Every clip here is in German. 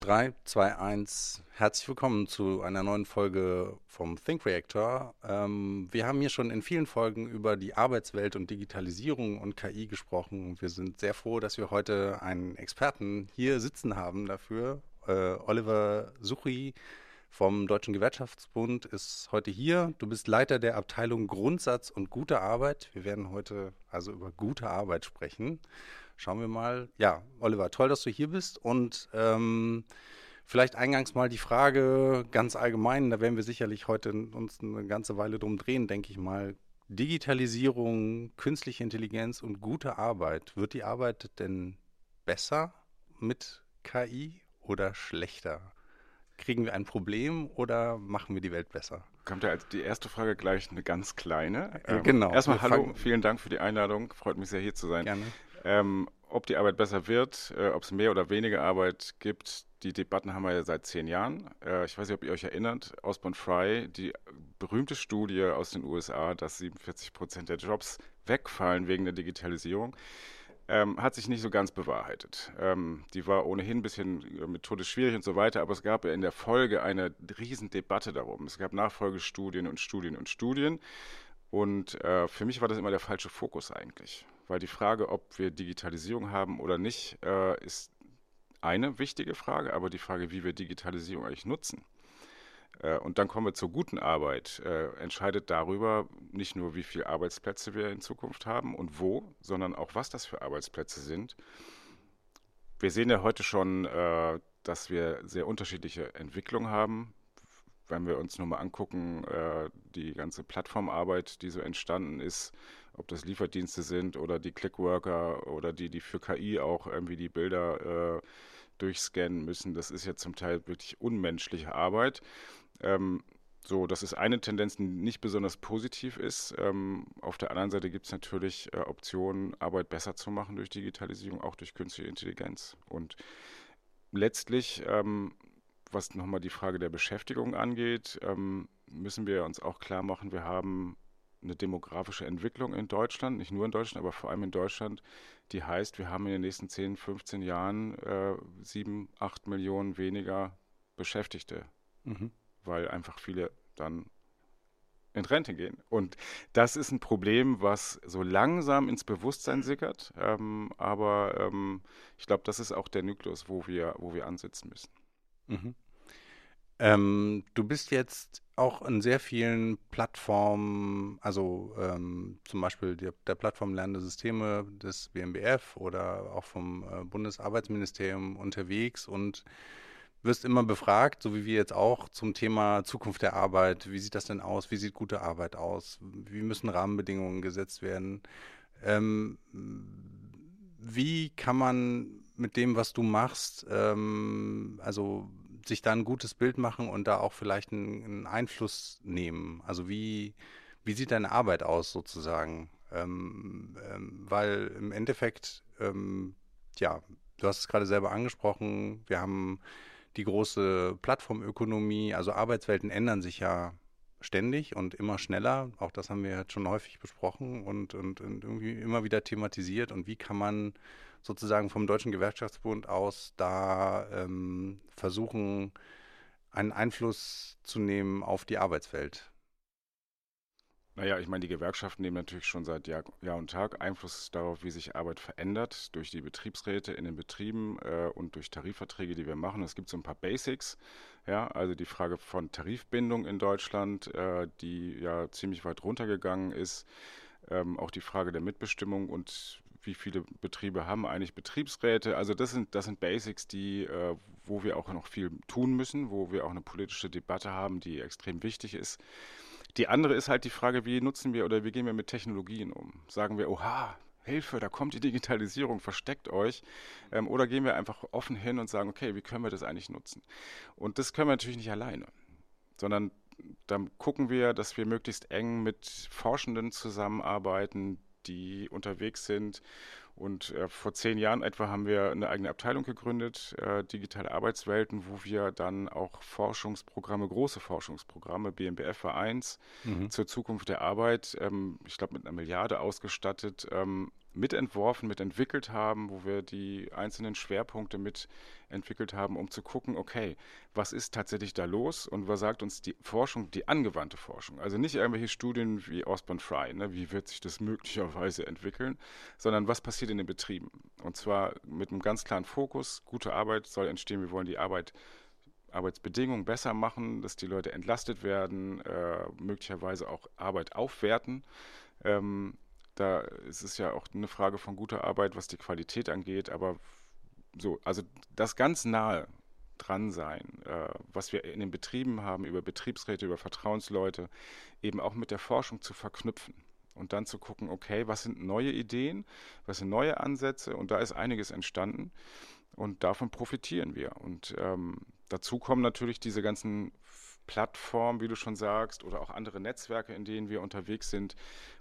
3, 2, 1. Herzlich willkommen zu einer neuen Folge vom Think Reactor. Ähm, wir haben hier schon in vielen Folgen über die Arbeitswelt und Digitalisierung und KI gesprochen. Wir sind sehr froh, dass wir heute einen Experten hier sitzen haben dafür. Äh, Oliver Suchi vom Deutschen Gewerkschaftsbund ist heute hier. Du bist Leiter der Abteilung Grundsatz und gute Arbeit. Wir werden heute also über gute Arbeit sprechen. Schauen wir mal. Ja, Oliver, toll, dass du hier bist. Und ähm, vielleicht eingangs mal die Frage ganz allgemein, da werden wir sicherlich heute uns eine ganze Weile drum drehen, denke ich mal. Digitalisierung, künstliche Intelligenz und gute Arbeit. Wird die Arbeit denn besser mit KI oder schlechter? Kriegen wir ein Problem oder machen wir die Welt besser? Kommt ja als die erste Frage gleich eine ganz kleine. Ähm, genau. Erstmal hallo, vielen Dank für die Einladung. Freut mich sehr, hier zu sein. Gerne. Ähm, ob die Arbeit besser wird, äh, ob es mehr oder weniger Arbeit gibt, die Debatten haben wir ja seit zehn Jahren. Äh, ich weiß nicht, ob ihr euch erinnert, Osborne Fry, die berühmte Studie aus den USA, dass 47 Prozent der Jobs wegfallen wegen der Digitalisierung, ähm, hat sich nicht so ganz bewahrheitet. Ähm, die war ohnehin ein bisschen äh, methodisch schwierig und so weiter, aber es gab in der Folge eine Riesendebatte darum. Es gab Nachfolgestudien und Studien und Studien. Und äh, für mich war das immer der falsche Fokus eigentlich weil die Frage, ob wir Digitalisierung haben oder nicht, äh, ist eine wichtige Frage, aber die Frage, wie wir Digitalisierung eigentlich nutzen. Äh, und dann kommen wir zur guten Arbeit. Äh, entscheidet darüber nicht nur, wie viele Arbeitsplätze wir in Zukunft haben und wo, sondern auch, was das für Arbeitsplätze sind. Wir sehen ja heute schon, äh, dass wir sehr unterschiedliche Entwicklungen haben. Wenn wir uns nur mal angucken, äh, die ganze Plattformarbeit, die so entstanden ist, ob das Lieferdienste sind oder die Clickworker oder die, die für KI auch irgendwie die Bilder äh, durchscannen müssen. Das ist ja zum Teil wirklich unmenschliche Arbeit. Ähm, so, das ist eine Tendenz, die nicht besonders positiv ist. Ähm, auf der anderen Seite gibt es natürlich äh, Optionen, Arbeit besser zu machen durch Digitalisierung, auch durch künstliche Intelligenz. Und letztlich, ähm, was nochmal die Frage der Beschäftigung angeht, ähm, müssen wir uns auch klar machen, wir haben eine demografische Entwicklung in Deutschland, nicht nur in Deutschland, aber vor allem in Deutschland, die heißt, wir haben in den nächsten 10, 15 Jahren äh, 7, 8 Millionen weniger Beschäftigte, mhm. weil einfach viele dann in Rente gehen. Und das ist ein Problem, was so langsam ins Bewusstsein sickert. Ähm, aber ähm, ich glaube, das ist auch der Nukleus, wo wir, wo wir ansetzen müssen. Mhm. Ähm, du bist jetzt auch in sehr vielen Plattformen, also ähm, zum Beispiel der, der Plattform Lernende Systeme des BMBF oder auch vom äh, Bundesarbeitsministerium unterwegs und wirst immer befragt, so wie wir jetzt auch, zum Thema Zukunft der Arbeit. Wie sieht das denn aus? Wie sieht gute Arbeit aus? Wie müssen Rahmenbedingungen gesetzt werden? Ähm, wie kann man mit dem, was du machst, ähm, also sich da ein gutes Bild machen und da auch vielleicht einen, einen Einfluss nehmen? Also wie, wie sieht deine Arbeit aus sozusagen? Ähm, ähm, weil im Endeffekt, ähm, ja, du hast es gerade selber angesprochen, wir haben die große Plattformökonomie, also Arbeitswelten ändern sich ja ständig und immer schneller. Auch das haben wir jetzt schon häufig besprochen und, und, und irgendwie immer wieder thematisiert. Und wie kann man sozusagen vom Deutschen Gewerkschaftsbund aus da ähm, versuchen, einen Einfluss zu nehmen auf die Arbeitswelt? Naja, ich meine, die Gewerkschaften nehmen natürlich schon seit Jahr, Jahr, und Tag Einfluss darauf, wie sich Arbeit verändert, durch die Betriebsräte in den Betrieben äh, und durch Tarifverträge, die wir machen. Es gibt so ein paar Basics, ja, also die Frage von Tarifbindung in Deutschland, äh, die ja ziemlich weit runtergegangen ist. Ähm, auch die Frage der Mitbestimmung und wie viele Betriebe haben eigentlich Betriebsräte. Also das sind, das sind Basics, die, äh, wo wir auch noch viel tun müssen, wo wir auch eine politische Debatte haben, die extrem wichtig ist. Die andere ist halt die Frage, wie nutzen wir oder wie gehen wir mit Technologien um? Sagen wir, oha, Hilfe, da kommt die Digitalisierung, versteckt euch. Ähm, oder gehen wir einfach offen hin und sagen, okay, wie können wir das eigentlich nutzen? Und das können wir natürlich nicht alleine, sondern dann gucken wir, dass wir möglichst eng mit Forschenden zusammenarbeiten, die unterwegs sind. Und äh, vor zehn Jahren etwa haben wir eine eigene Abteilung gegründet, äh, digitale Arbeitswelten, wo wir dann auch Forschungsprogramme, große Forschungsprogramme, BMBF war eins, mhm. zur Zukunft der Arbeit, ähm, ich glaube mit einer Milliarde ausgestattet, ähm, mitentworfen, mitentwickelt haben, wo wir die einzelnen Schwerpunkte mitentwickelt haben, um zu gucken, okay, was ist tatsächlich da los und was sagt uns die Forschung, die angewandte Forschung. Also nicht irgendwelche Studien wie Osborne Fry, ne, wie wird sich das möglicherweise entwickeln, sondern was passiert in den Betrieben. Und zwar mit einem ganz klaren Fokus, gute Arbeit soll entstehen, wir wollen die Arbeit Arbeitsbedingungen besser machen, dass die Leute entlastet werden, äh, möglicherweise auch Arbeit aufwerten. Ähm, da ist es ja auch eine Frage von guter Arbeit, was die Qualität angeht, aber so, also das ganz nahe dran sein, äh, was wir in den Betrieben haben, über Betriebsräte, über Vertrauensleute, eben auch mit der Forschung zu verknüpfen und dann zu gucken, okay, was sind neue Ideen, was sind neue Ansätze und da ist einiges entstanden und davon profitieren wir. Und ähm, dazu kommen natürlich diese ganzen Plattformen, wie du schon sagst, oder auch andere Netzwerke, in denen wir unterwegs sind,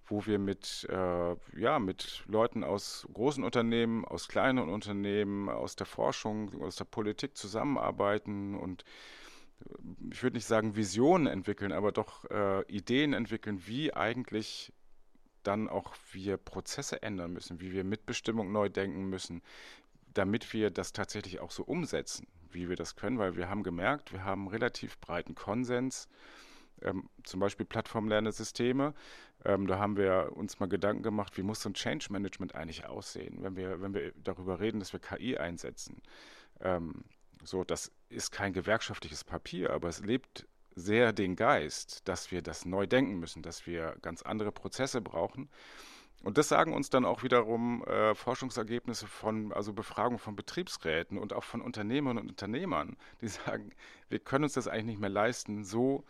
wo wir mit, äh, ja, mit Leuten aus großen Unternehmen, aus kleinen Unternehmen, aus der Forschung, aus der Politik zusammenarbeiten und äh, ich würde nicht sagen Visionen entwickeln, aber doch äh, Ideen entwickeln, wie eigentlich dann auch wir Prozesse ändern müssen, wie wir Mitbestimmung neu denken müssen, damit wir das tatsächlich auch so umsetzen, wie wir das können, weil wir haben gemerkt, wir haben relativ breiten Konsens, ähm, zum Beispiel Plattformlernesysteme. Ähm, da haben wir uns mal Gedanken gemacht, wie muss so ein Change Management eigentlich aussehen, wenn wir, wenn wir darüber reden, dass wir KI einsetzen. Ähm, so, das ist kein gewerkschaftliches Papier, aber es lebt sehr den Geist, dass wir das neu denken müssen, dass wir ganz andere Prozesse brauchen. Und das sagen uns dann auch wiederum äh, Forschungsergebnisse von, also Befragungen von Betriebsräten und auch von Unternehmerinnen und Unternehmern, die sagen, wir können uns das eigentlich nicht mehr leisten, so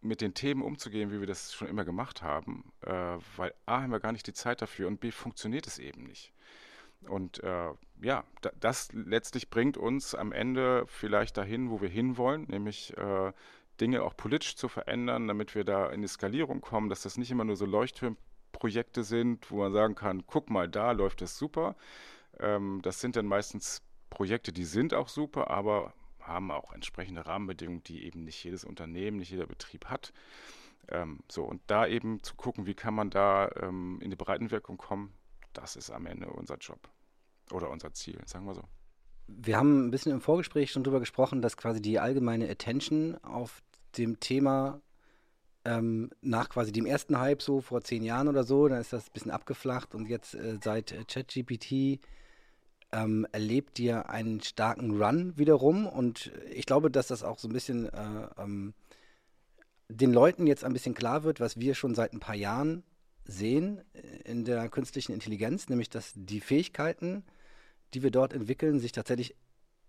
mit den Themen umzugehen, wie wir das schon immer gemacht haben, äh, weil A haben wir gar nicht die Zeit dafür und B funktioniert es eben nicht. Und äh, ja, da, das letztlich bringt uns am Ende vielleicht dahin, wo wir hinwollen, nämlich äh, Dinge auch politisch zu verändern, damit wir da in die Skalierung kommen, dass das nicht immer nur so Leuchttürme Projekte sind, wo man sagen kann, guck mal, da läuft es super. Ähm, das sind dann meistens Projekte, die sind auch super, aber haben auch entsprechende Rahmenbedingungen, die eben nicht jedes Unternehmen, nicht jeder Betrieb hat. Ähm, so, und da eben zu gucken, wie kann man da ähm, in die Breitenwirkung kommen, das ist am Ende unser Job oder unser Ziel, sagen wir so. Wir haben ein bisschen im Vorgespräch schon darüber gesprochen, dass quasi die allgemeine Attention auf dem Thema ähm, nach quasi dem ersten Hype, so vor zehn Jahren oder so, dann ist das ein bisschen abgeflacht und jetzt äh, seit äh, ChatGPT ähm, erlebt ihr einen starken Run wiederum und ich glaube, dass das auch so ein bisschen äh, ähm, den Leuten jetzt ein bisschen klar wird, was wir schon seit ein paar Jahren sehen in der künstlichen Intelligenz, nämlich dass die Fähigkeiten, die wir dort entwickeln, sich tatsächlich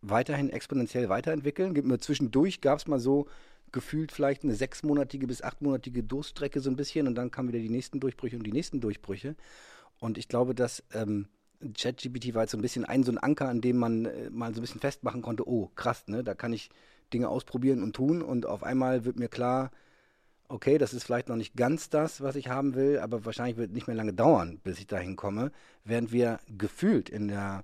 weiterhin exponentiell weiterentwickeln. Zwischendurch gab es mal so gefühlt vielleicht eine sechsmonatige bis achtmonatige Durststrecke so ein bisschen und dann kamen wieder die nächsten Durchbrüche und die nächsten Durchbrüche. Und ich glaube, dass ähm, ChatGPT war jetzt so ein bisschen ein so ein Anker, an dem man äh, mal so ein bisschen festmachen konnte, oh krass, ne, da kann ich Dinge ausprobieren und tun und auf einmal wird mir klar, okay, das ist vielleicht noch nicht ganz das, was ich haben will, aber wahrscheinlich wird es nicht mehr lange dauern, bis ich dahin komme, während wir gefühlt in der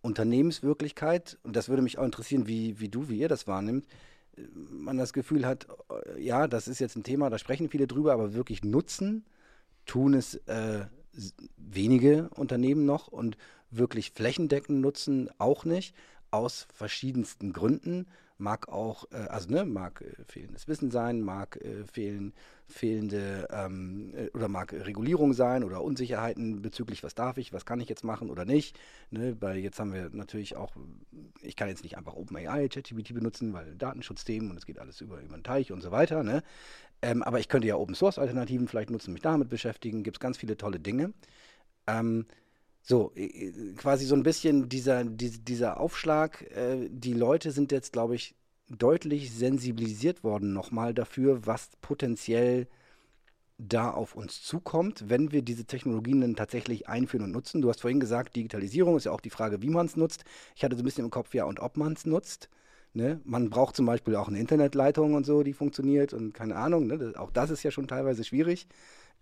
Unternehmenswirklichkeit, und das würde mich auch interessieren, wie, wie du, wie ihr das wahrnimmt, man das Gefühl hat, äh, ja, das ist jetzt ein Thema, da sprechen viele drüber, aber wirklich nutzen tun es äh, wenige Unternehmen noch und wirklich flächendeckend nutzen auch nicht, aus verschiedensten Gründen mag auch, äh, also ne, mag äh, fehlendes Wissen sein, mag äh, fehlen, fehlende ähm, äh, oder mag Regulierung sein oder Unsicherheiten bezüglich, was darf ich, was kann ich jetzt machen oder nicht. Ne, weil jetzt haben wir natürlich auch, ich kann jetzt nicht einfach OpenAI, ChatGPT benutzen, weil Datenschutzthemen und es geht alles über, über den Teich und so weiter. Ne? Ähm, aber ich könnte ja Open Source Alternativen vielleicht nutzen, mich damit beschäftigen, gibt es ganz viele tolle Dinge. Ähm, so, quasi so ein bisschen dieser, dieser Aufschlag. Äh, die Leute sind jetzt, glaube ich, deutlich sensibilisiert worden nochmal dafür, was potenziell da auf uns zukommt, wenn wir diese Technologien dann tatsächlich einführen und nutzen. Du hast vorhin gesagt, Digitalisierung ist ja auch die Frage, wie man es nutzt. Ich hatte so ein bisschen im Kopf, ja, und ob man es nutzt. Ne? Man braucht zum Beispiel auch eine Internetleitung und so, die funktioniert und keine Ahnung. Ne? Auch das ist ja schon teilweise schwierig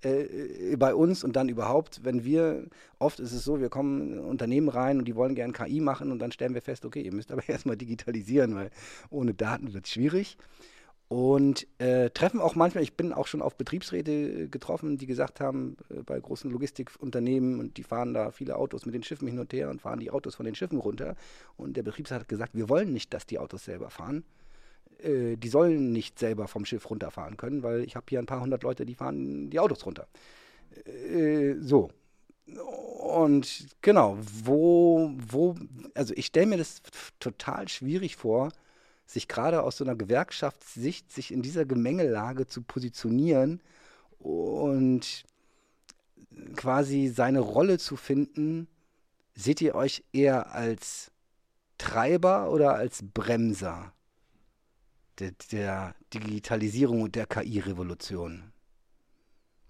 äh, bei uns und dann überhaupt, wenn wir, oft ist es so, wir kommen in Unternehmen rein und die wollen gern KI machen und dann stellen wir fest, okay, ihr müsst aber erstmal digitalisieren, weil ohne Daten wird es schwierig. und äh, treffen auch manchmal, ich bin auch schon auf Betriebsräte äh, getroffen, die gesagt haben, äh, bei großen Logistikunternehmen und die fahren da viele Autos mit den Schiffen hin und her und fahren die Autos von den Schiffen runter. Und der Betriebsrat hat gesagt, wir wollen nicht, dass die Autos selber fahren. Äh, die sollen nicht selber vom Schiff runterfahren können, weil ich habe hier ein paar hundert Leute, die fahren die Autos runter. Äh, so. Und genau, wo, wo, also ich stelle mir das total schwierig vor, sich gerade aus so einer Gewerkschaftssicht, sich in dieser Gemengelage zu positionieren und quasi seine Rolle zu finden, seht ihr euch eher als Treiber oder als Bremser der, der Digitalisierung und der KI-Revolution?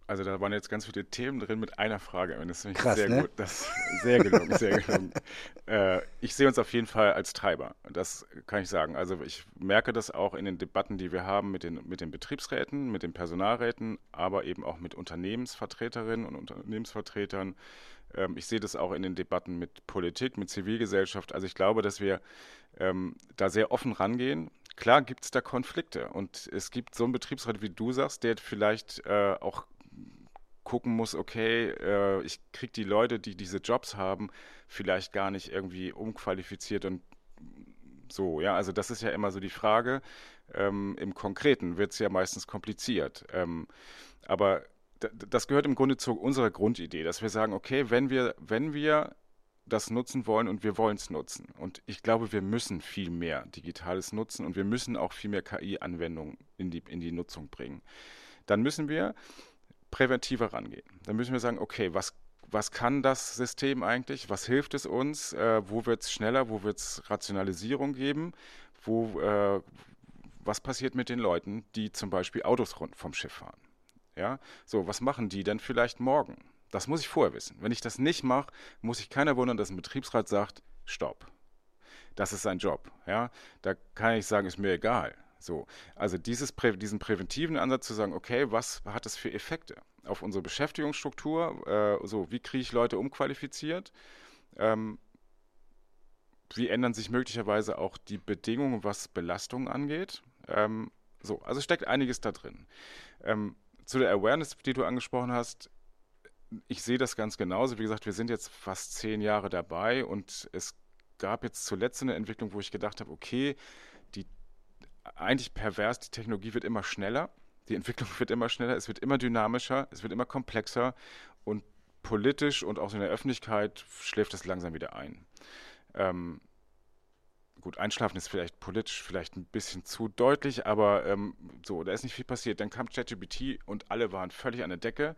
Also da waren jetzt ganz viele Themen drin mit einer Frage. Das ist Krass, sehr ne? gut. Das sehr gelungen, sehr gelungen. Äh, ich sehe uns auf jeden Fall als Treiber. Das kann ich sagen. Also ich merke das auch in den Debatten, die wir haben mit den, mit den Betriebsräten, mit den Personalräten, aber eben auch mit Unternehmensvertreterinnen und Unternehmensvertretern. Ähm, ich sehe das auch in den Debatten mit Politik, mit Zivilgesellschaft. Also ich glaube, dass wir ähm, da sehr offen rangehen. Klar gibt es da Konflikte und es gibt so einen Betriebsrat, wie du sagst, der vielleicht äh, auch gucken muss, okay, äh, ich kriege die Leute, die diese Jobs haben, vielleicht gar nicht irgendwie umqualifiziert und so, ja, also das ist ja immer so die Frage. Ähm, Im Konkreten wird es ja meistens kompliziert. Ähm, aber das gehört im Grunde zu unserer Grundidee, dass wir sagen, okay, wenn wir, wenn wir das nutzen wollen und wir wollen es nutzen. Und ich glaube, wir müssen viel mehr Digitales nutzen und wir müssen auch viel mehr KI-Anwendungen in die, in die Nutzung bringen. Dann müssen wir präventiver rangehen. Dann müssen wir sagen, okay, was, was kann das System eigentlich? Was hilft es uns? Äh, wo wird es schneller? Wo wird es Rationalisierung geben? Wo, äh, was passiert mit den Leuten, die zum Beispiel Autos rund vom Schiff fahren? Ja, so, was machen die denn vielleicht morgen? Das muss ich vorher wissen. Wenn ich das nicht mache, muss sich keiner wundern, dass ein Betriebsrat sagt, stopp. Das ist sein Job. Ja, da kann ich sagen, ist mir egal. So, also dieses diesen präventiven Ansatz zu sagen, okay, was hat das für Effekte auf unsere Beschäftigungsstruktur? Äh, so, wie kriege ich Leute umqualifiziert? Ähm, wie ändern sich möglicherweise auch die Bedingungen, was Belastung angeht? Ähm, so, also steckt einiges da drin. Ähm, zu der Awareness, die du angesprochen hast, ich sehe das ganz genauso. Wie gesagt, wir sind jetzt fast zehn Jahre dabei und es gab jetzt zuletzt eine Entwicklung, wo ich gedacht habe, okay, die eigentlich pervers, die Technologie wird immer schneller, die Entwicklung wird immer schneller, es wird immer dynamischer, es wird immer komplexer und politisch und auch in der Öffentlichkeit schläft es langsam wieder ein. Ähm, gut, einschlafen ist vielleicht politisch vielleicht ein bisschen zu deutlich, aber ähm, so, da ist nicht viel passiert. Dann kam ChatGPT und alle waren völlig an der Decke.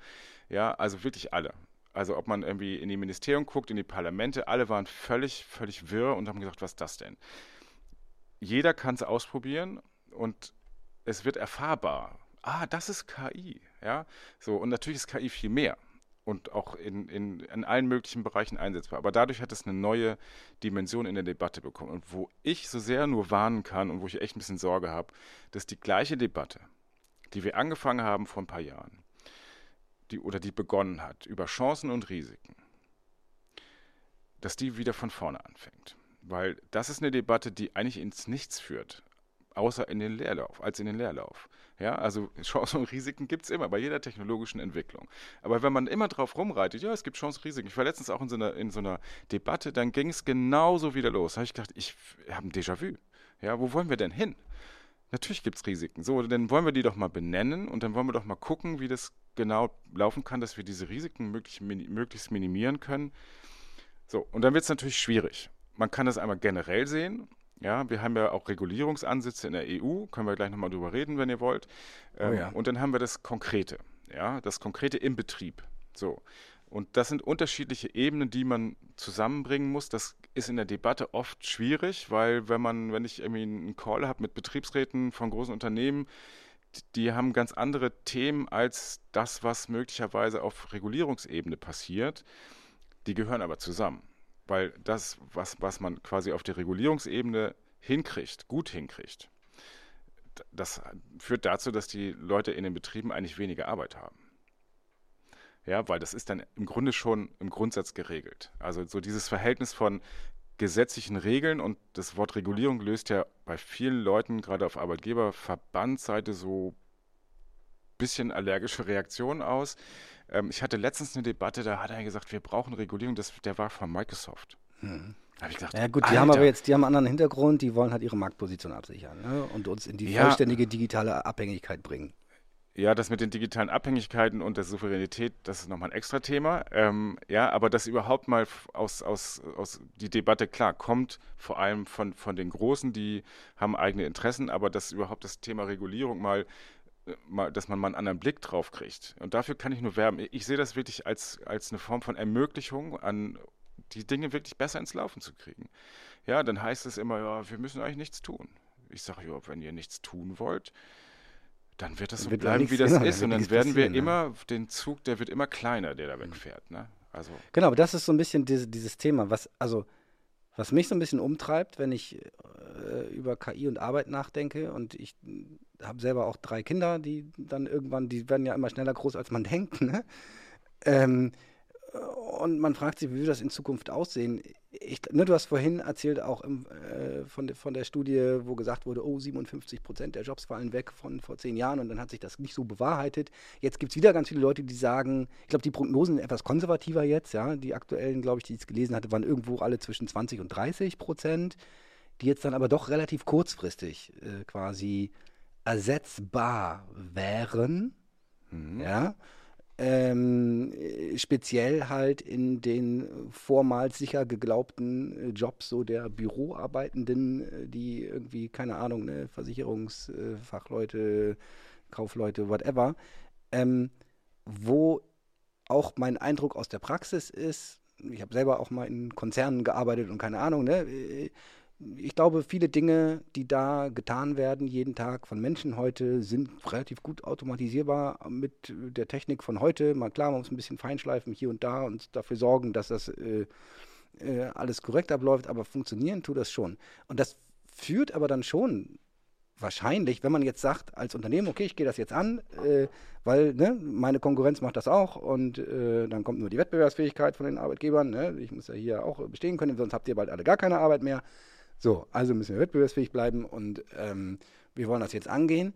Ja, also wirklich alle. Also ob man irgendwie in die Ministerien guckt, in die Parlamente, alle waren völlig, völlig wirr und haben gesagt, was ist das denn? Jeder kann es ausprobieren und es wird erfahrbar. Ah, das ist KI, ja. So, und natürlich ist KI viel mehr und auch in, in, in allen möglichen Bereichen einsetzbar. Aber dadurch hat es eine neue Dimension in der Debatte bekommen. Und wo ich so sehr nur warnen kann und wo ich echt ein bisschen Sorge habe, dass die gleiche Debatte, die wir angefangen haben vor ein paar Jahren, die, oder die begonnen hat, über Chancen und Risiken, dass die wieder von vorne anfängt. Weil das ist eine Debatte, die eigentlich ins Nichts führt, außer in den Leerlauf, als in den Leerlauf. Ja, also Chancen und Risiken gibt es immer bei jeder technologischen Entwicklung. Aber wenn man immer drauf rumreitet, ja, es gibt Chancen und Risiken. Ich war letztens auch in so einer, in so einer Debatte, dann ging es genauso wieder los. Da habe ich gedacht, ich habe ein Déjà-vu. Ja, wo wollen wir denn hin? Natürlich gibt es Risiken. So, dann wollen wir die doch mal benennen und dann wollen wir doch mal gucken, wie das genau laufen kann, dass wir diese Risiken möglich, möglichst minimieren können. So, und dann wird es natürlich schwierig. Man kann das einmal generell sehen ja, wir haben ja auch Regulierungsansätze in der EU, können wir gleich nochmal drüber reden, wenn ihr wollt. Oh Ähm, ja. Und dann haben wir das Konkrete, ja, das Konkrete im Betrieb. So. Und das sind unterschiedliche Ebenen, die man zusammenbringen muss. Das ist in der Debatte oft schwierig, weil wenn man, wenn ich irgendwie einen Call habe mit Betriebsräten von großen Unternehmen, die haben ganz andere Themen als das, was möglicherweise auf Regulierungsebene passiert. Die gehören aber zusammen. Weil das, was, was man quasi auf der Regulierungsebene hinkriegt, gut hinkriegt, das führt dazu, dass die Leute in den Betrieben eigentlich weniger Arbeit haben. Ja, weil das ist dann im Grunde schon im Grundsatz geregelt. Also so dieses Verhältnis von gesetzlichen Regeln und das Wort Regulierung löst ja bei vielen Leuten, gerade auf Arbeitgeberverbandsseite, so ein bisschen allergische Reaktionen aus. Ähm, ich hatte letztens eine Debatte, da hat er gesagt, wir brauchen Regulierung, das, der war von Microsoft. Hm. Da ich gedacht, ja gut, die Alter. haben aber jetzt, die haben einen anderen Hintergrund, die wollen halt ihre Marktposition absichern ne? und uns in die ja. vollständige digitale Abhängigkeit bringen. Ja, das mit den digitalen Abhängigkeiten und der Souveränität, das ist nochmal ein extra Thema. Ähm, ja, aber das überhaupt mal aus, aus, aus die Debatte, klar, kommt vor allem von, von den Großen, die haben eigene Interessen, aber dass überhaupt das Thema Regulierung mal, dass man mal einen anderen Blick drauf kriegt. Und dafür kann ich nur werben. Ich sehe das wirklich als, als eine Form von Ermöglichung an die Dinge wirklich besser ins Laufen zu kriegen. Ja, dann heißt es immer, ja, wir müssen eigentlich nichts tun. Ich sage, ja, wenn ihr nichts tun wollt, dann wird das so wird bleiben, wie das genau, ist. Und dann werden wir immer, den Zug, der wird immer kleiner, der da mhm. wegfährt. Ne? Also. Genau, das ist so ein bisschen diese, dieses Thema, was, also, was mich so ein bisschen umtreibt, wenn ich äh, über KI und Arbeit nachdenke und ich habe selber auch drei Kinder, die dann irgendwann, die werden ja immer schneller groß, als man denkt. Ne? Ähm, und man fragt sich, wie wird das in Zukunft aussehen? Ich, ne, du hast vorhin erzählt auch im, äh, von, de, von der Studie, wo gesagt wurde, oh, 57 Prozent der Jobs fallen weg von vor zehn Jahren und dann hat sich das nicht so bewahrheitet. Jetzt gibt es wieder ganz viele Leute, die sagen, ich glaube, die Prognosen sind etwas konservativer jetzt, ja. Die aktuellen, glaube ich, die ich gelesen hatte, waren irgendwo alle zwischen 20 und 30 Prozent, die jetzt dann aber doch relativ kurzfristig äh, quasi ersetzbar wären. Mhm. Ja ähm, speziell halt in den vormals sicher geglaubten äh, Jobs so der Büroarbeitenden, äh, die irgendwie, keine Ahnung, ne, Versicherungsfachleute, Kaufleute, whatever, ähm, wo auch mein Eindruck aus der Praxis ist, ich habe selber auch mal in Konzernen gearbeitet und keine Ahnung, ne, äh, ich glaube, viele Dinge, die da getan werden, jeden Tag von Menschen heute, sind relativ gut automatisierbar mit der Technik von heute. Mal klar, man muss ein bisschen feinschleifen hier und da und dafür sorgen, dass das äh, äh, alles korrekt abläuft, aber funktionieren tut das schon. Und das führt aber dann schon wahrscheinlich, wenn man jetzt sagt als Unternehmen, okay, ich gehe das jetzt an, äh, weil ne, meine Konkurrenz macht das auch und äh, dann kommt nur die Wettbewerbsfähigkeit von den Arbeitgebern. Ne? Ich muss ja hier auch bestehen können, sonst habt ihr bald alle gar keine Arbeit mehr. So, also müssen wir wettbewerbsfähig bleiben und ähm, wir wollen das jetzt angehen.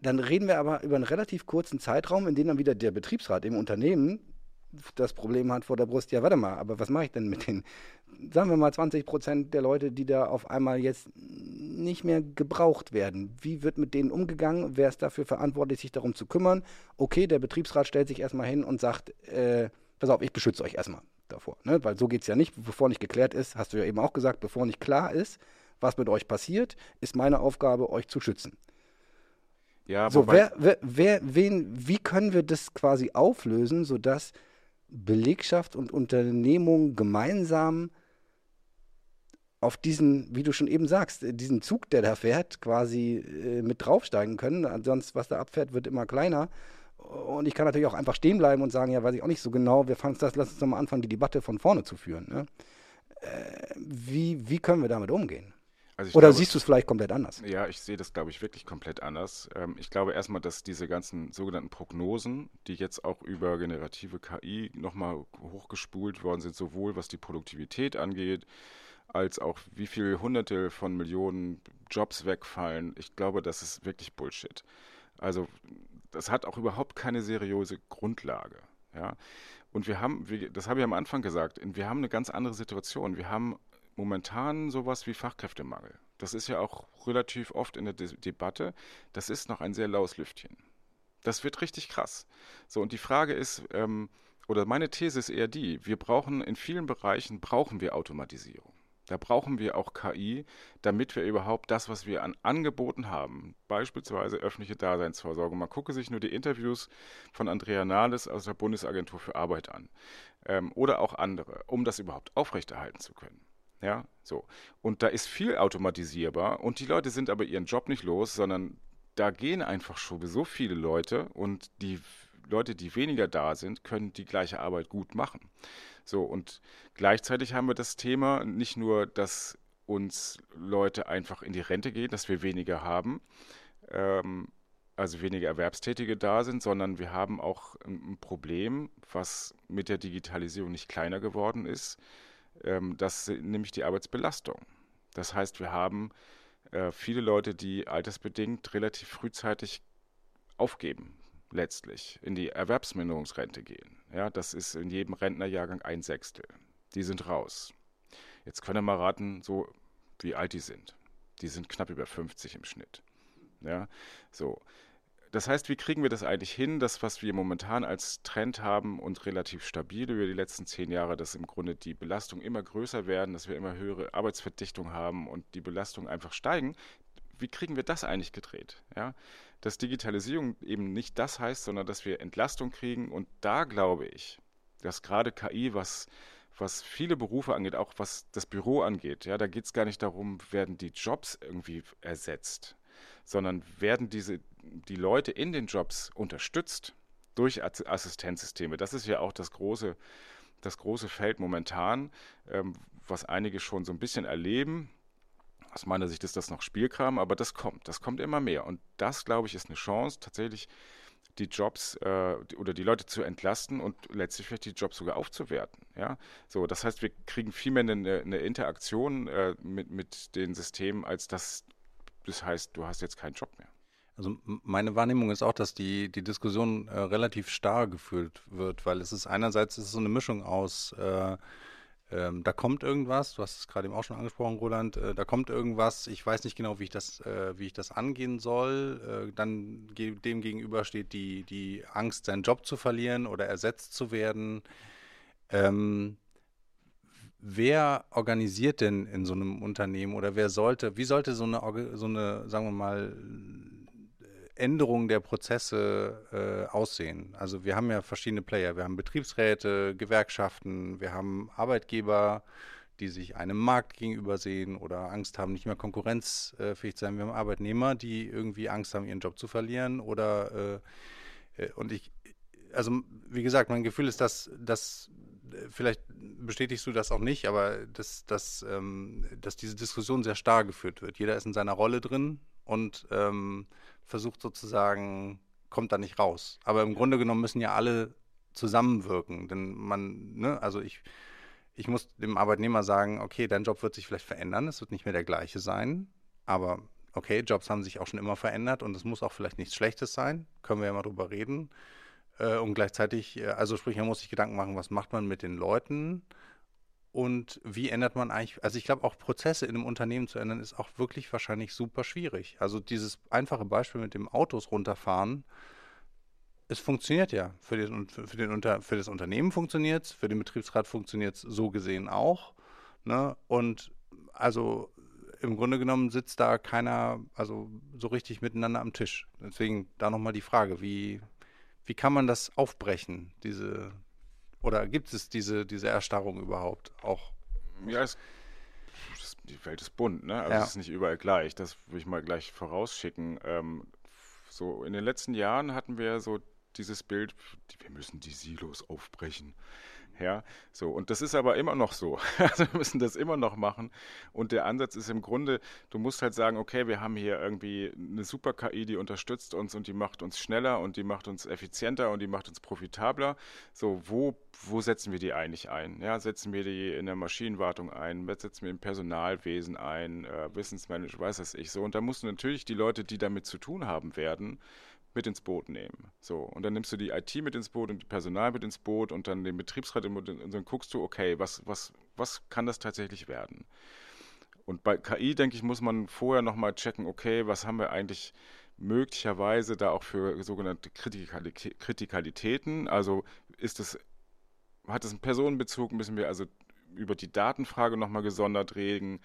Dann reden wir aber über einen relativ kurzen Zeitraum, in dem dann wieder der Betriebsrat im Unternehmen das Problem hat vor der Brust, ja, warte mal, aber was mache ich denn mit den, sagen wir mal, 20 Prozent der Leute, die da auf einmal jetzt nicht mehr gebraucht werden? Wie wird mit denen umgegangen? Wer ist dafür verantwortlich, sich darum zu kümmern? Okay, der Betriebsrat stellt sich erstmal hin und sagt, äh, pass auf, ich beschütze euch erstmal davor. Ne? Weil so geht es ja nicht, bevor nicht geklärt ist, hast du ja eben auch gesagt, bevor nicht klar ist, was mit euch passiert, ist meine Aufgabe, euch zu schützen. Ja, so, wer, wer, wer, wen, wie können wir das quasi auflösen, sodass Belegschaft und Unternehmung gemeinsam auf diesen, wie du schon eben sagst, diesen Zug, der da fährt, quasi äh, mit draufsteigen können. Ansonsten, was da abfährt, wird immer kleiner. Und ich kann natürlich auch einfach stehen bleiben und sagen, ja, weiß ich auch nicht so genau, wir fangen das, lass uns doch mal anfangen, die Debatte von vorne zu führen. Ne? Äh, wie, wie können wir damit umgehen? Also Oder glaube, siehst du es vielleicht komplett anders? Ja, ich sehe das, glaube ich, wirklich komplett anders. Ähm, ich glaube erstmal, dass diese ganzen sogenannten Prognosen, die jetzt auch über generative KI nochmal hochgespult worden sind, sowohl was die Produktivität angeht, als auch wie viele Hunderte von Millionen Jobs wegfallen, ich glaube, das ist wirklich Bullshit. Also das hat auch überhaupt keine seriöse Grundlage. Ja? Und wir haben, wie, das habe ich am Anfang gesagt, wir haben eine ganz andere Situation. Wir haben momentan sowas wie Fachkräftemangel. Das ist ja auch relativ oft in der De Debatte. Das ist noch ein sehr laues Lüftchen. Das wird richtig krass. So, und die Frage ist, ähm, oder meine These ist eher die, wir brauchen in vielen Bereichen brauchen wir Automatisierung. Da brauchen wir auch KI, damit wir überhaupt das, was wir an Angeboten haben, beispielsweise öffentliche Daseinsvorsorge. Man gucke sich nur die Interviews von Andrea Nahles aus der Bundesagentur für Arbeit an ähm, oder auch andere, um das überhaupt aufrechterhalten zu können. Ja, so. Und da ist viel automatisierbar und die Leute sind aber ihren Job nicht los, sondern da gehen einfach schon so viele Leute und die Leute, die weniger da sind, können die gleiche Arbeit gut machen. So, und gleichzeitig haben wir das Thema nicht nur, dass uns Leute einfach in die Rente gehen, dass wir weniger haben, ähm, also weniger Erwerbstätige da sind, sondern wir haben auch ein Problem, was mit der Digitalisierung nicht kleiner geworden ist, Ähm, das ist nämlich die Arbeitsbelastung. Das heißt, wir haben äh, viele Leute, die altersbedingt relativ frühzeitig aufgeben, letztlich in die Erwerbsminderungsrente gehen. Ja, das ist in jedem Rentnerjahrgang ein Sechstel. Die sind raus. Jetzt können wir mal raten, so wie alt die sind. Die sind knapp über 50 im Schnitt. Ja, so. Das heißt, wie kriegen wir das eigentlich hin, das, was wir momentan als Trend haben und relativ stabil über die letzten zehn Jahre, dass im Grunde die Belastungen immer größer werden, dass wir immer höhere Arbeitsverdichtung haben und die Belastungen einfach steigen? Wie kriegen wir das eigentlich gedreht? Ja? Dass Digitalisierung eben nicht das heißt, sondern dass wir Entlastung kriegen. Und da glaube ich, dass gerade KI, was was viele Berufe angeht, auch was das Büro angeht, ja, da geht es gar nicht darum, werden die Jobs irgendwie ersetzt, sondern werden diese, die Leute in den Jobs unterstützt durch Assistenzsysteme. Das ist ja auch das große, das große Feld momentan, ähm, was einige schon so ein bisschen erleben. Aus meiner Sicht ist das noch Spielkram, aber das kommt, das kommt immer mehr. Und das, glaube ich, ist eine Chance, tatsächlich die Jobs äh, oder die Leute zu entlasten und letztlich vielleicht die Jobs sogar aufzuwerten. Ja? So, das heißt, wir kriegen viel mehr eine, eine Interaktion äh, mit, mit den Systemen, als dass das heißt, du hast jetzt keinen Job mehr. Also meine Wahrnehmung ist auch, dass die, die Diskussion äh, relativ starr geführt wird, weil es ist einerseits ist es so eine Mischung aus äh, ähm, da kommt irgendwas, du hast es gerade eben auch schon angesprochen, Roland, äh, da kommt irgendwas, ich weiß nicht genau, wie ich das, äh, wie ich das angehen soll. Äh, dann ge dem gegenüber steht die, die Angst, seinen Job zu verlieren oder ersetzt zu werden. Ähm, wer organisiert denn in so einem Unternehmen oder wer sollte, wie sollte so eine, so eine sagen wir mal, Änderung der Prozesse äh, aussehen? Also wir haben ja verschiedene Player. Wir haben Betriebsräte, Gewerkschaften, wir haben Arbeitgeber, die sich einem Markt gegenüber sehen oder Angst haben, nicht mehr konkurrenzfähig zu sein. Wir haben Arbeitnehmer, die irgendwie Angst haben, ihren Job zu verlieren oder äh, äh und ich, also wie gesagt, mein Gefühl ist, dass, dass äh, vielleicht bestätigst du das auch nicht, aber dass, dass, ähm, dass diese Diskussion sehr starr geführt wird. Jeder ist in seiner Rolle drin und ähm, versucht sozusagen, kommt da nicht raus. Aber im Grunde genommen müssen ja alle zusammenwirken. Denn man, ne, also ich, ich muss dem Arbeitnehmer sagen, okay, dein Job wird sich vielleicht verändern, es wird nicht mehr der gleiche sein, aber okay, Jobs haben sich auch schon immer verändert und es muss auch vielleicht nichts Schlechtes sein, können wir ja mal drüber reden. Äh, und gleichzeitig, äh, also sprich, man muss sich Gedanken machen, was macht man mit den Leuten und wie ändert man eigentlich, also ich glaube auch Prozesse in einem Unternehmen zu ändern, ist auch wirklich wahrscheinlich super schwierig. Also dieses einfache Beispiel mit dem Autos runterfahren, es funktioniert ja. Für, den, für, den Unter, für das Unternehmen funktioniert es, für den Betriebsrat funktioniert es so gesehen auch. Ne? Und also im Grunde genommen sitzt da keiner also so richtig miteinander am Tisch. Deswegen da nochmal die Frage, wie, wie kann man das aufbrechen, diese, oder gibt es diese, diese Erstarrung überhaupt auch? Ja, es, die Welt ist bunt, ne? Also ja. es ist nicht überall gleich. Das würde ich mal gleich vorausschicken. Ähm, so in den letzten Jahren hatten wir so dieses Bild, wir müssen die Silos aufbrechen. Ja, so. Und das ist aber immer noch so. Also wir müssen das immer noch machen. Und der Ansatz ist im Grunde, du musst halt sagen, okay, wir haben hier irgendwie eine super KI, die unterstützt uns und die macht uns schneller und die macht uns effizienter und die macht uns profitabler. So, wo, wo setzen wir die eigentlich ein? Ja, setzen wir die in der Maschinenwartung ein, setzen wir im Personalwesen ein, äh, Wissensmanagement, weiß das ich so. Und da musst du natürlich die Leute, die damit zu tun haben werden, mit ins Boot nehmen. So, und dann nimmst du die IT mit ins Boot und die Personal mit ins Boot und dann den Betriebsrat und dann guckst du, okay, was, was, was kann das tatsächlich werden? Und bei KI, denke ich, muss man vorher nochmal checken, okay, was haben wir eigentlich möglicherweise da auch für sogenannte Kritikalitäten? Also ist es, hat es einen Personenbezug, müssen wir also über die Datenfrage nochmal gesondert reden?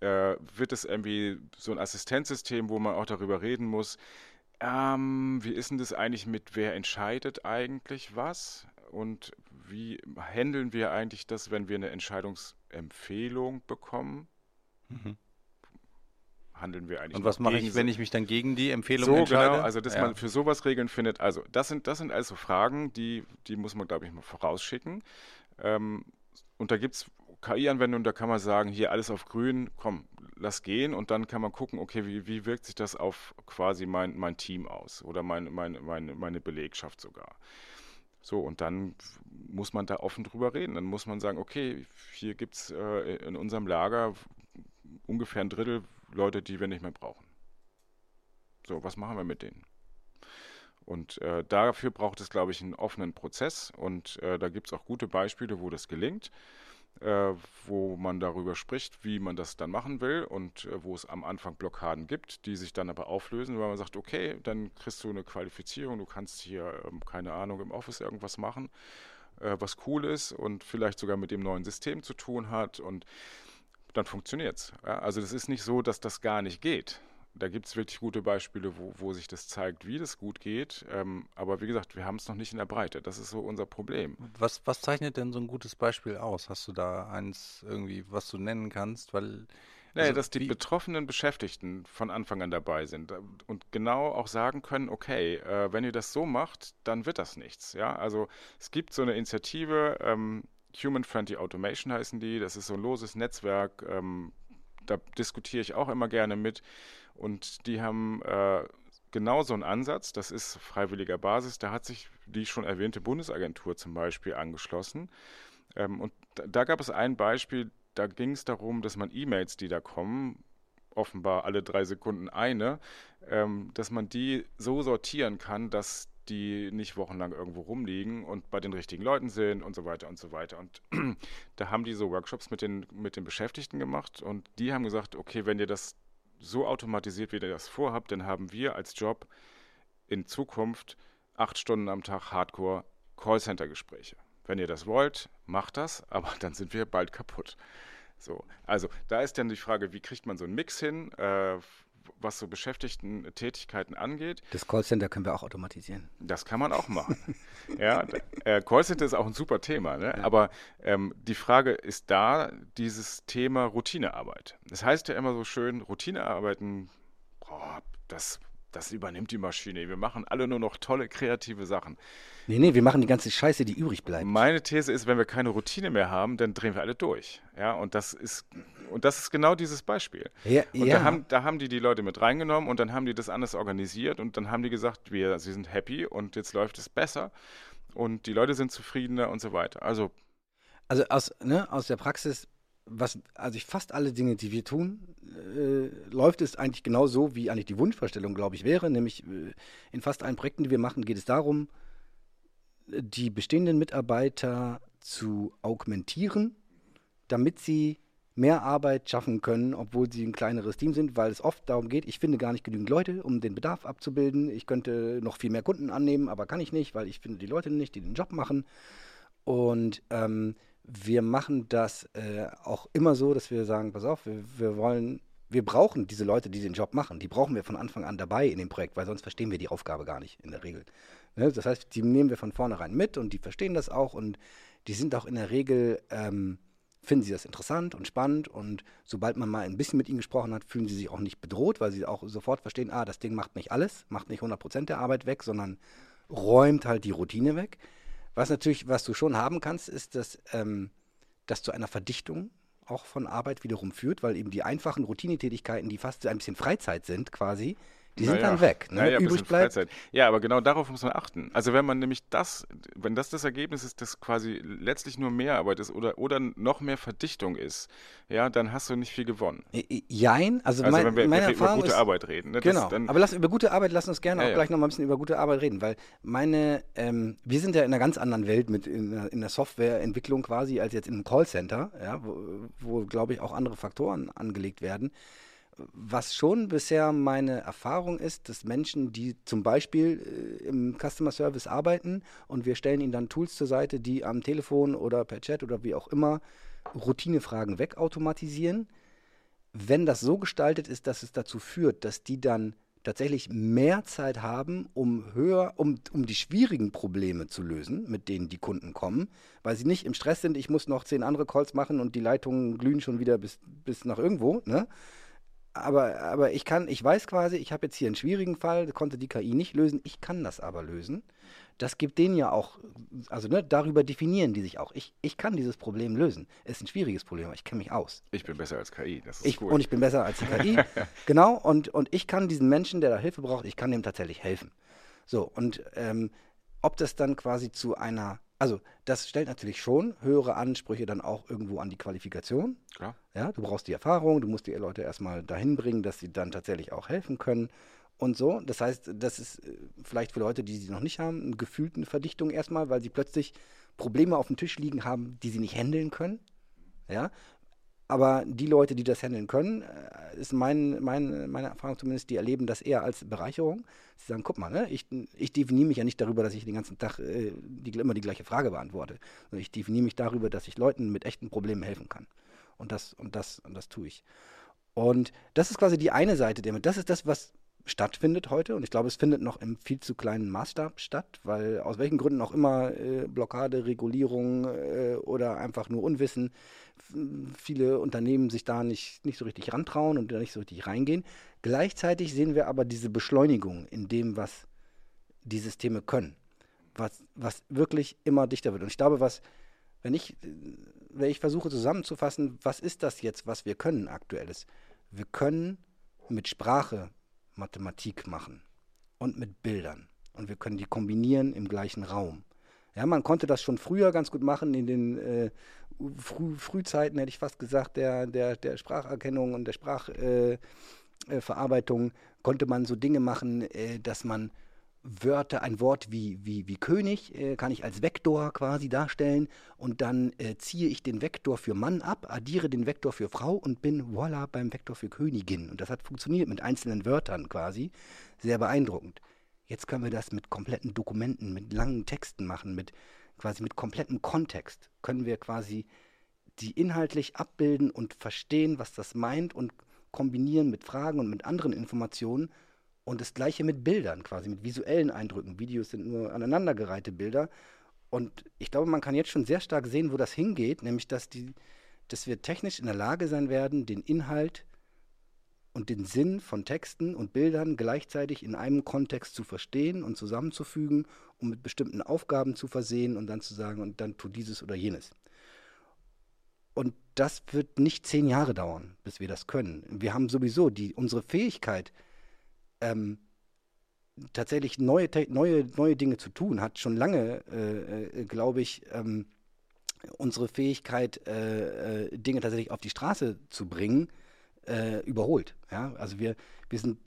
Äh, wird es irgendwie so ein Assistenzsystem, wo man auch darüber reden muss, ähm, wie ist denn das eigentlich mit, wer entscheidet eigentlich was? Und wie handeln wir eigentlich das, wenn wir eine Entscheidungsempfehlung bekommen? Mhm. Handeln wir eigentlich Und was mache ich, wenn ich mich dann gegen die Empfehlung so, entscheide? Genau, also dass ja. man für sowas Regeln findet. Also das sind, das sind also Fragen, die, die muss man, glaube ich, mal vorausschicken. Ähm, und da gibt es KI-Anwendungen, da kann man sagen, hier alles auf grün, komm, lass gehen und dann kann man gucken, okay, wie, wie wirkt sich das auf quasi mein, mein Team aus oder mein, mein, meine, meine Belegschaft sogar. So, und dann muss man da offen drüber reden. Dann muss man sagen, okay, hier gibt es äh, in unserem Lager ungefähr ein Drittel Leute, die wir nicht mehr brauchen. So, was machen wir mit denen? Und äh, dafür braucht es, glaube ich, einen offenen Prozess. Und äh, da gibt es auch gute Beispiele, wo das gelingt, äh, wo man darüber spricht, wie man das dann machen will und äh, wo es am Anfang Blockaden gibt, die sich dann aber auflösen, weil man sagt, okay, dann kriegst du eine Qualifizierung, du kannst hier, ähm, keine Ahnung, im Office irgendwas machen, äh, was cool ist und vielleicht sogar mit dem neuen System zu tun hat und dann funktioniert es. Ja? Also das ist nicht so, dass das gar nicht geht da gibt es wirklich gute Beispiele, wo, wo sich das zeigt, wie das gut geht. Ähm, aber wie gesagt, wir haben es noch nicht in der Breite. Das ist so unser Problem. Was, was zeichnet denn so ein gutes Beispiel aus? Hast du da eins irgendwie, was du nennen kannst? Weil naja, also, dass die betroffenen Beschäftigten von Anfang an dabei sind und genau auch sagen können, okay, äh, wenn ihr das so macht, dann wird das nichts. Ja, also es gibt so eine Initiative, ähm, Human Friendly Automation heißen die. Das ist so ein loses Netzwerk. Ähm, da diskutiere ich auch immer gerne mit. Und die haben äh, genau so einen Ansatz, das ist freiwilliger Basis, da hat sich die schon erwähnte Bundesagentur zum Beispiel angeschlossen. Ähm, und da, gab es ein Beispiel, da ging es darum, dass man E-Mails, die da kommen, offenbar alle drei Sekunden eine, ähm, dass man die so sortieren kann, dass die nicht wochenlang irgendwo rumliegen und bei den richtigen Leuten sind und so weiter und so weiter. Und da haben die so Workshops mit den, mit den Beschäftigten gemacht und die haben gesagt, okay, wenn ihr das so automatisiert, wie ihr das vorhabt, dann haben wir als Job in Zukunft acht Stunden am Tag Hardcore Callcenter-Gespräche. Wenn ihr das wollt, macht das, aber dann sind wir bald kaputt. So, also da ist dann die Frage, wie kriegt man so einen Mix hin äh, was so beschäftigten Tätigkeiten angeht. Das Callcenter können wir auch automatisieren. Das kann man auch machen. ja, äh, Callcenter ist auch ein super Thema, ne? ja. aber ähm, die Frage ist da dieses Thema Routinearbeit. Das heißt ja immer so schön, Routinearbeiten, boah, das das übernimmt die Maschine. Wir machen alle nur noch tolle kreative Sachen. Nee, nee, wir machen die ganze Scheiße, die übrig bleibt. Meine These ist, wenn wir keine Routine mehr haben, dann drehen wir alle durch. Ja, und das ist, und das ist genau dieses Beispiel. Ja, und ja. Da, haben, da haben die die Leute mit reingenommen und dann haben die das anders organisiert und dann haben die gesagt, wir, sie sind happy und jetzt läuft es besser und die Leute sind zufriedener und so weiter. Also, also aus, ne, aus der Praxis was, also fast alle Dinge, die wir tun, äh, läuft es eigentlich genau so, wie eigentlich die Wunschvorstellung, glaube ich, wäre. Nämlich äh, in fast allen Projekten, die wir machen, geht es darum, die bestehenden Mitarbeiter zu augmentieren, damit sie mehr Arbeit schaffen können, obwohl sie ein kleineres Team sind, weil es oft darum geht, ich finde gar nicht genügend Leute, um den Bedarf abzubilden. Ich könnte noch viel mehr Kunden annehmen, aber kann ich nicht, weil ich finde die Leute nicht, die den Job machen. Und ähm, wir machen das äh, auch immer so, dass wir sagen, pass auf, wir, wir, wollen, wir brauchen diese Leute, die den Job machen. Die brauchen wir von Anfang an dabei in dem Projekt, weil sonst verstehen wir die Aufgabe gar nicht in der Regel. Ne? Das heißt, die nehmen wir von vornherein mit und die verstehen das auch und die sind auch in der Regel, ähm, finden sie das interessant und spannend und sobald man mal ein bisschen mit ihnen gesprochen hat, fühlen sie sich auch nicht bedroht, weil sie auch sofort verstehen, ah, das Ding macht nicht alles, macht nicht 100% der Arbeit weg, sondern räumt halt die Routine weg. Was natürlich, was du schon haben kannst, ist, dass ähm, das zu einer Verdichtung auch von Arbeit wiederum führt, weil eben die einfachen Routinetätigkeiten, die fast ein bisschen Freizeit sind quasi, die sind naja. dann weg. Ne? Naja, Übrig bleibt. Freizeit. Ja, aber genau darauf muss man achten. Also wenn man nämlich das, wenn das das Ergebnis ist, dass quasi letztlich nur Mehrarbeit ist oder, oder noch mehr Verdichtung ist, ja, dann hast du nicht viel gewonnen. Jein, also, also mein, wenn wir, meine wenn wir über gute ist, Arbeit reden. Ne, genau, dann, aber lass, über gute Arbeit, lass uns gerne ja, auch gleich noch mal ein bisschen über gute Arbeit reden, weil meine, ähm, wir sind ja in einer ganz anderen Welt mit in, in der Softwareentwicklung quasi als jetzt in einem Callcenter, ja, wo, wo glaube ich auch andere Faktoren angelegt werden was schon bisher meine Erfahrung ist, dass Menschen, die zum Beispiel äh, im Customer Service arbeiten und wir stellen ihnen dann Tools zur Seite, die am Telefon oder per Chat oder wie auch immer Routinefragen wegautomatisieren, wenn das so gestaltet ist, dass es dazu führt, dass die dann tatsächlich mehr Zeit haben, um höher, um, um die schwierigen Probleme zu lösen, mit denen die Kunden kommen, weil sie nicht im Stress sind, ich muss noch zehn andere Calls machen und die Leitungen glühen schon wieder bis, bis nach irgendwo, ne? Aber, aber ich kann, ich weiß quasi, ich habe jetzt hier einen schwierigen Fall, konnte die KI nicht lösen, ich kann das aber lösen. Das gibt denen ja auch, also ne, darüber definieren die sich auch. Ich, ich kann dieses Problem lösen. Es ist ein schwieriges Problem, aber ich kenne mich aus. Ich bin besser als KI, das ist ich, cool. Und ich bin besser als die KI, genau. Und, und ich kann diesen Menschen, der da Hilfe braucht, ich kann dem tatsächlich helfen. So, und, ähm, ob das dann quasi zu einer, also das stellt natürlich schon höhere Ansprüche dann auch irgendwo an die Qualifikation. Klar. Ja, du brauchst die Erfahrung, du musst die Leute erstmal dahin bringen, dass sie dann tatsächlich auch helfen können und so. Das heißt, das ist äh, vielleicht für Leute, die sie noch nicht haben, eine gefühlte Verdichtung erstmal, weil sie plötzlich Probleme auf dem Tisch liegen haben, die sie nicht handeln können. Ja, aber die Leute, die das handeln können, äh, ist mein, mein, meine Erfahrung zumindest, die erleben das eher als Bereicherung. Sie sagen, guck mal, ne, ich, ich definiere mich ja nicht darüber, dass ich den ganzen Tag äh, die, immer die gleiche Frage beantworte. Sondern ich definiere mich darüber, dass ich Leuten mit echten Problemen helfen kann. Und das, und das, und das tue ich. Und das ist quasi die eine Seite damit. Das ist das, was stattfindet heute. Und ich glaube, es findet noch im viel zu kleinen Maßstab statt, weil aus welchen Gründen auch immer äh, Blockade, Regulierung äh, oder einfach nur Unwissen viele Unternehmen sich da nicht, nicht so richtig rantrauen und da nicht so richtig reingehen. Gleichzeitig sehen wir aber diese Beschleunigung in dem, was die Systeme können, was, was wirklich immer dichter wird. Und ich glaube, was, wenn ich, wenn ich versuche zusammenzufassen, was ist das jetzt, was wir können aktuelles? Wir können mit Sprache Mathematik machen und mit Bildern. Und wir können die kombinieren im gleichen Raum. Ja, man konnte das schon früher ganz gut machen in den äh, Früh, Frühzeiten, hätte ich fast gesagt, der, der, der Spracherkennung und der Sprachverarbeitung äh, äh, konnte man so Dinge machen, äh, dass man Wörter, ein Wort wie, wie, wie König äh, kann ich als Vektor quasi darstellen und dann äh, ziehe ich den Vektor für Mann ab, addiere den Vektor für Frau und bin voila beim Vektor für Königin. Und das hat funktioniert mit einzelnen Wörtern quasi. Sehr beeindruckend. Jetzt können wir das mit kompletten Dokumenten, mit langen Texten machen, mit quasi mit komplettem Kontext. Können wir quasi die inhaltlich abbilden und verstehen, was das meint und kombinieren mit Fragen und mit anderen Informationen und das gleiche mit Bildern, quasi mit visuellen Eindrücken. Videos sind nur aneinandergereihte Bilder. Und ich glaube, man kann jetzt schon sehr stark sehen, wo das hingeht, nämlich dass, die, dass wir technisch in der Lage sein werden, den Inhalt und den Sinn von Texten und Bildern gleichzeitig in einem Kontext zu verstehen und zusammenzufügen, um mit bestimmten Aufgaben zu versehen und dann zu sagen, und dann tu dieses oder jenes. Und das wird nicht zehn Jahre dauern, bis wir das können. Wir haben sowieso die, unsere Fähigkeit, ähm, tatsächlich neue, neue, neue Dinge zu tun, hat schon lange, äh, äh, glaube ich, ähm, unsere Fähigkeit, äh, äh, Dinge tatsächlich auf die Straße zu bringen, äh, überholt. Ja? Also wir, wir sind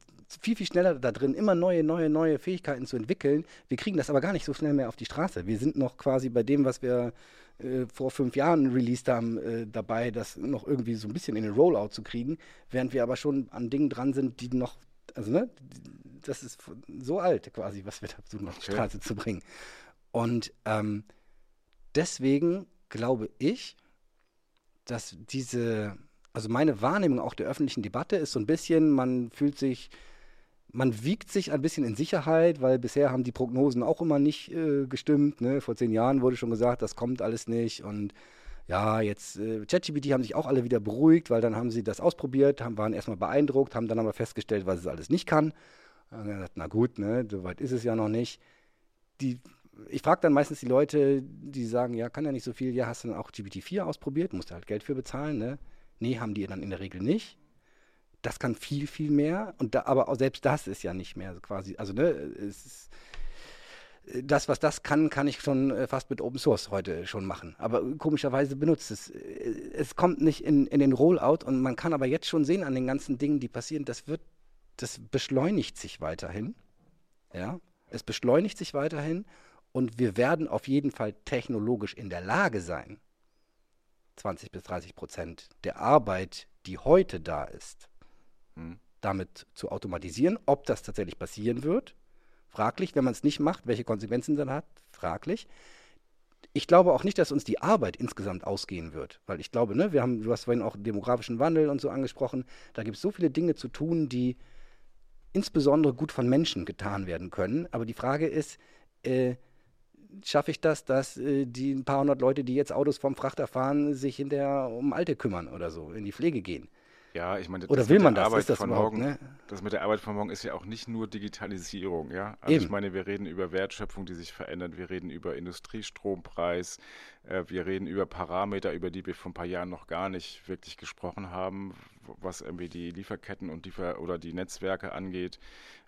viel, viel schneller da drin, immer neue, neue, neue Fähigkeiten zu entwickeln. Wir kriegen das aber gar nicht so schnell mehr auf die Straße. Wir sind noch quasi bei dem, was wir äh, vor fünf Jahren released haben, äh, dabei, das noch irgendwie so ein bisschen in den Rollout zu kriegen, während wir aber schon an Dingen dran sind, die noch also ne, das ist so alt quasi, was wir da versuchen auf die Straße zu bringen. Und ähm, deswegen glaube ich, dass diese, also meine Wahrnehmung auch der öffentlichen Debatte ist so ein bisschen, man fühlt sich, man wiegt sich ein bisschen in Sicherheit, weil bisher haben die Prognosen auch immer nicht äh, gestimmt. Ne? Vor zehn Jahren wurde schon gesagt, das kommt alles nicht und ja, jetzt äh, ChatGPT haben sich auch alle wieder beruhigt, weil dann haben sie das ausprobiert, haben, waren erstmal beeindruckt, haben dann aber festgestellt, was es alles nicht kann. Und dann gesagt, na gut, ne, so weit ist es ja noch nicht. Die, ich frage dann meistens die Leute, die sagen, ja, kann ja nicht so viel, ja, hast du dann auch GPT-4 ausprobiert, musst du halt Geld für bezahlen, ne? Nee, haben die dann in der Regel nicht. Das kann viel, viel mehr. Und da, aber auch selbst das ist ja nicht mehr quasi, also ne, es ist, das, was das kann, kann ich schon äh, fast mit Open Source heute schon machen. Aber komischerweise benutzt es. Äh, es kommt nicht in, in den Rollout und man kann aber jetzt schon sehen an den ganzen Dingen, die passieren, das wird, das beschleunigt sich weiterhin. Ja, es beschleunigt sich weiterhin und wir werden auf jeden Fall technologisch in der Lage sein, 20 bis 30 Prozent der Arbeit, die heute da ist, hm. damit zu automatisieren. Ob das tatsächlich passieren wird, Fraglich, wenn man es nicht macht, welche Konsequenzen dann hat, fraglich. Ich glaube auch nicht, dass uns die Arbeit insgesamt ausgehen wird, weil ich glaube, ne, wir haben, du hast vorhin auch demografischen Wandel und so angesprochen, da gibt es so viele Dinge zu tun, die insbesondere gut von Menschen getan werden können. Aber die Frage ist, äh, schaffe ich das, dass äh, die ein paar hundert Leute, die jetzt Autos vom Frachter fahren, sich hinterher um Alte kümmern oder so, in die Pflege gehen? Ja, ich meine, oder will man das? Arbeit das von morgen, ne? Das mit der Arbeit von morgen ist ja auch nicht nur Digitalisierung, ja. Also Eben. ich meine, wir reden über Wertschöpfung, die sich verändert, wir reden über Industriestrompreis, äh, wir reden über Parameter, über die wir vor ein paar Jahren noch gar nicht wirklich gesprochen haben, was irgendwie die Lieferketten und Liefer oder die Netzwerke angeht.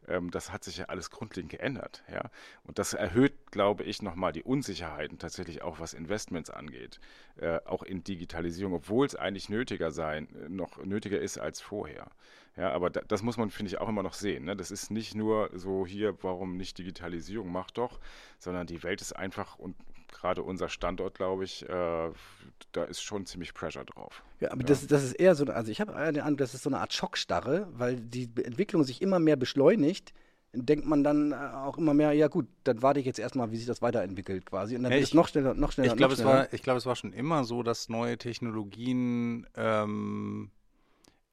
Ähm, das hat sich ja alles grundlegend geändert. Ja? Und das erhöht, glaube ich, nochmal die Unsicherheiten tatsächlich auch, was Investments angeht. Äh, auch in Digitalisierung, obwohl es eigentlich nötiger sein, äh, noch nötiger ist als vorher. Ja, aber da, das muss man, finde ich, auch immer noch sehen. Ne? Das ist nicht nur so hier, warum nicht Digitalisierung, macht doch, sondern die Welt ist einfach und gerade unser Standort, glaube ich, äh, da ist schon ziemlich Pressure drauf. Ja, aber ja. Das, das ist eher so, also ich habe den Eindruck, das ist so eine Art Schockstarre, weil die Entwicklung sich immer mehr beschleunigt denkt man dann äh, auch immer mehr, ja gut, dann warte ich jetzt erstmal, wie sich das weiterentwickelt quasi. Und dann ja, wird es noch schneller, noch schneller. Ich glaube, es, war, glaub, es war schon immer so, dass neue Technologien ähm,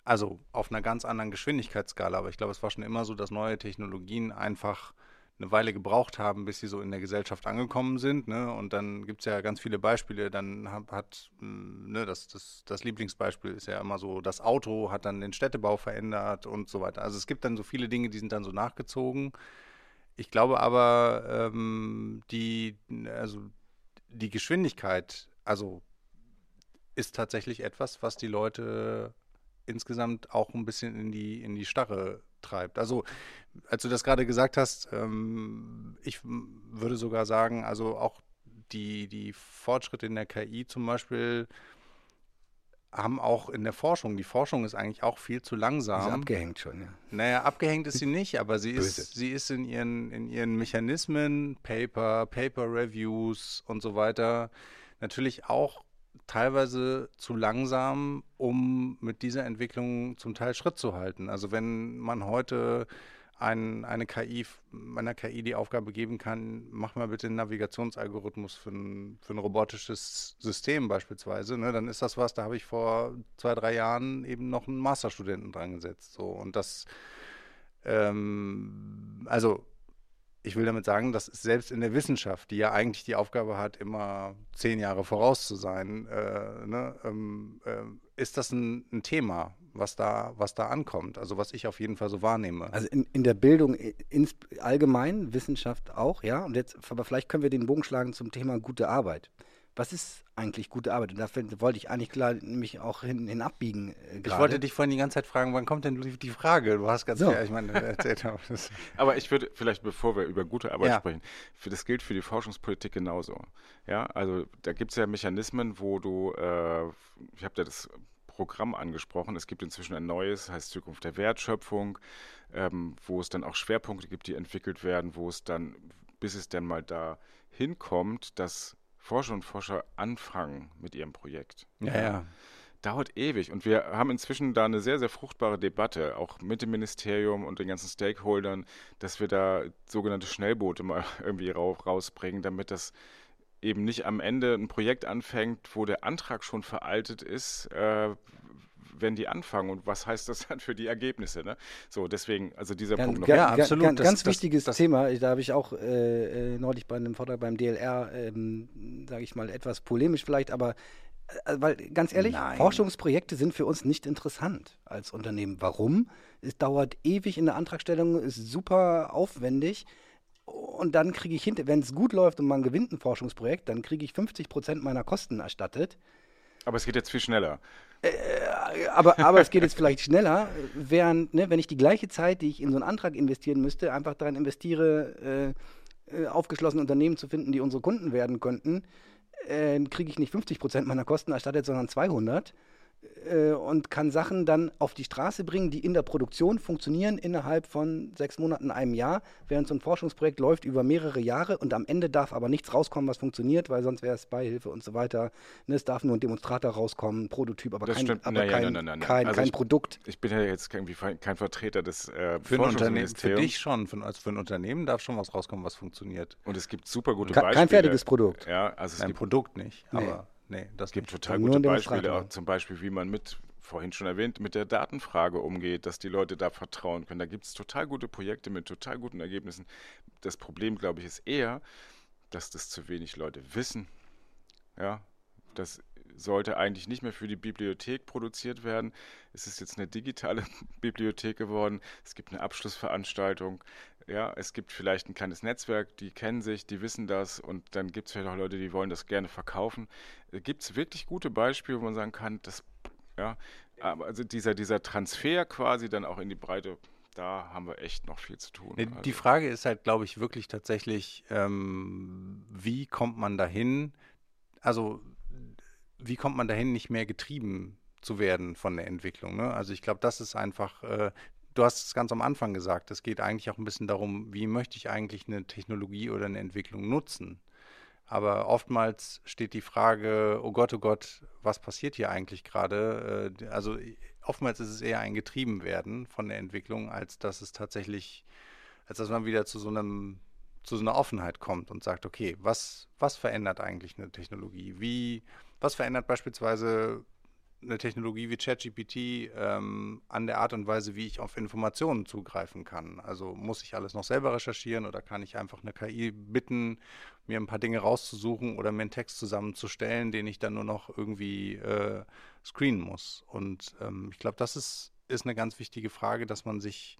also auf einer ganz anderen Geschwindigkeitsskala, aber ich glaube, es war schon immer so, dass neue Technologien einfach eine Weile gebraucht haben, bis sie so in der Gesellschaft angekommen sind. Ne? Und dann gibt es ja ganz viele Beispiele. Dann hat, hat hm, ne, das, das, das Lieblingsbeispiel ist ja immer so, das Auto hat dann den Städtebau verändert und so weiter. Also es gibt dann so viele Dinge, die sind dann so nachgezogen. Ich glaube aber, ähm, die, also die Geschwindigkeit, also ist tatsächlich etwas, was die Leute insgesamt auch ein bisschen in die, in die Starre treibt. Also, als du das gerade gesagt hast, ähm, ich würde sogar sagen, also auch die, die Fortschritte in der KI zum Beispiel haben auch in der Forschung, die Forschung ist eigentlich auch viel zu langsam. Sie ist abgehängt schon, ja. Naja, abgehängt ist sie nicht, aber sie ist, sie ist in ihren, in ihren Mechanismen, Paper, Paper Reviews und so weiter, natürlich auch teilweise zu langsam, um mit dieser Entwicklung zum Teil Schritt zu halten. Also wenn man heute ein, eine KI, einer KI die Aufgabe geben kann, mach mal bitte einen Navigationsalgorithmus für ein, für ein robotisches System beispielsweise, ne, dann ist das was, da habe ich vor zwei, drei Jahren eben noch einen Masterstudenten dran gesetzt. So. Und das, ähm, also ich will damit sagen, dass selbst in der Wissenschaft, die ja eigentlich die Aufgabe hat, immer zehn Jahre voraus zu sein, äh, ne, ähm, äh, ist das ein, ein, Thema, was da, was da ankommt. Also was ich auf jeden Fall so wahrnehme. Also in, in der Bildung ins, allgemein, Wissenschaft auch, ja. Und jetzt, aber vielleicht können wir den Bogen schlagen zum Thema gute Arbeit was ist eigentlich gute Arbeit? Und dafür wollte ich eigentlich klar mich auch hin, hin abbiegen. Äh, ich wollte dich vorhin die ganze Zeit fragen, wann kommt denn die Frage? Du hast ganz so. klar, ich meine, erzählt Aber ich würde vielleicht, bevor wir über gute Arbeit ja. sprechen, für, das gilt für die Forschungspolitik genauso. Ja, also da gibt es ja Mechanismen, wo du, äh, ich habe ja das Programm angesprochen. Es gibt inzwischen ein neues, heißt Zukunft der Wertschöpfung, ähm, wo es dann auch Schwerpunkte gibt, die entwickelt werden, wo es dann, bis es dann mal da hinkommt, dass Forscher und Forscher anfangen mit ihrem Projekt. Ja, ja. Dauert ewig. Und wir haben inzwischen da eine sehr, sehr fruchtbare Debatte, auch mit dem Ministerium und den ganzen Stakeholdern, dass wir da sogenannte Schnellboote mal irgendwie rausbringen, damit das eben nicht am Ende ein Projekt anfängt, wo der Antrag schon veraltet ist, äh, wenn die anfangen und was heißt das dann für die Ergebnisse? Ne? So, deswegen, also dieser ja, Punkt noch. Ja, absolut. Ganz, das, ganz wichtiges das, Thema. Da habe ich auch äh, äh, neulich bei einem Vortrag beim DLR, ähm, sage ich mal, etwas polemisch vielleicht, aber äh, weil ganz ehrlich, Nein. Forschungsprojekte sind für uns nicht interessant als Unternehmen. Warum? Es dauert ewig in der Antragstellung, ist super aufwendig. Und dann kriege ich hinter, wenn es gut läuft und man gewinnt ein Forschungsprojekt, dann kriege ich 50 Prozent meiner Kosten erstattet. Aber es geht jetzt viel schneller. Äh, aber, aber es geht jetzt vielleicht schneller, während, ne, wenn ich die gleiche Zeit, die ich in so einen Antrag investieren müsste, einfach daran investiere, äh, äh aufgeschlossene Unternehmen zu finden, die unsere Kunden werden könnten, äh, kriege ich nicht 50 Prozent meiner Kosten erstattet, sondern 200 äh, und kann Sachen dann auf die Straße bringen, die in der Produktion funktionieren innerhalb von sechs Monaten, einem Jahr, während so ein Forschungsprojekt läuft über mehrere Jahre und am Ende darf aber nichts rauskommen, was funktioniert, weil sonst wäre es Beihilfe und so weiter. Ne, es darf nur ein Demonstrator rauskommen, ein Prototyp, aber, kein, aber naja, kein, nein, nein, nein, kein, also kein ich, Produkt. Ich bin ja jetzt irgendwie kein Vertreter des äh, für, ein für dich schon, für, also für ein Unternehmen darf schon was rauskommen, was funktioniert. Und es gibt super gute Ke Beispiele. Kein fertiges Produkt. Ja, also es ein gibt Produkt nicht, nee. aber Nee, das gibt total gute Beispiele, auch zum Beispiel, wie man mit, vorhin schon erwähnt, mit der Datenfrage umgeht, dass die Leute da vertrauen können. Da gibt es total gute Projekte mit total guten Ergebnissen. Das Problem, glaube ich, ist eher, dass das zu wenig Leute wissen. Ja, das sollte eigentlich nicht mehr für die Bibliothek produziert werden. Es ist jetzt eine digitale Bibliothek geworden. Es gibt eine Abschlussveranstaltung. Ja, es gibt vielleicht ein kleines Netzwerk, die kennen sich, die wissen das und dann gibt es vielleicht auch Leute, die wollen das gerne verkaufen. Gibt es wirklich gute Beispiele, wo man sagen kann, das, ja, also dieser, dieser Transfer quasi dann auch in die Breite, da haben wir echt noch viel zu tun. Nee, also. Die Frage ist halt, glaube ich, wirklich tatsächlich, ähm, wie kommt man dahin? Also, wie kommt man dahin, nicht mehr getrieben zu werden von der Entwicklung? Ne? Also, ich glaube, das ist einfach, äh, du hast es ganz am Anfang gesagt, es geht eigentlich auch ein bisschen darum, wie möchte ich eigentlich eine Technologie oder eine Entwicklung nutzen? Aber oftmals steht die Frage, oh Gott, oh Gott, was passiert hier eigentlich gerade? Äh, also oftmals ist es eher ein Getriebenwerden von der Entwicklung, als dass es tatsächlich, als dass man wieder zu so einem, zu so einer Offenheit kommt und sagt, okay, was, was verändert eigentlich eine Technologie? Wie, was verändert beispielsweise eine Technologie wie ChatGPT ähm, an der Art und Weise, wie ich auf Informationen zugreifen kann. Also muss ich alles noch selber recherchieren oder kann ich einfach eine KI bitten, mir ein paar Dinge rauszusuchen oder mir einen Text zusammenzustellen, den ich dann nur noch irgendwie äh, screenen muss. Und ähm, ich glaube, das ist, ist eine ganz wichtige Frage, dass man sich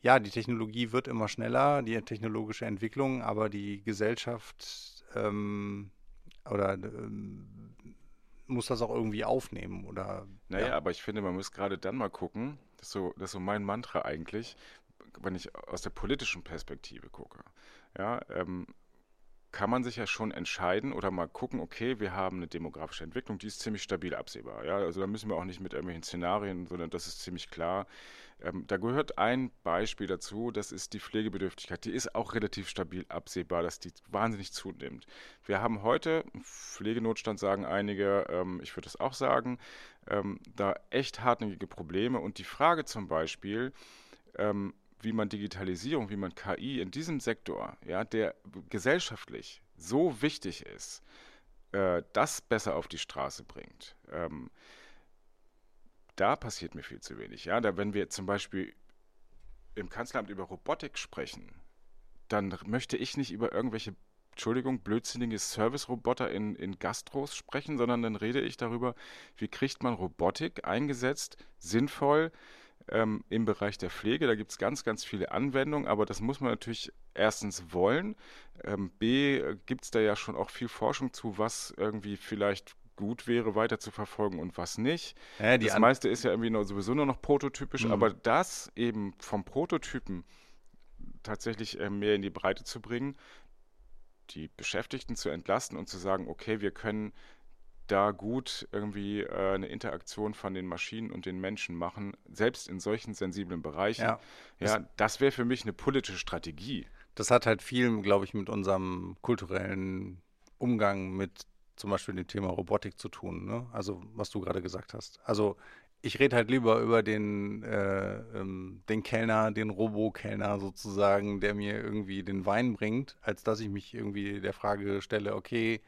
ja, die Technologie wird immer schneller, die technologische Entwicklung, aber die Gesellschaft ähm, oder ähm, muss das auch irgendwie aufnehmen oder. Naja, ja. aber ich finde, man muss gerade dann mal gucken, das ist, so, das ist so mein Mantra eigentlich, wenn ich aus der politischen Perspektive gucke. Ja, ähm, kann man sich ja schon entscheiden oder mal gucken, okay, wir haben eine demografische Entwicklung, die ist ziemlich stabil absehbar. Ja? Also da müssen wir auch nicht mit irgendwelchen Szenarien, sondern das ist ziemlich klar. Ähm, da gehört ein Beispiel dazu, das ist die Pflegebedürftigkeit. Die ist auch relativ stabil absehbar, dass die wahnsinnig zunimmt. Wir haben heute, Pflegenotstand sagen einige, ähm, ich würde das auch sagen, ähm, da echt hartnäckige Probleme. Und die Frage zum Beispiel, ähm, wie man Digitalisierung, wie man KI in diesem Sektor, ja, der gesellschaftlich so wichtig ist, äh, das besser auf die Straße bringt. Ähm, da passiert mir viel zu wenig. Ja, da, wenn wir zum Beispiel im Kanzleramt über Robotik sprechen, dann möchte ich nicht über irgendwelche, Entschuldigung, blödsinnige Service-Roboter in, in Gastros sprechen, sondern dann rede ich darüber, wie kriegt man Robotik eingesetzt, sinnvoll, ähm, im Bereich der Pflege. Da gibt es ganz, ganz viele Anwendungen, aber das muss man natürlich erstens wollen. Ähm, B, äh, gibt es da ja schon auch viel Forschung zu, was irgendwie vielleicht gut wäre, weiter zu verfolgen und was nicht. Ja, das meiste ist ja irgendwie nur, sowieso nur noch prototypisch, mhm. aber das eben vom Prototypen tatsächlich äh, mehr in die Breite zu bringen, die Beschäftigten zu entlasten und zu sagen, okay, wir können da gut irgendwie äh, eine Interaktion von den Maschinen und den Menschen machen, selbst in solchen sensiblen Bereichen. Ja, ja das, das wäre für mich eine politische Strategie. Das hat halt viel, glaube ich, mit unserem kulturellen Umgang mit zum Beispiel dem Thema Robotik zu tun. Ne? Also was du gerade gesagt hast. Also ich rede halt lieber über den, äh, ähm, den Kellner, den Robo-Kellner sozusagen, der mir irgendwie den Wein bringt, als dass ich mich irgendwie der Frage stelle, okay,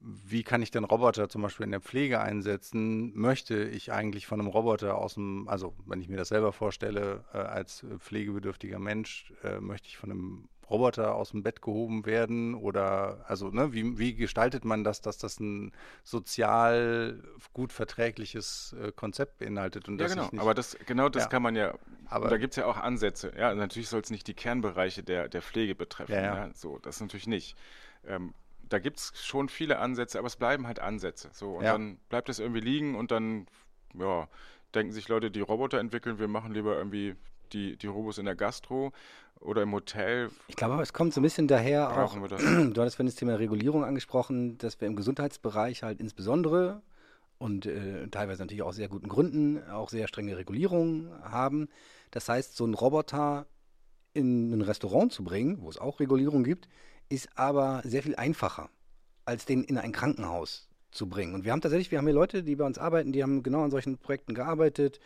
wie kann ich denn Roboter zum Beispiel in der Pflege einsetzen? Möchte ich eigentlich von einem Roboter aus dem, also wenn ich mir das selber vorstelle, äh, als pflegebedürftiger Mensch, äh, möchte ich von einem Roboter aus dem Bett gehoben werden? Oder also, ne, wie, wie gestaltet man das, dass das ein sozial gut verträgliches äh, Konzept beinhaltet? Und ja, genau, nicht, aber das, genau das ja. kann man ja, aber da gibt es ja auch Ansätze. Ja, natürlich soll es nicht die Kernbereiche der, der Pflege betreffen. Ja, ja. So, das natürlich nicht. Ähm, da gibt es schon viele Ansätze, aber es bleiben halt Ansätze. So, und ja. dann bleibt es irgendwie liegen und dann, ja, denken sich Leute, die Roboter entwickeln, wir machen lieber irgendwie die, die Robos in der Gastro oder im Hotel. Ich glaube, es kommt so ein bisschen daher auch, du hattest vorhin das Thema Regulierung angesprochen, dass wir im Gesundheitsbereich halt insbesondere und äh, teilweise natürlich auch sehr guten Gründen auch sehr strenge Regulierungen haben. Das heißt, so einen Roboter in ein Restaurant zu bringen, wo es auch Regulierung gibt, ist aber sehr viel einfacher, als den in ein Krankenhaus zu bringen. Und wir haben tatsächlich, wir haben hier Leute, die bei uns arbeiten, die haben genau an solchen Projekten gearbeitet,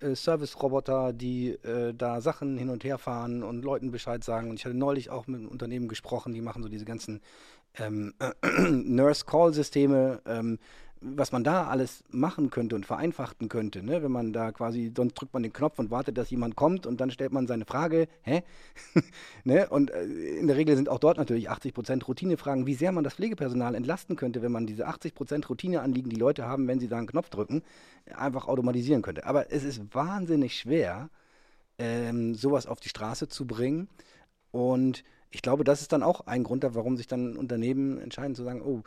äh, Service-Roboter, die äh, da Sachen hin und her fahren und Leuten Bescheid sagen. Und ich hatte neulich auch mit einem Unternehmen gesprochen, die machen so diese ganzen ähm, äh, Nurse-Call-Systeme, ähm, was man da alles machen könnte und vereinfachten könnte, ne? wenn man da quasi, sonst drückt man den Knopf und wartet, dass jemand kommt und dann stellt man seine Frage, hä? ne? Und äh, in der Regel sind auch dort natürlich 80 Prozent Routinefragen, wie sehr man das Pflegepersonal entlasten könnte, wenn man diese 80 Prozent Routineanliegen, die Leute haben, wenn sie da einen Knopf drücken, einfach automatisieren könnte. Aber es ist wahnsinnig schwer, ähm, sowas auf die Straße zu bringen und ich glaube, das ist dann auch ein Grund, warum sich dann Unternehmen entscheiden zu sagen, oh,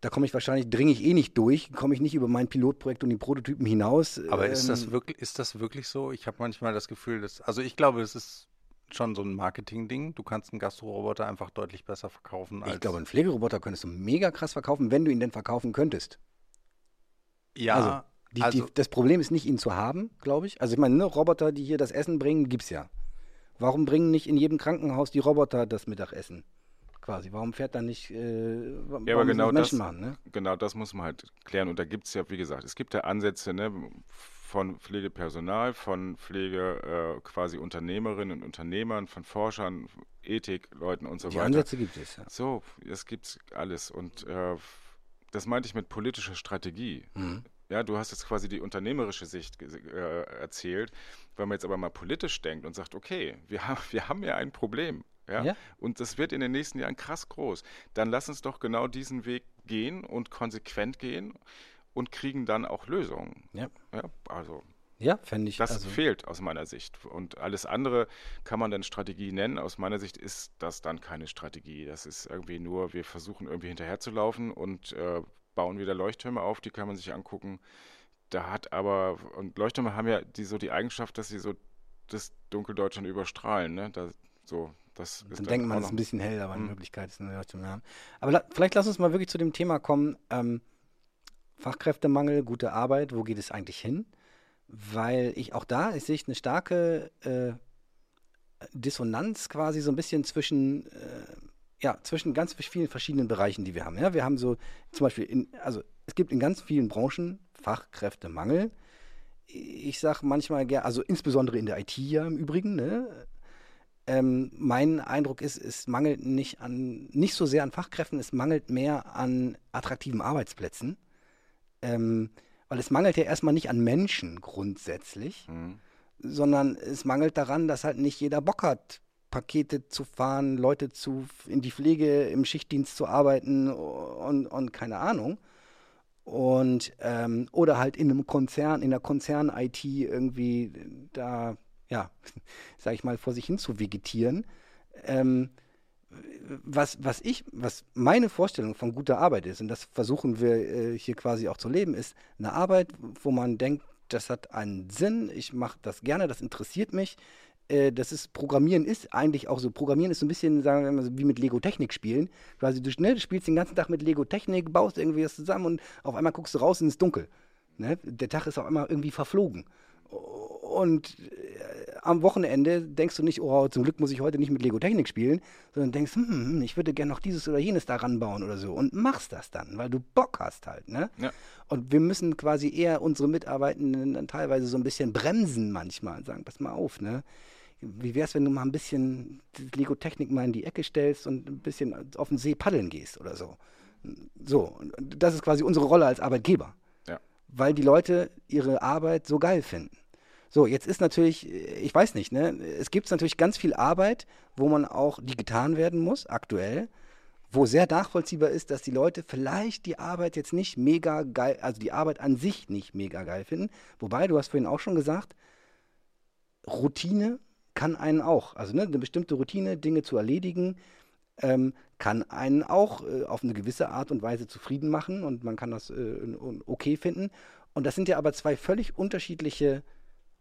da komme ich wahrscheinlich, dringe ich eh nicht durch, komme ich nicht über mein Pilotprojekt und die Prototypen hinaus. Aber ähm, ist, das wirklich, ist das wirklich so? Ich habe manchmal das Gefühl, dass, also ich glaube, es ist schon so ein Marketing-Ding. Du kannst einen Gastroroboter einfach deutlich besser verkaufen. ich glaube, einen Pflegeroboter könntest du mega krass verkaufen, wenn du ihn denn verkaufen könntest. Ja. Also, die, also die, das Problem ist nicht, ihn zu haben, glaube ich. Also ich meine, ne, Roboter, die hier das Essen bringen, gibt es ja. Warum bringen nicht in jedem Krankenhaus die Roboter das Mittagessen? Quasi. Warum fährt dann nicht äh, ja, aber genau das, machen, ne? genau das muss man halt klären. Und da gibt es ja, wie gesagt, es gibt ja Ansätze ne, von Pflegepersonal, von Pflege äh, quasi Unternehmerinnen und Unternehmern, von Forschern, Ethikleuten und so die weiter. Die Ansätze gibt es, ja. So, es gibt alles. Und äh, das meinte ich mit politischer Strategie. Mhm. Ja, du hast jetzt quasi die unternehmerische Sicht äh, erzählt. Wenn man jetzt aber mal politisch denkt und sagt, okay, wir, ha wir haben ja ein Problem. Ja? ja? Und das wird in den nächsten Jahren krass groß. Dann lass uns doch genau diesen Weg gehen und konsequent gehen und kriegen dann auch Lösungen. Ja. ja also. Ja, fände ich. Das also fehlt aus meiner Sicht. Und alles andere kann man dann Strategie nennen. Aus meiner Sicht ist das dann keine Strategie. Das ist irgendwie nur, wir versuchen irgendwie hinterherzulaufen und äh, bauen wieder Leuchttürme auf, die kann man sich angucken. Da hat aber, und Leuchttürme haben ja die, so die Eigenschaft, dass sie so das Dunkeldeutschland überstrahlen. Ne? Da, so, das dann denkt man, es ist ein bisschen hell, aber in hm. Wirklichkeit ist eine Leuchttürme haben. Aber la vielleicht lass uns mal wirklich zu dem Thema kommen. Ähm, Fachkräftemangel, gute Arbeit, wo geht es eigentlich hin? Weil ich auch da, ich sehe eine starke äh, Dissonanz quasi so ein bisschen zwischen äh, ja, zwischen ganz vielen verschiedenen Bereichen, die wir haben. Ja, wir haben so zum Beispiel, in, also es gibt in ganz vielen Branchen Fachkräftemangel. Ich sage manchmal gerne, also insbesondere in der IT ja im Übrigen, ne? Ähm, mein Eindruck ist, es mangelt nicht an, nicht so sehr an Fachkräften, es mangelt mehr an attraktiven Arbeitsplätzen. Ähm, weil es mangelt ja erstmal nicht an Menschen grundsätzlich, mhm. sondern es mangelt daran, dass halt nicht jeder Bock hat, Pakete zu fahren, Leute zu in die Pflege, im Schichtdienst zu arbeiten und, und keine Ahnung. Und ähm, oder halt in einem Konzern, in der Konzern-IT irgendwie da, ja, sag ich mal, vor sich hin zu vegetieren. Ähm, was, was ich, was meine Vorstellung von guter Arbeit ist, und das versuchen wir äh, hier quasi auch zu leben, ist eine Arbeit, wo man denkt, das hat einen Sinn, ich mache das gerne, das interessiert mich, äh, das ist, Programmieren ist eigentlich auch so. Programmieren ist so ein bisschen, sagen wir mal, wie mit Lego-Technik spielen. Quasi, du, ne, du spielst den ganzen Tag mit Lego-Technik, baust irgendwie was zusammen und auf einmal guckst du raus und es ist dunkel. Ne? Der Tag ist auch immer irgendwie verflogen. Und äh, am Wochenende denkst du nicht, oh, zum Glück muss ich heute nicht mit Lego-Technik spielen, sondern denkst, hm, hm ich würde gerne noch dieses oder jenes daran bauen oder so. Und machst das dann, weil du Bock hast halt. Ne? Ja. Und wir müssen quasi eher unsere Mitarbeitenden dann teilweise so ein bisschen bremsen manchmal und sagen, pass mal auf, ne? wie wäre es, wenn du mal ein bisschen Lego-Technik mal in die Ecke stellst und ein bisschen auf den See paddeln gehst oder so. So, das ist quasi unsere Rolle als Arbeitgeber. Weil die Leute ihre Arbeit so geil finden. So, jetzt ist natürlich, ich weiß nicht, ne, es gibt natürlich ganz viel Arbeit, wo man auch, die getan werden muss, aktuell, wo sehr nachvollziehbar ist, dass die Leute vielleicht die Arbeit jetzt nicht mega geil, also die Arbeit an sich nicht mega geil finden. Wobei, du hast vorhin auch schon gesagt, Routine kann einen auch, also ne, eine bestimmte Routine, Dinge zu erledigen, ähm, kann einen auch äh, auf eine gewisse Art und Weise zufrieden machen und man kann das äh, okay finden. Und das sind ja aber zwei völlig unterschiedliche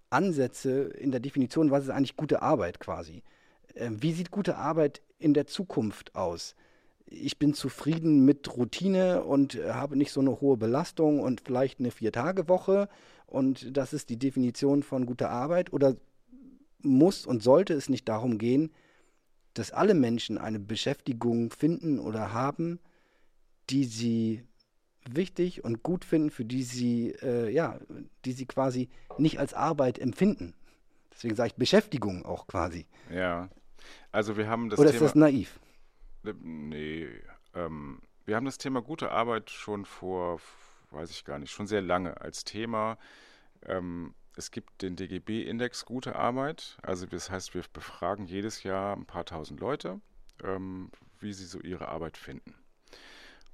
Ansätze in der Definition, was ist eigentlich gute Arbeit quasi. Ähm, wie sieht gute Arbeit in der Zukunft aus? Ich bin zufrieden mit Routine und habe nicht so eine hohe Belastung und vielleicht eine Vier-Tage-Woche und das ist die Definition von guter Arbeit oder muss und sollte es nicht darum gehen, dass alle Menschen eine Beschäftigung finden oder haben, die sie wichtig und gut finden, für die sie, äh, ja, die sie quasi nicht als Arbeit empfinden. Deswegen sage ich Beschäftigung auch quasi. Ja. Also wir haben das Oder Thema, ist das naiv? Äh, nee. Ähm, wir haben das Thema gute Arbeit schon vor, weiß ich gar nicht, schon sehr lange als Thema. Ähm, es gibt den DGB-Index Gute Arbeit. Also das heißt, wir befragen jedes Jahr ein paar tausend Leute, ähm, wie sie so ihre Arbeit finden.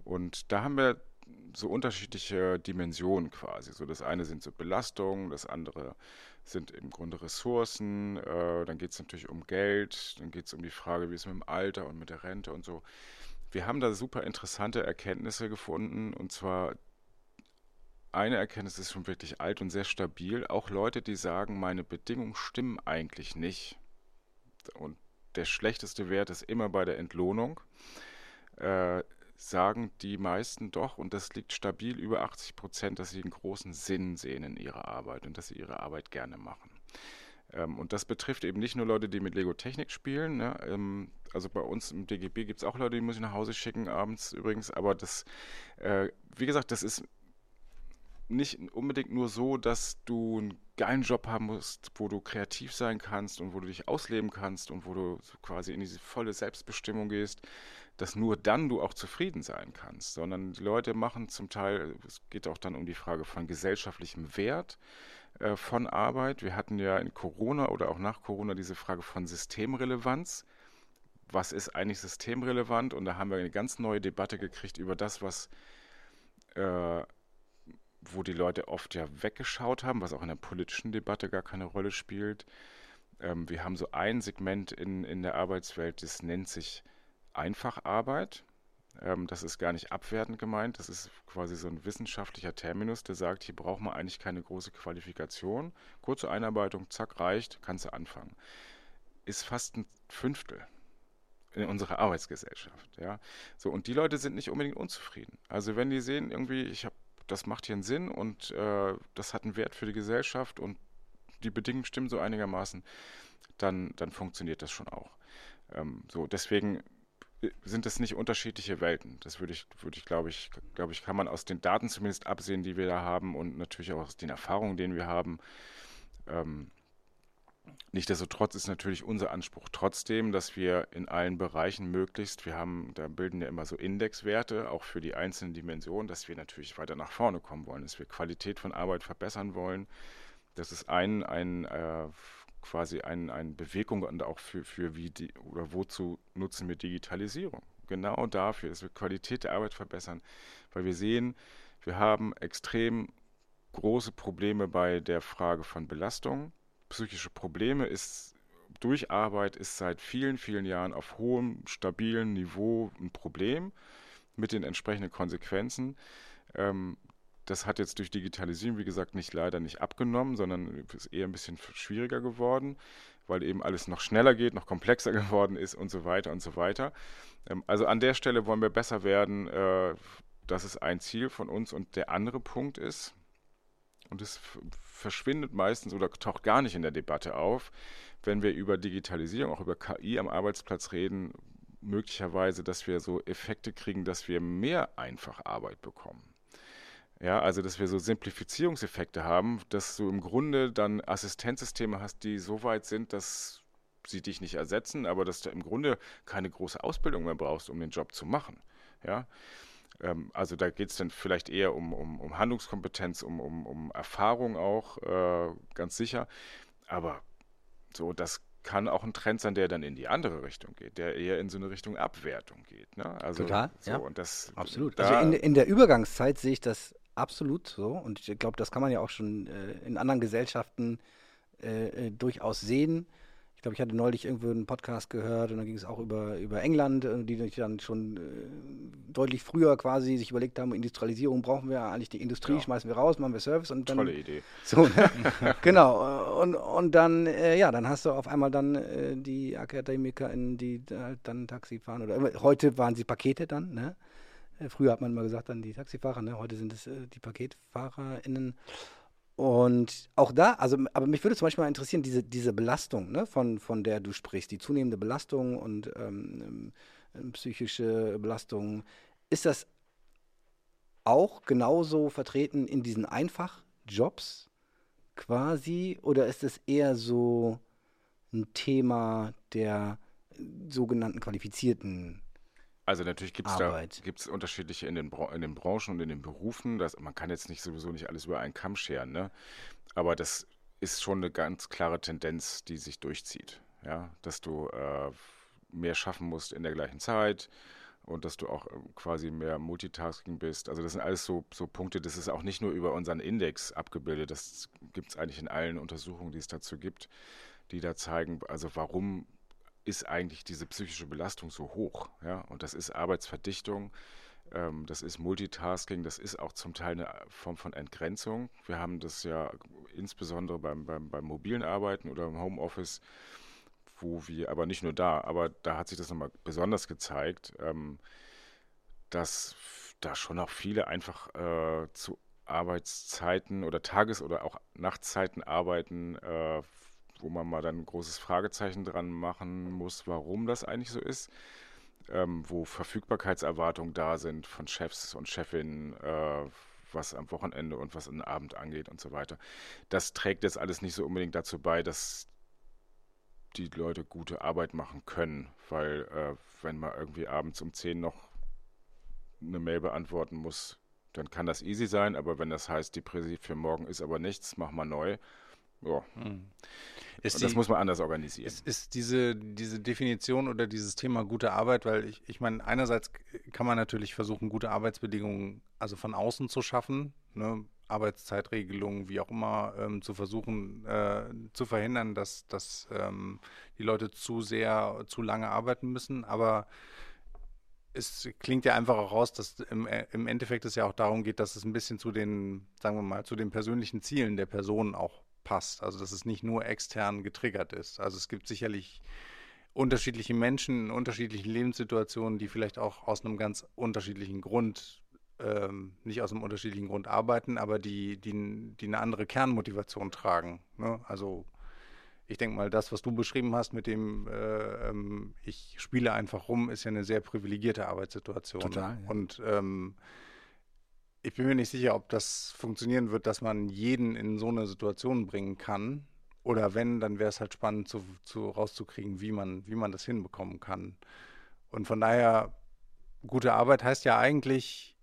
Und da haben wir so unterschiedliche Dimensionen quasi. So das eine sind so Belastungen, das andere sind im Grunde Ressourcen. Äh, dann geht es natürlich um Geld, dann geht es um die Frage, wie es mit dem Alter und mit der Rente und so. wir haben da super interessante Erkenntnisse gefunden und zwar eine Erkenntnis ist schon wirklich alt und sehr stabil. Auch Leute, die sagen, meine Bedingungen stimmen eigentlich nicht. Und der schlechteste Wert ist immer bei der Entlohnung. Äh, sagen die meisten doch, und das liegt stabil über 80 Prozent, dass sie einen großen Sinn sehen in ihrer Arbeit und dass sie ihre Arbeit gerne machen. Ähm, und das betrifft eben nicht nur Leute, die mit Lego Technik spielen. Ne? Ähm, also bei uns im DGB gibt es auch Leute, die muss ich nach Hause schicken abends übrigens. Aber das, äh, wie gesagt, das ist nicht unbedingt nur so, dass du einen geilen Job haben musst, wo du kreativ sein kannst und wo du dich ausleben kannst und wo du quasi in diese volle Selbstbestimmung gehst, dass nur dann du auch zufrieden sein kannst, sondern die Leute machen zum Teil, es geht auch dann um die Frage von gesellschaftlichem Wert äh, von Arbeit. Wir hatten ja in Corona oder auch nach Corona diese Frage von Systemrelevanz. Was ist eigentlich systemrelevant? Und da haben wir eine ganz neue Debatte gekriegt über das, was äh, wo die Leute oft ja weggeschaut haben, was auch in der politischen Debatte gar keine Rolle spielt. Ähm, wir haben so ein Segment in, in der Arbeitswelt, das nennt sich Einfacharbeit. Ähm, das ist gar nicht abwertend gemeint, das ist quasi so ein wissenschaftlicher Terminus, der sagt, hier braucht man eigentlich keine große Qualifikation. Kurze Einarbeitung, zack, reicht, kannst du anfangen. Ist fast ein Fünftel in unserer Arbeitsgesellschaft. Ja? So, und die Leute sind nicht unbedingt unzufrieden. Also wenn die sehen, irgendwie, ich habe das macht hier einen Sinn und äh, das hat einen Wert für die Gesellschaft und die Bedingungen stimmen so einigermaßen, dann, dann funktioniert das schon auch. Ähm, so, deswegen äh, sind es nicht unterschiedliche Welten. Das würde ich, würde ich, glaube ich, glaube ich, kann man aus den Daten zumindest absehen, die wir da haben und natürlich auch aus den Erfahrungen, denen wir haben. Ähm, Nichtsdestotrotz ist natürlich unser Anspruch trotzdem, dass wir in allen Bereichen möglichst, wir haben, da bilden ja immer so Indexwerte, auch für die einzelnen Dimensionen, dass wir natürlich weiter nach vorne kommen wollen, dass wir Qualität von Arbeit verbessern wollen. Das ist ein, ein äh, quasi ein, eine Bewegung und auch für, für wie die oder wozu nutzen wir Digitalisierung. Genau dafür, dass wir Qualität der Arbeit verbessern, weil wir sehen, wir haben extrem große Probleme bei der Frage von Belastung psychische Probleme ist durch Arbeit ist seit vielen, vielen Jahren auf hohem, stabilen Niveau ein Problem mit den entsprechenden Konsequenzen. Ähm, das hat jetzt durch Digitalisierung, wie gesagt, nicht leider nicht abgenommen, sondern ist eher ein bisschen schwieriger geworden, weil eben alles noch schneller geht, noch komplexer geworden ist und so weiter und so weiter. Ähm, also an der Stelle wollen wir besser werden. Äh, das ist ein Ziel von uns. Und der andere Punkt ist, und es verschwindet meistens oder taucht gar nicht in der Debatte auf, wenn wir über Digitalisierung, auch über KI am Arbeitsplatz reden, möglicherweise, dass wir so Effekte kriegen, dass wir mehr einfach Arbeit bekommen. Ja, also dass wir so Simplifizierungseffekte haben, dass du im Grunde dann Assistenzsysteme hast, die so weit sind, dass sie dich nicht ersetzen, aber dass du im Grunde keine große Ausbildung mehr brauchst, um den Job zu machen. Ja, ähm, also da geht es dann vielleicht eher um, um, um Handlungskompetenz, um, um, um Erfahrung auch, äh, ganz sicher. Aber so, das kann auch ein Trend sein, der dann in die andere Richtung geht, der eher in so eine Richtung Abwertung geht. Ne? Also, Total, so, ja. Und das, absolut. Da also in, in der Übergangszeit sehe ich das absolut so und ich glaube, das kann man ja auch schon äh, in anderen Gesellschaften äh, äh durchaus sehen glaube, ich hatte neulich irgendwo einen Podcast gehört und da ging es auch über, über England, äh, die dann schon äh, deutlich früher quasi sich überlegt haben, Industrialisierung brauchen wir eigentlich die Industrie, ja. schmeißen wir raus, machen wir Service und dann. Tolle Idee. So, ne? genau. Und, und dann, äh, ja, dann hast du auf einmal dann äh, die AkademikerInnen, die halt dann Taxi fahren oder heute waren sie Pakete dann, ne? Äh, früher hat man mal gesagt, dann die Taxifahrer, ne? heute sind es äh, die PaketfahrerInnen. Und auch da, also, aber mich würde zum Beispiel mal interessieren, diese, diese Belastung, ne, von, von der du sprichst, die zunehmende Belastung und ähm, ähm, psychische Belastung, ist das auch genauso vertreten in diesen Einfachjobs quasi? Oder ist es eher so ein Thema der sogenannten qualifizierten also natürlich gibt es da gibt's unterschiedliche in den, in den Branchen und in den Berufen. Das, man kann jetzt nicht sowieso nicht alles über einen Kamm scheren, ne? Aber das ist schon eine ganz klare Tendenz, die sich durchzieht. Ja, dass du äh, mehr schaffen musst in der gleichen Zeit und dass du auch äh, quasi mehr Multitasking bist. Also das sind alles so, so Punkte, das ist auch nicht nur über unseren Index abgebildet, das gibt es eigentlich in allen Untersuchungen, die es dazu gibt, die da zeigen, also warum ist eigentlich diese psychische Belastung so hoch? Ja? Und das ist Arbeitsverdichtung, ähm, das ist Multitasking, das ist auch zum Teil eine Form von Entgrenzung. Wir haben das ja insbesondere beim, beim, beim mobilen Arbeiten oder im Homeoffice, wo wir, aber nicht nur da, aber da hat sich das nochmal besonders gezeigt, ähm, dass da schon auch viele einfach äh, zu Arbeitszeiten oder Tages- oder auch Nachtzeiten arbeiten, äh, wo man mal dann ein großes Fragezeichen dran machen muss, warum das eigentlich so ist. Ähm, wo Verfügbarkeitserwartungen da sind von Chefs und Chefinnen, äh, was am Wochenende und was den Abend angeht und so weiter. Das trägt jetzt alles nicht so unbedingt dazu bei, dass die Leute gute Arbeit machen können, weil äh, wenn man irgendwie abends um 10 noch eine Mail beantworten muss, dann kann das easy sein, aber wenn das heißt, die Präsi für morgen ist aber nichts, mach mal neu, ja. Hm. das die, muss man anders organisieren. Ist, ist, diese, diese Definition oder dieses Thema gute Arbeit, weil ich, ich meine, einerseits kann man natürlich versuchen, gute Arbeitsbedingungen also von außen zu schaffen, ne? Arbeitszeitregelungen, wie auch immer, ähm, zu versuchen äh, zu verhindern, dass, dass ähm, die Leute zu sehr, zu lange arbeiten müssen. Aber es klingt ja einfach auch raus, dass im, äh, im Endeffekt es ja auch darum geht, dass es ein bisschen zu den, sagen wir mal, zu den persönlichen Zielen der Person auch passt. Also dass es nicht nur extern getriggert ist. Also es gibt sicherlich unterschiedliche Menschen in unterschiedlichen Lebenssituationen, die vielleicht auch aus einem ganz unterschiedlichen Grund, ähm, nicht aus einem unterschiedlichen Grund arbeiten, aber die, die, die eine andere Kernmotivation tragen. Ne? Also ich denke mal, das, was du beschrieben hast mit dem, äh, ähm, ich spiele einfach rum, ist ja eine sehr privilegierte Arbeitssituation. Total. Ja. Und ähm, ich bin mir nicht sicher, ob das funktionieren wird, dass man jeden in so eine Situation bringen kann. Oder wenn, dann wäre es halt spannend zu, zu rauszukriegen, wie man, wie man das hinbekommen kann. Und von daher, gute Arbeit heißt ja eigentlich,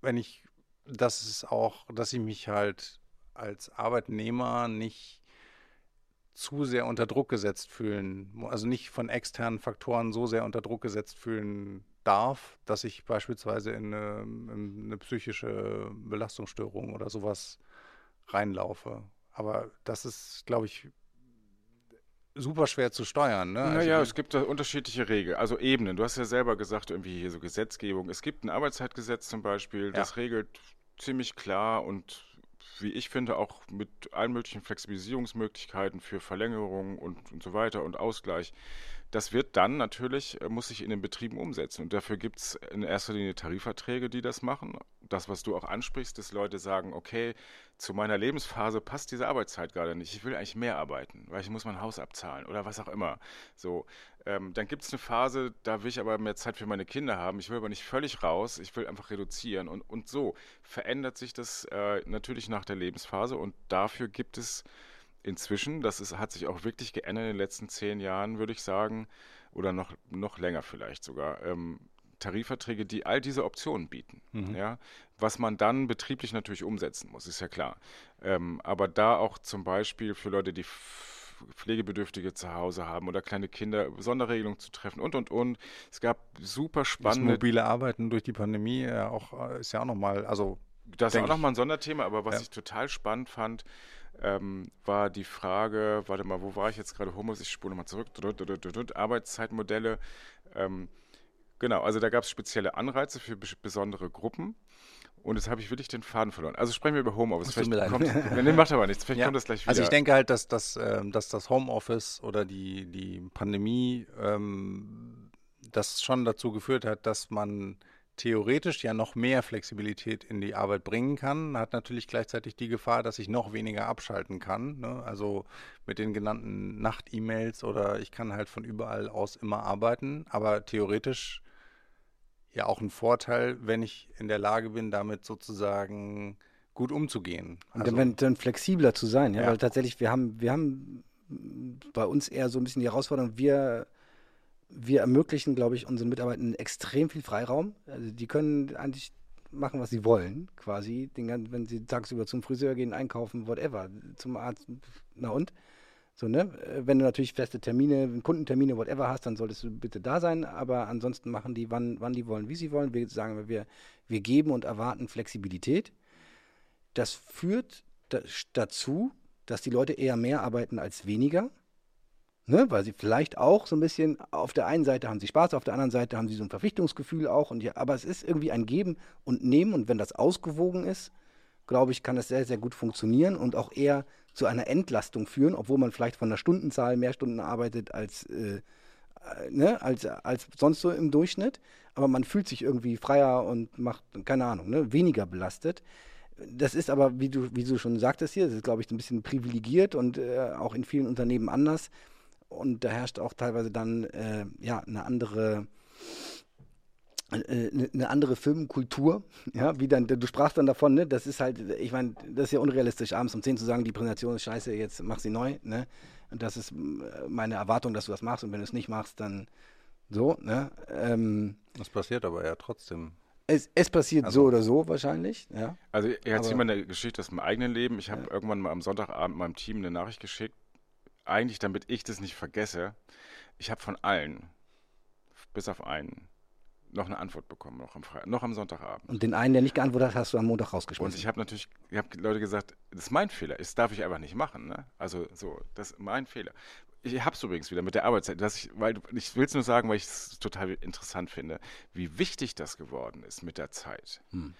wenn ich, dass es auch, dass ich mich halt als Arbeitnehmer nicht zu sehr unter Druck gesetzt fühlen, also nicht von externen Faktoren so sehr unter Druck gesetzt fühlen darf, dass ich beispielsweise in eine, in eine psychische Belastungsstörung oder sowas reinlaufe. Aber das ist, glaube ich, super schwer zu steuern. Ne? Naja, also, es gibt da unterschiedliche Regeln, also Ebenen. Du hast ja selber gesagt, irgendwie hier so Gesetzgebung. Es gibt ein Arbeitszeitgesetz zum Beispiel, das ja. regelt ziemlich klar und wie ich finde, auch mit allen möglichen Flexibilisierungsmöglichkeiten für Verlängerung und, und so weiter und Ausgleich das wird dann natürlich, äh, muss sich in den Betrieben umsetzen. Und dafür gibt es in erster Linie Tarifverträge, die das machen. Das, was du auch ansprichst, dass Leute sagen, okay, zu meiner Lebensphase passt diese Arbeitszeit gerade nicht. Ich will eigentlich mehr arbeiten, weil ich muss mein Haus abzahlen oder was auch immer. So, ähm, dann gibt es eine Phase, da will ich aber mehr Zeit für meine Kinder haben. Ich will aber nicht völlig raus. Ich will einfach reduzieren. Und, und so verändert sich das äh, natürlich nach der Lebensphase. Und dafür gibt es inzwischen, das ist, hat sich auch wirklich geändert in den letzten zehn Jahren, würde ich sagen, oder noch, noch länger vielleicht sogar, ähm, Tarifverträge, die all diese Optionen bieten. Mhm. Ja, was man dann betrieblich natürlich umsetzen muss, ist ja klar. Ähm, aber da auch zum Beispiel für Leute, die Pflegebedürftige zu Hause haben oder kleine Kinder, Sonderregelungen zu treffen und und und. Es gab super spannende. Das mobile Arbeiten durch die Pandemie ja auch, äh, ist ja auch nochmal, also. Das ist auch nochmal ein Sonderthema, aber was ja. ich total spannend fand, ähm, war die Frage, warte mal, wo war ich jetzt gerade? Homos, ich spule nochmal zurück, Arbeitszeitmodelle. Ähm, genau, also da gab es spezielle Anreize für besondere Gruppen. Und jetzt habe ich wirklich den Faden verloren. Also sprechen wir über Homeoffice. Vielleicht mir kommt, nee, macht aber nichts. Vielleicht ja. kommt das gleich wieder. Also ich denke halt, dass das, äh, dass das Homeoffice oder die, die Pandemie ähm, das schon dazu geführt hat, dass man theoretisch ja noch mehr Flexibilität in die Arbeit bringen kann, hat natürlich gleichzeitig die Gefahr, dass ich noch weniger abschalten kann. Ne? Also mit den genannten Nacht-E-Mails oder ich kann halt von überall aus immer arbeiten, aber theoretisch ja auch ein Vorteil, wenn ich in der Lage bin, damit sozusagen gut umzugehen. Also, und dann, dann flexibler zu sein, ja? ja, weil tatsächlich wir haben, wir haben bei uns eher so ein bisschen die Herausforderung, wir wir ermöglichen, glaube ich, unseren Mitarbeitern extrem viel Freiraum. Also die können eigentlich machen, was sie wollen, quasi. Den, wenn sie tagsüber zum Friseur gehen, einkaufen, whatever, zum Arzt, na und? So, ne? Wenn du natürlich feste Termine, Kundentermine, whatever hast, dann solltest du bitte da sein. Aber ansonsten machen die, wann, wann die wollen, wie sie wollen. Wir sagen, wir, wir geben und erwarten Flexibilität. Das führt dazu, dass die Leute eher mehr arbeiten als weniger. Ne, weil sie vielleicht auch so ein bisschen, auf der einen Seite haben sie Spaß, auf der anderen Seite haben sie so ein Verpflichtungsgefühl auch. Und ja, aber es ist irgendwie ein Geben und Nehmen. Und wenn das ausgewogen ist, glaube ich, kann das sehr, sehr gut funktionieren und auch eher zu einer Entlastung führen, obwohl man vielleicht von der Stundenzahl mehr Stunden arbeitet als, äh, äh ne, als, als sonst so im Durchschnitt. Aber man fühlt sich irgendwie freier und macht, keine Ahnung, ne, weniger belastet. Das ist aber, wie du, wie du schon sagtest hier, das ist, glaube ich, ein bisschen privilegiert und äh, auch in vielen Unternehmen anders und da herrscht auch teilweise dann äh, ja eine andere äh, eine andere Filmkultur, ja, wie dann, du sprachst dann davon, ne, das ist halt, ich meine, das ist ja unrealistisch, abends um 10 zu sagen, die Präsentation ist scheiße, jetzt mach sie neu, ne, und das ist äh, meine Erwartung, dass du das machst und wenn du es nicht machst, dann so, ne. Ähm, das passiert aber ja trotzdem. Es, es passiert also, so oder so wahrscheinlich, ja. Also ich erzähle mal eine Geschichte aus meinem eigenen Leben. Ich habe ja. irgendwann mal am Sonntagabend meinem Team eine Nachricht geschickt, eigentlich, damit ich das nicht vergesse, ich habe von allen, bis auf einen, noch eine Antwort bekommen, noch am, Fre noch am Sonntagabend. Und den einen, der nicht geantwortet hat, hast du am Montag rausgeschmissen. Und ich habe natürlich, ich habe Leute gesagt, das ist mein Fehler, das darf ich einfach nicht machen. Ne? Also so, das ist mein Fehler. Ich habe es übrigens wieder mit der Arbeitszeit, dass ich, weil ich will es nur sagen, weil ich es total interessant finde, wie wichtig das geworden ist mit der Zeit. Hm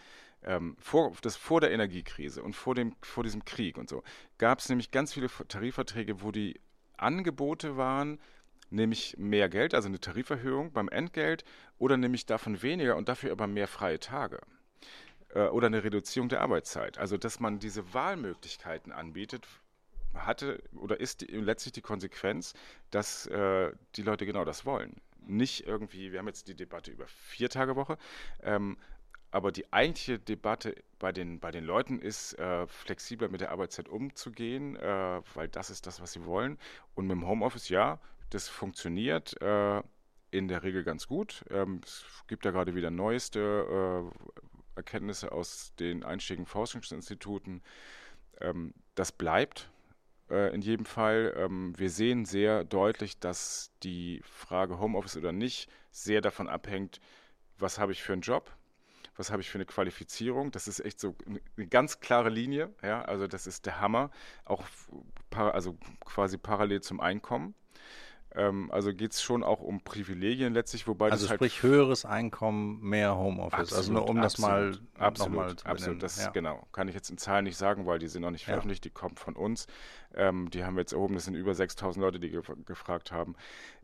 ähm, vor, das vor der Energiekrise und vor, dem, vor diesem Krieg und so, gab es nämlich ganz viele Tarifverträge, wo die Angebote waren, nämlich mehr Geld, also eine Tariferhöhung beim Entgelt, oder nämlich davon weniger und dafür aber mehr freie Tage. Äh, oder eine Reduzierung der Arbeitszeit. Also, dass man diese Wahlmöglichkeiten anbietet, hatte oder ist die, letztlich die Konsequenz, dass äh, die Leute genau das wollen. Nicht irgendwie, wir haben jetzt die Debatte über vier Tage Woche, ähm, aber die eigentliche Debatte bei den, bei den Leuten ist, äh, flexibler mit der Arbeitszeit umzugehen, äh, weil das ist das, was sie wollen. Und mit dem Homeoffice, ja, das funktioniert äh, in der Regel ganz gut. Ähm, es gibt da gerade wieder neueste äh, Erkenntnisse aus den einstigen Forschungsinstituten. Ähm, das bleibt äh, in jedem Fall. Ähm, wir sehen sehr deutlich, dass die Frage Homeoffice oder nicht sehr davon abhängt, was habe ich für einen Job, was habe ich für eine Qualifizierung. Das ist echt so eine ganz klare Linie. Ja? Also das ist der Hammer, auch also quasi parallel zum Einkommen. Ähm, also geht es schon auch um Privilegien letztlich, wobei also das halt sprich höheres Einkommen, mehr Homeoffice. Absolut, also nur um absolut, das mal absolut, mal zu absolut. Das ja. genau kann ich jetzt in Zahlen nicht sagen, weil die sind noch nicht veröffentlicht. Ja. Die kommen von uns. Ähm, die haben wir jetzt erhoben. Das sind über 6.000 Leute, die ge gefragt haben.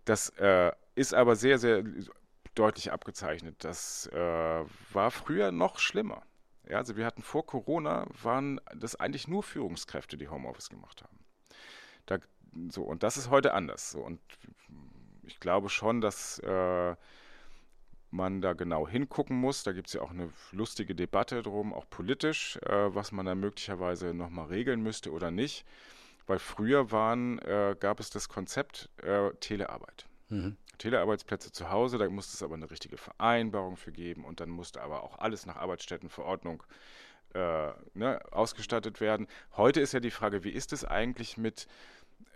Das äh, ist aber sehr, sehr deutlich abgezeichnet. Das äh, war früher noch schlimmer. Ja, also wir hatten vor Corona, waren das eigentlich nur Führungskräfte, die Homeoffice gemacht haben. Da, so, und das ist heute anders. So, und ich glaube schon, dass äh, man da genau hingucken muss. Da gibt es ja auch eine lustige Debatte drum, auch politisch, äh, was man da möglicherweise nochmal regeln müsste oder nicht. Weil früher waren, äh, gab es das Konzept äh, Telearbeit. Mhm. Telearbeitsplätze zu Hause, da musste es aber eine richtige Vereinbarung für geben und dann musste aber auch alles nach Arbeitsstättenverordnung äh, ne, ausgestattet werden. Heute ist ja die Frage, wie ist es eigentlich mit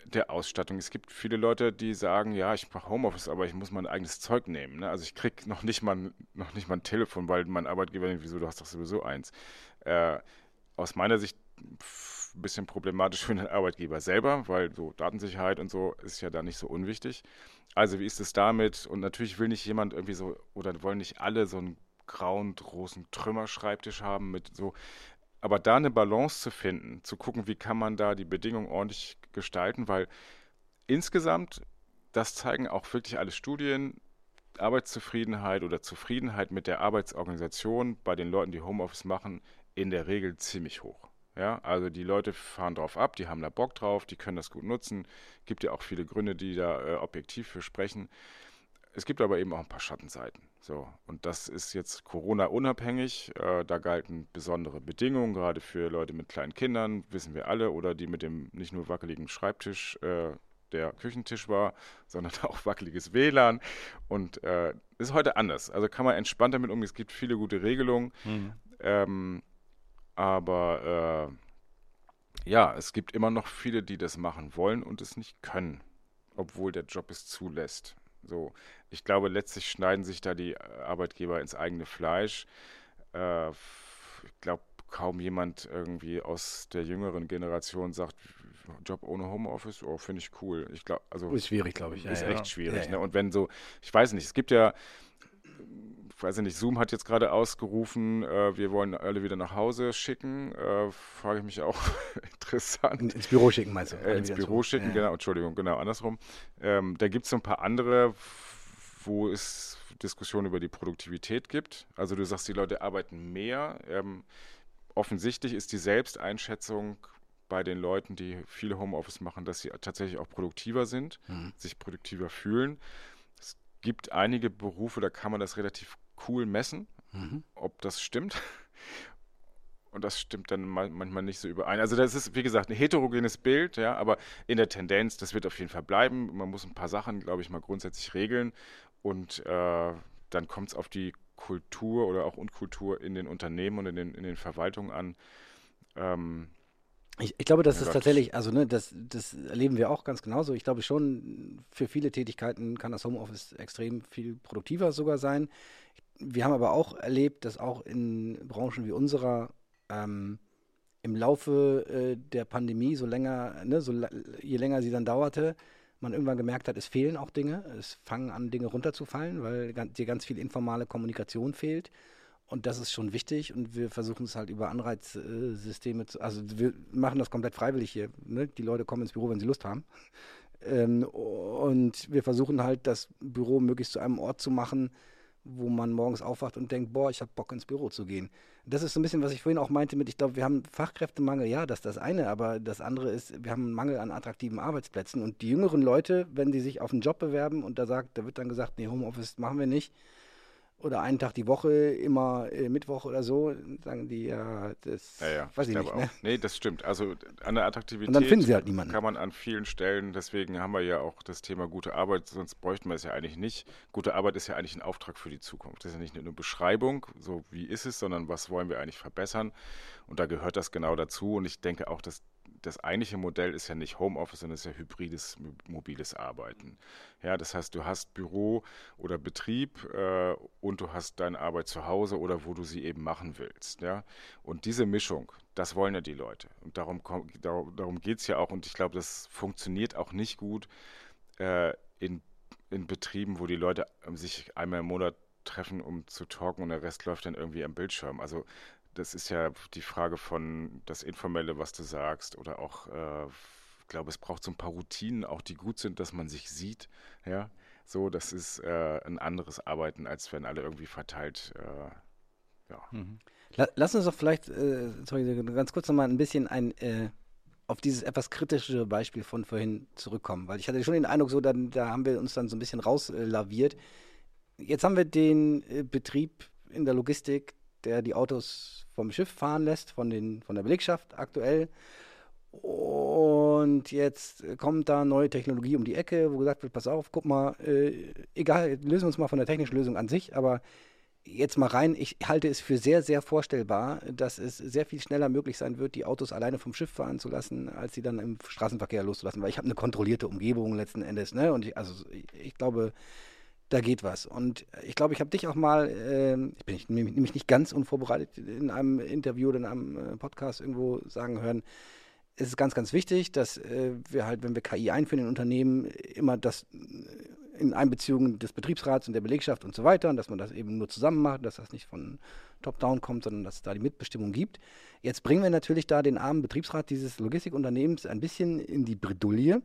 der Ausstattung? Es gibt viele Leute, die sagen, ja, ich mache Homeoffice, aber ich muss mein eigenes Zeug nehmen. Ne? Also ich kriege noch nicht mal noch nicht mal ein Telefon, weil mein Arbeitgeber denkt, wieso, du hast doch sowieso eins. Äh, aus meiner Sicht ein bisschen problematisch für den Arbeitgeber selber, weil so Datensicherheit und so ist ja da nicht so unwichtig. Also wie ist es damit? Und natürlich will nicht jemand irgendwie so, oder wollen nicht alle so einen grauen, großen Trümmerschreibtisch haben mit so, aber da eine Balance zu finden, zu gucken, wie kann man da die Bedingungen ordentlich gestalten, weil insgesamt, das zeigen auch wirklich alle Studien, Arbeitszufriedenheit oder Zufriedenheit mit der Arbeitsorganisation bei den Leuten, die Homeoffice machen, in der Regel ziemlich hoch. Ja, also die Leute fahren drauf ab, die haben da Bock drauf, die können das gut nutzen. Gibt ja auch viele Gründe, die da äh, objektiv für sprechen. Es gibt aber eben auch ein paar Schattenseiten. So, und das ist jetzt Corona-unabhängig. Äh, da galten besondere Bedingungen, gerade für Leute mit kleinen Kindern, wissen wir alle, oder die mit dem nicht nur wackeligen Schreibtisch, äh, der Küchentisch war, sondern auch wackeliges WLAN. Und äh, ist heute anders. Also kann man entspannt damit umgehen. Es gibt viele gute Regelungen. Mhm. Ähm, aber äh, ja, es gibt immer noch viele, die das machen wollen und es nicht können, obwohl der Job es zulässt. So, ich glaube, letztlich schneiden sich da die Arbeitgeber ins eigene Fleisch. Äh, ich glaube, kaum jemand irgendwie aus der jüngeren Generation sagt, Job ohne Homeoffice, oh, finde ich cool. Ich glaube, also ist schwierig, glaube ich. ist ja, echt schwierig. Ja. Ne? Und wenn so, ich weiß nicht, es gibt ja, ich weiß nicht, Zoom hat jetzt gerade ausgerufen, äh, wir wollen alle wieder nach Hause schicken. Äh, Frage ich mich auch interessant. In- Ins Büro schicken, meinst du? Äh, ins Büro zurück. schicken, Ja. genau, Entschuldigung, genau, andersrum. Ähm, da gibt es so ein paar andere, wo es Diskussionen über die Produktivität gibt. Also du sagst, die Leute arbeiten mehr. Ähm, offensichtlich ist die Selbsteinschätzung bei den Leuten, die viele Homeoffice machen, dass sie tatsächlich auch produktiver sind, Mhm. sich produktiver fühlen. Es gibt einige Berufe, da kann man das relativ cool messen Mhm. ob das stimmt. Und das stimmt dann mal, manchmal nicht so überein. Also das ist, wie gesagt, ein heterogenes Bild, ja, aber in der Tendenz, das wird auf jeden Fall bleiben. Man muss ein paar Sachen, glaube ich, mal grundsätzlich regeln. Und äh, dann kommt es auf die Kultur oder auch Unkultur in den Unternehmen und in den, in den Verwaltungen an. Ähm, Ich, ich glaube, das Ja ist tatsächlich, also ne, das, das erleben wir auch ganz genauso. Ich glaube schon, für viele Tätigkeiten kann das Homeoffice extrem viel produktiver sogar sein. Wir haben aber auch erlebt, dass auch in Branchen wie unserer ähm, im Laufe äh, der Pandemie, so länger, ne, so, je länger sie dann dauerte, man irgendwann gemerkt hat, es fehlen auch Dinge. Es fangen an, Dinge runterzufallen, weil dir ganz viel informale Kommunikation fehlt. Und das ist schon wichtig und wir versuchen es halt über Anreizsysteme zu, also wir machen das komplett freiwillig hier. Ne? Die Leute kommen ins Büro, wenn sie Lust haben. Ähm, und wir versuchen halt das Büro möglichst zu einem Ort zu machen, wo man morgens aufwacht und denkt, boah, ich habe Bock ins Büro zu gehen. Das ist so ein bisschen, was ich vorhin auch meinte mit, ich glaube, wir haben Fachkräftemangel, ja, das ist das eine, aber das andere ist, wir haben einen Mangel an attraktiven Arbeitsplätzen und die jüngeren Leute, wenn die sich auf einen Job bewerben und da sagt, da wird dann gesagt, nee, Homeoffice machen wir nicht, oder einen Tag die Woche, immer äh, Mittwoch oder so, sagen die, ja, das ja, ja, weiß ich glaube nicht. Ne? auch. Nee, das stimmt. Also an der Attraktivität Und dann finden sie halt niemanden. kann man an vielen Stellen, deswegen haben wir ja auch das Thema gute Arbeit, sonst bräuchten wir es ja eigentlich nicht. Gute Arbeit ist ja eigentlich ein Auftrag für die Zukunft. Das ist ja nicht nur eine Beschreibung, so wie ist es, sondern was wollen wir eigentlich verbessern. Und da gehört das genau dazu. Und ich denke auch, dass das eigentliche Modell ist ja nicht Homeoffice, sondern es ist ja hybrides, mo- mobiles Arbeiten. Ja, das heißt, du hast Büro oder Betrieb äh, und du hast deine Arbeit zu Hause oder wo du sie eben machen willst. Ja? Und diese Mischung, das wollen ja die Leute. Und darum, darum geht es ja auch. Und ich glaube, das funktioniert auch nicht gut äh, in, in Betrieben, wo die Leute ähm, sich einmal im Monat treffen, um zu talken und der Rest läuft dann irgendwie am Bildschirm. Also das ist ja die Frage von das Informelle, was du sagst, oder auch, äh, ich glaube, es braucht so ein paar Routinen, auch die gut sind, dass man sich sieht. Ja, so, das ist äh, ein anderes Arbeiten, als wenn alle irgendwie verteilt. Äh, ja. Mhm. La lass uns doch vielleicht, äh, sorry, ganz kurz nochmal ein bisschen ein, äh, auf dieses etwas kritischere Beispiel von vorhin zurückkommen, weil ich hatte schon den Eindruck, so dann, da haben wir uns dann so ein bisschen rauslaviert. Jetzt haben wir den äh, Betrieb in der Logistik, der die Autos vom Schiff fahren lässt, von, den, von der Belegschaft aktuell. Und jetzt kommt da neue Technologie um die Ecke, wo gesagt wird, pass auf, guck mal, äh, egal, lösen wir uns mal von der technischen Lösung an sich, aber jetzt mal rein, ich halte es für sehr, sehr vorstellbar, dass es sehr viel schneller möglich sein wird, die Autos alleine vom Schiff fahren zu lassen, als sie dann im Straßenverkehr loszulassen, weil ich habe eine kontrollierte Umgebung letzten Endes, ne? Und ich, also ich, ich glaube, da geht was. Und ich glaube, ich habe dich auch mal, ähm, ich bin nämlich nicht ganz unvorbereitet in einem Interview oder in einem äh, Podcast irgendwo sagen hören, es ist ganz, ganz wichtig, dass äh, wir halt, wenn wir KI einführen in Unternehmen, immer das äh, in Einbeziehung des Betriebsrats und der Belegschaft und so weiter, und dass man das eben nur zusammen macht, dass das nicht von top-down kommt, sondern dass es da die Mitbestimmung gibt. Jetzt bringen wir natürlich da den armen Betriebsrat dieses Logistikunternehmens ein bisschen in die Bredouille,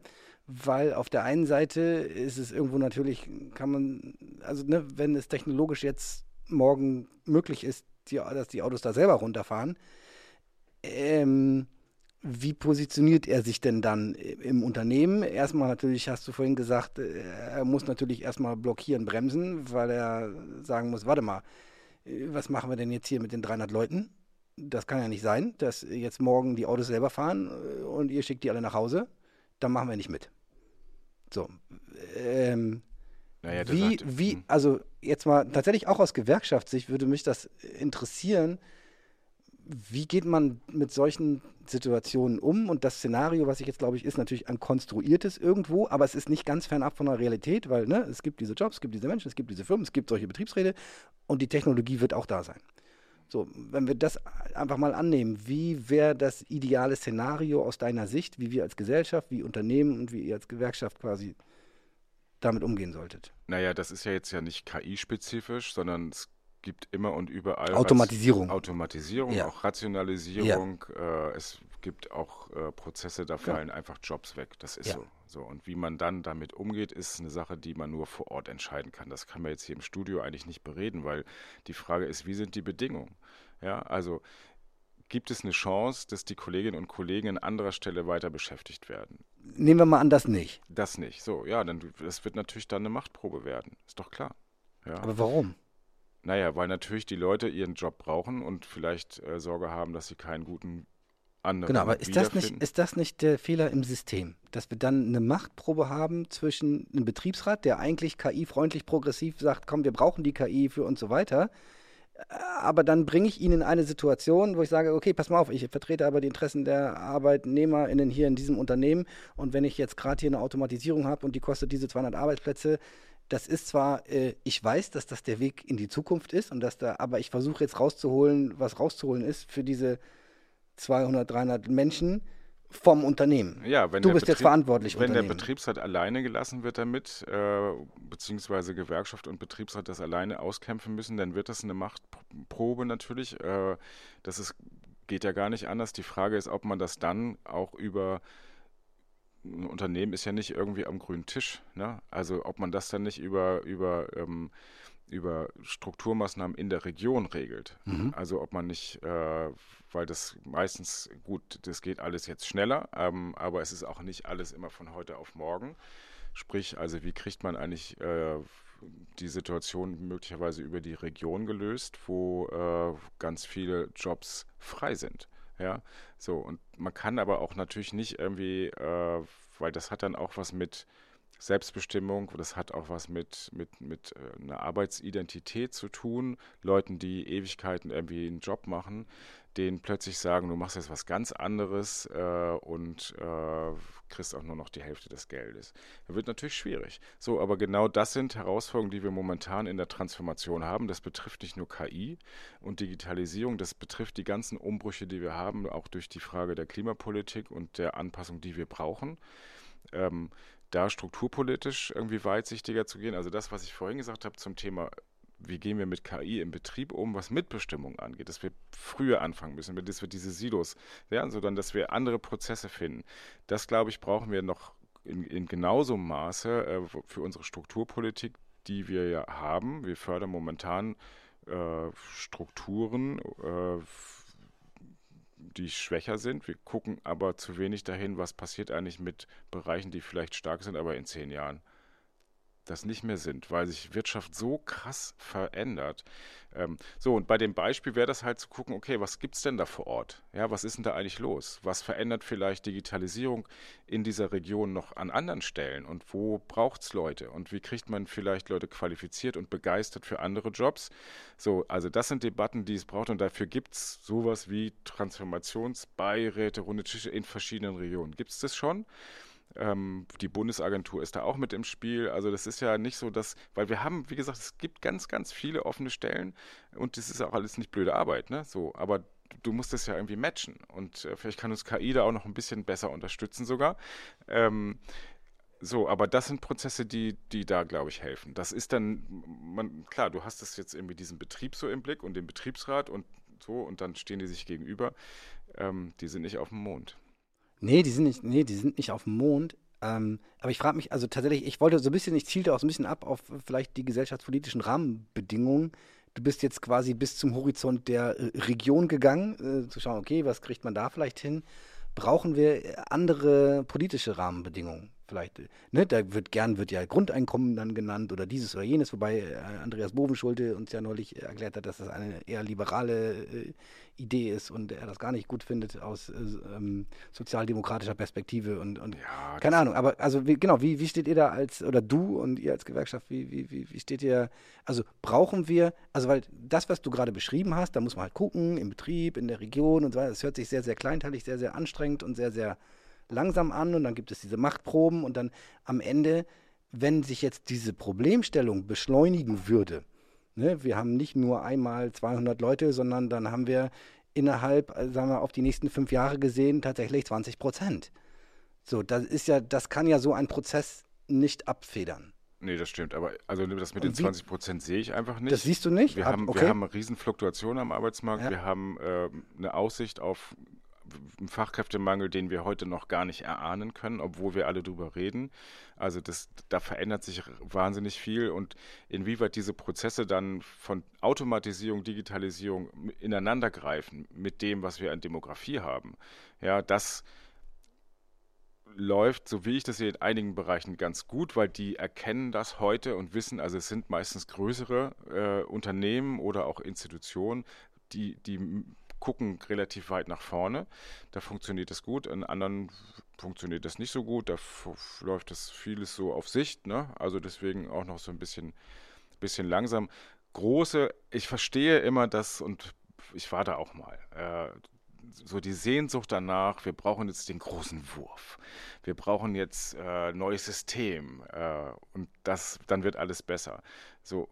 weil auf der einen Seite ist es irgendwo natürlich, kann man, also ne, wenn es technologisch jetzt morgen möglich ist, die, dass die Autos da selber runterfahren, ähm, wie positioniert er sich denn dann im Unternehmen? Erstmal natürlich, hast du vorhin gesagt, äh, er muss natürlich erstmal blockieren, bremsen, weil er sagen muss, warte mal, äh, was machen wir denn jetzt hier mit den 300 Leuten? Das kann ja nicht sein, dass jetzt morgen die Autos selber fahren äh, und ihr schickt die alle nach Hause. Dann machen wir nicht mit. So. Ähm, Naja, wie, sagt, wie, hm. also jetzt mal tatsächlich auch aus Gewerkschaftssicht würde mich das interessieren. Wie geht man mit solchen Situationen um? Und das Szenario, was ich jetzt glaube ich, ist natürlich ein konstruiertes irgendwo, aber es ist nicht ganz fernab von der Realität, weil ne, es gibt diese Jobs, es gibt diese Menschen, es gibt diese Firmen, es gibt solche Betriebsräte und die Technologie wird auch da sein. So, wenn wir das einfach mal annehmen, wie wäre das ideale Szenario aus deiner Sicht, wie wir als Gesellschaft, wie Unternehmen und wie ihr als Gewerkschaft quasi damit umgehen solltet? Naja, das ist ja jetzt ja nicht KI-spezifisch, sondern es gibt immer und überall Automatisierung. Automatisierung, Ja. auch Rationalisierung. Äh, es gibt auch äh, Prozesse, da fallen einfach Jobs weg. Das ist Ja. so. so. Und wie man dann damit umgeht, ist eine Sache, die man nur vor Ort entscheiden kann. Das kann man jetzt hier im Studio eigentlich nicht bereden, weil die Frage ist, wie sind die Bedingungen? Ja, also gibt es eine Chance, dass die Kolleginnen und Kollegen an anderer Stelle weiter beschäftigt werden? Nehmen wir mal an, das nicht. Das nicht. So, ja, dann das wird natürlich dann eine Machtprobe werden. Ist doch klar. Ja. Aber warum? Naja, weil natürlich die Leute ihren Job brauchen und vielleicht äh, Sorge haben, dass sie keinen guten anderen Genau, aber ist das, nicht, ist das nicht der Fehler im System? Dass wir dann eine Machtprobe haben zwischen einem Betriebsrat, der eigentlich KI-freundlich progressiv sagt, komm, wir brauchen die KI für und so weiter. Aber dann bringe ich ihn in eine Situation, wo ich sage, okay, pass mal auf, ich vertrete aber die Interessen der ArbeitnehmerInnen hier in diesem Unternehmen. Und wenn ich jetzt gerade hier eine Automatisierung habe und die kostet diese 200 Arbeitsplätze, das ist zwar, äh, ich weiß, dass das der Weg in die Zukunft ist und dass da, aber ich versuche jetzt rauszuholen, was rauszuholen ist für diese 200, 300 Menschen vom Unternehmen. ja, wenn du bist jetzt Betrieb- verantwortlich. Wenn der. Betriebsrat alleine gelassen wird damit, äh, beziehungsweise Gewerkschaft und Betriebsrat das alleine auskämpfen müssen, dann wird das eine Machtprobe natürlich. Äh, das ist, geht ja gar nicht anders. Die Frage ist, ob man das dann auch über ein Unternehmen ist ja nicht irgendwie am grünen Tisch. Ne? Also ob man das dann nicht über, über, ähm, über Strukturmaßnahmen in der Region regelt. Mhm. Also ob man nicht, äh, weil das meistens, gut, das geht alles jetzt schneller, ähm, aber es ist auch nicht alles immer von heute auf morgen. Sprich, also wie kriegt man eigentlich äh, die Situation möglicherweise über die Region gelöst, wo äh, ganz viele Jobs frei sind. Ja, so und man kann aber auch natürlich nicht irgendwie, äh, weil das hat dann auch was mit Selbstbestimmung, das hat auch was mit, mit, mit äh, einer Arbeitsidentität zu tun. Leuten, die Ewigkeiten irgendwie einen Job machen, denen plötzlich sagen, du machst jetzt was ganz anderes äh, und äh, kriegst auch nur noch die Hälfte des Geldes. Das wird natürlich schwierig. So, aber genau das sind Herausforderungen, die wir momentan in der Transformation haben. Das betrifft nicht nur KI und Digitalisierung, das betrifft die ganzen Umbrüche, die wir haben, auch durch die Frage der Klimapolitik und der Anpassung, die wir brauchen. Ähm, da strukturpolitisch irgendwie weitsichtiger zu gehen. Also das, was ich vorhin gesagt habe zum Thema, wie gehen wir mit KI im Betrieb um, was Mitbestimmung angeht, dass wir früher anfangen müssen, dass wir diese Silos, ja, sondern dass wir andere Prozesse finden. Das, glaube ich, brauchen wir noch in, in genauso Maße äh, für unsere Strukturpolitik, die wir ja haben. Wir fördern momentan äh, Strukturen, äh, die schwächer sind. Wir gucken aber zu wenig dahin, was passiert eigentlich mit Bereichen, die vielleicht stark sind, aber in zehn Jahren das nicht mehr sind, weil sich Wirtschaft so krass verändert. Ähm, so, und bei dem Beispiel wäre das halt zu gucken, okay, was gibt es denn da vor Ort? Ja, was ist denn da eigentlich los? Was verändert vielleicht Digitalisierung in dieser Region noch an anderen Stellen? Und wo braucht es Leute? Und wie kriegt man vielleicht Leute qualifiziert und begeistert für andere Jobs? So, also das sind Debatten, die es braucht und dafür gibt es sowas wie Transformationsbeiräte, runde Tische in verschiedenen Regionen. Gibt es das schon? Ähm, die Bundesagentur ist da auch mit im Spiel. Also das ist ja nicht so, dass, weil wir haben, wie gesagt, es gibt ganz, ganz viele offene Stellen und das ist auch alles nicht blöde Arbeit, ne? So, aber du musst das ja irgendwie matchen und äh, vielleicht kann uns KI da auch noch ein bisschen besser unterstützen sogar. Ähm, so, aber das sind Prozesse, die, die da, glaube ich, helfen. Das ist dann, man, klar, du hast das jetzt irgendwie diesen Betrieb so im Blick und den Betriebsrat und so und dann stehen die sich gegenüber. Ähm, die sind nicht auf dem Mond. Nee, die sind nicht, nee, die sind nicht auf dem Mond. Ähm, aber ich frage mich, also tatsächlich, ich wollte so ein bisschen, ich zielte auch so ein bisschen ab auf vielleicht die gesellschaftspolitischen Rahmenbedingungen. Du bist jetzt quasi bis zum Horizont der äh, Region gegangen, äh, zu schauen, okay, was kriegt man da vielleicht hin? Brauchen wir andere politische Rahmenbedingungen? Vielleicht, äh, ne, da wird gern wird ja Grundeinkommen dann genannt oder dieses oder jenes, wobei äh, Andreas Bovenschulte uns ja neulich erklärt hat, dass das eine eher liberale äh, Idee ist und er das gar nicht gut findet aus äh, ähm, sozialdemokratischer Perspektive und, und Ja, keine Ahnung, aber also wie, genau, wie, wie steht ihr da als, oder du und ihr als Gewerkschaft, wie, wie, wie, wie steht ihr, also brauchen wir, also weil das, was du gerade beschrieben hast, da muss man halt gucken, im Betrieb, in der Region und so weiter, das hört sich sehr, sehr kleinteilig, sehr, sehr anstrengend und sehr, sehr langsam an und dann gibt es diese Machtproben und dann am Ende, wenn sich jetzt diese Problemstellung beschleunigen würde, Ne? Wir haben nicht nur einmal 200 Leute, sondern dann haben wir innerhalb, äh, sagen wir, auf die nächsten fünf Jahre gesehen tatsächlich 20 Prozent. So, das ist ja, das kann ja so ein Prozess nicht abfedern. Nee, das stimmt. Aber also das mit den 20 Prozent sehe ich einfach nicht. Das siehst du nicht? Wir, Ab, haben, okay. wir haben Riesenfluktuationen am Arbeitsmarkt. Ja. Wir haben äh, eine Aussicht auf Fachkräftemangel, den wir heute noch gar nicht erahnen können, obwohl wir alle drüber reden. Also das, da verändert sich wahnsinnig viel und inwieweit diese Prozesse dann von Automatisierung, Digitalisierung ineinandergreifen mit dem, was wir an Demografie haben, ja, das läuft, so wie ich das sehe, in einigen Bereichen ganz gut, weil die erkennen das heute und wissen, also es sind meistens größere äh, Unternehmen oder auch Institutionen, die, die gucken relativ weit nach vorne. Da funktioniert das gut. In anderen funktioniert das nicht so gut. Da läuft das vieles so auf Sicht. Ne? Also deswegen auch noch so ein bisschen, bisschen langsam. Große, ich verstehe immer das und ich war da auch mal. Äh, so die Sehnsucht danach, wir brauchen jetzt den großen Wurf. Wir brauchen jetzt äh, neues System äh, und das, dann wird alles besser. So,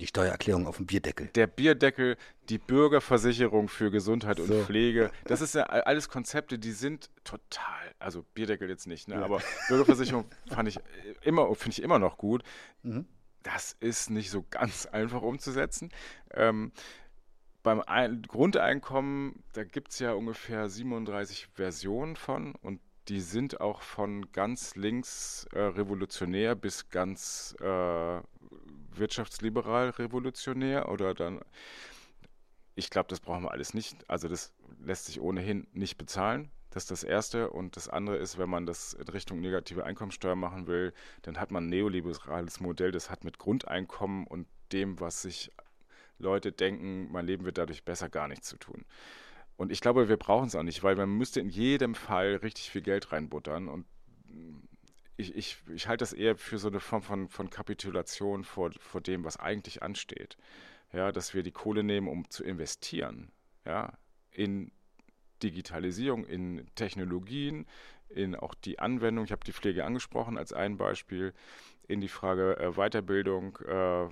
die Steuererklärung auf dem Bierdeckel. Der Bierdeckel, die Bürgerversicherung für Gesundheit so. und Pflege. Das ist ja alles Konzepte, die sind total, also Bierdeckel jetzt nicht, ne? Ja. aber Bürgerversicherung fand ich immer, finde ich immer noch gut. Mhm. Das ist nicht so ganz einfach umzusetzen. Ähm, beim Ein Grundeinkommen, da gibt es ja ungefähr 37 Versionen von und die sind auch von ganz links äh, revolutionär bis ganz äh, wirtschaftsliberal revolutionär oder dann, ich glaube, das brauchen wir alles nicht. Also das lässt sich ohnehin nicht bezahlen. Das ist das Erste. Und das andere ist, wenn man das in Richtung negative Einkommensteuer machen will, dann hat man ein neoliberales Modell, das hat mit Grundeinkommen und dem, was sich Leute denken, mein Leben wird dadurch besser, gar nichts zu tun. Und ich glaube, wir brauchen es auch nicht, weil man müsste in jedem Fall richtig viel Geld reinbuttern und ich, ich, ich halte das eher für so eine Form von, von Kapitulation vor, vor dem, was eigentlich ansteht. Ja, dass wir die Kohle nehmen, um zu investieren. Ja, in Digitalisierung, in Technologien, in auch die Anwendung. Ich habe die Pflege angesprochen als ein Beispiel, in die Frage äh, Weiterbildung. Äh,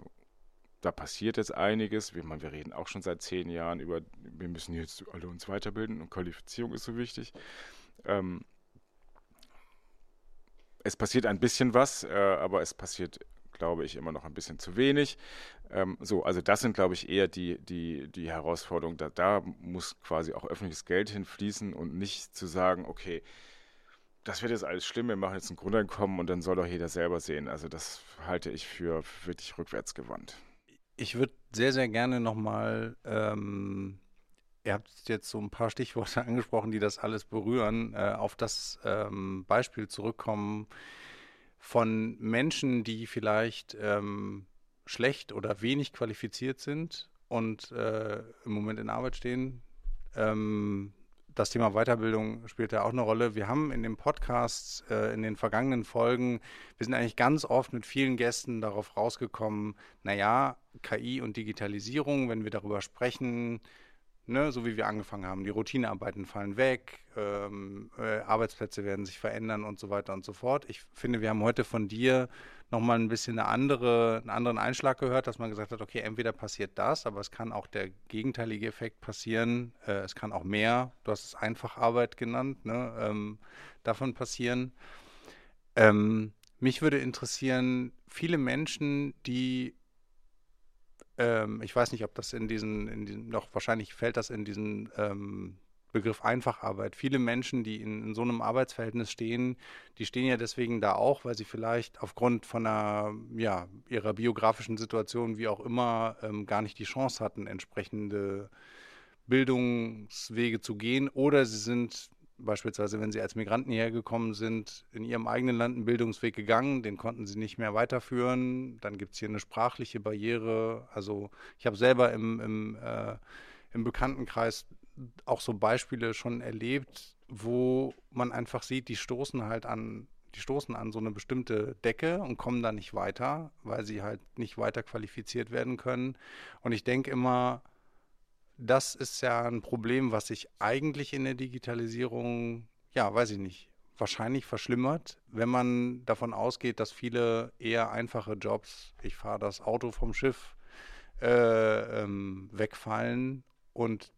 da passiert jetzt einiges. Wir, wir, reden auch schon seit zehn Jahren über, wir müssen jetzt alle uns weiterbilden und Qualifizierung ist so wichtig. Ähm, es passiert ein bisschen was, äh, aber es passiert, glaube ich, immer noch ein bisschen zu wenig. Ähm, so, also das sind, glaube ich, eher die, die, die Herausforderungen. Da, da muss quasi auch öffentliches Geld hinfließen und nicht zu sagen, okay, das wird jetzt alles schlimm, wir machen jetzt ein Grundeinkommen und dann soll doch jeder selber sehen. Also das halte ich für wirklich rückwärtsgewandt. Ich würde sehr, sehr gerne nochmal ähm, Ihr habt jetzt so ein paar Stichworte angesprochen, die das alles berühren, äh, auf das ähm, Beispiel zurückkommen von Menschen, die vielleicht ähm, schlecht oder wenig qualifiziert sind und äh, im Moment in Arbeit stehen. Ähm, das Thema Weiterbildung spielt ja auch eine Rolle. Wir haben in dem Podcast, äh, in den vergangenen Folgen, wir sind eigentlich ganz oft mit vielen Gästen darauf rausgekommen, naja, KI und Digitalisierung, wenn wir darüber sprechen, ne, so wie wir angefangen haben. Die Routinearbeiten fallen weg, ähm, äh, Arbeitsplätze werden sich verändern und so weiter und so fort. Ich finde, wir haben heute von dir nochmal ein bisschen eine andere, einen anderen Einschlag gehört, dass man gesagt hat, okay, entweder passiert das, aber es kann auch der gegenteilige Effekt passieren. Äh, es kann auch mehr, du hast es Einfacharbeit genannt, ne, ähm, davon passieren. Ähm, mich würde interessieren, viele Menschen, die ähm, ich weiß nicht, ob das in diesen, in diesen, doch wahrscheinlich fällt das in diesen ähm, Begriff Einfacharbeit. Viele Menschen, die in, in, so einem Arbeitsverhältnis stehen, die stehen ja deswegen da auch, weil sie vielleicht aufgrund von einer, ja, ihrer biografischen Situation, wie auch immer, ähm, gar nicht die Chance hatten, entsprechende Bildungswege zu gehen oder sie sind beispielsweise, wenn sie als Migranten hierher gekommen sind, in ihrem eigenen Land einen Bildungsweg gegangen, den konnten sie nicht mehr weiterführen. Dann gibt es hier eine sprachliche Barriere. Also ich habe selber im, im, äh, im Bekanntenkreis auch so Beispiele schon erlebt, wo man einfach sieht, die stoßen halt an, die stoßen an so eine bestimmte Decke und kommen da nicht weiter, weil sie halt nicht weiter qualifiziert werden können. Und ich denke immer, das ist ja ein Problem, was sich eigentlich in der Digitalisierung, ja, weiß ich nicht, wahrscheinlich verschlimmert, wenn man davon ausgeht, dass viele eher einfache Jobs, ich fahre das Auto vom Schiff, äh, ähm, wegfallen und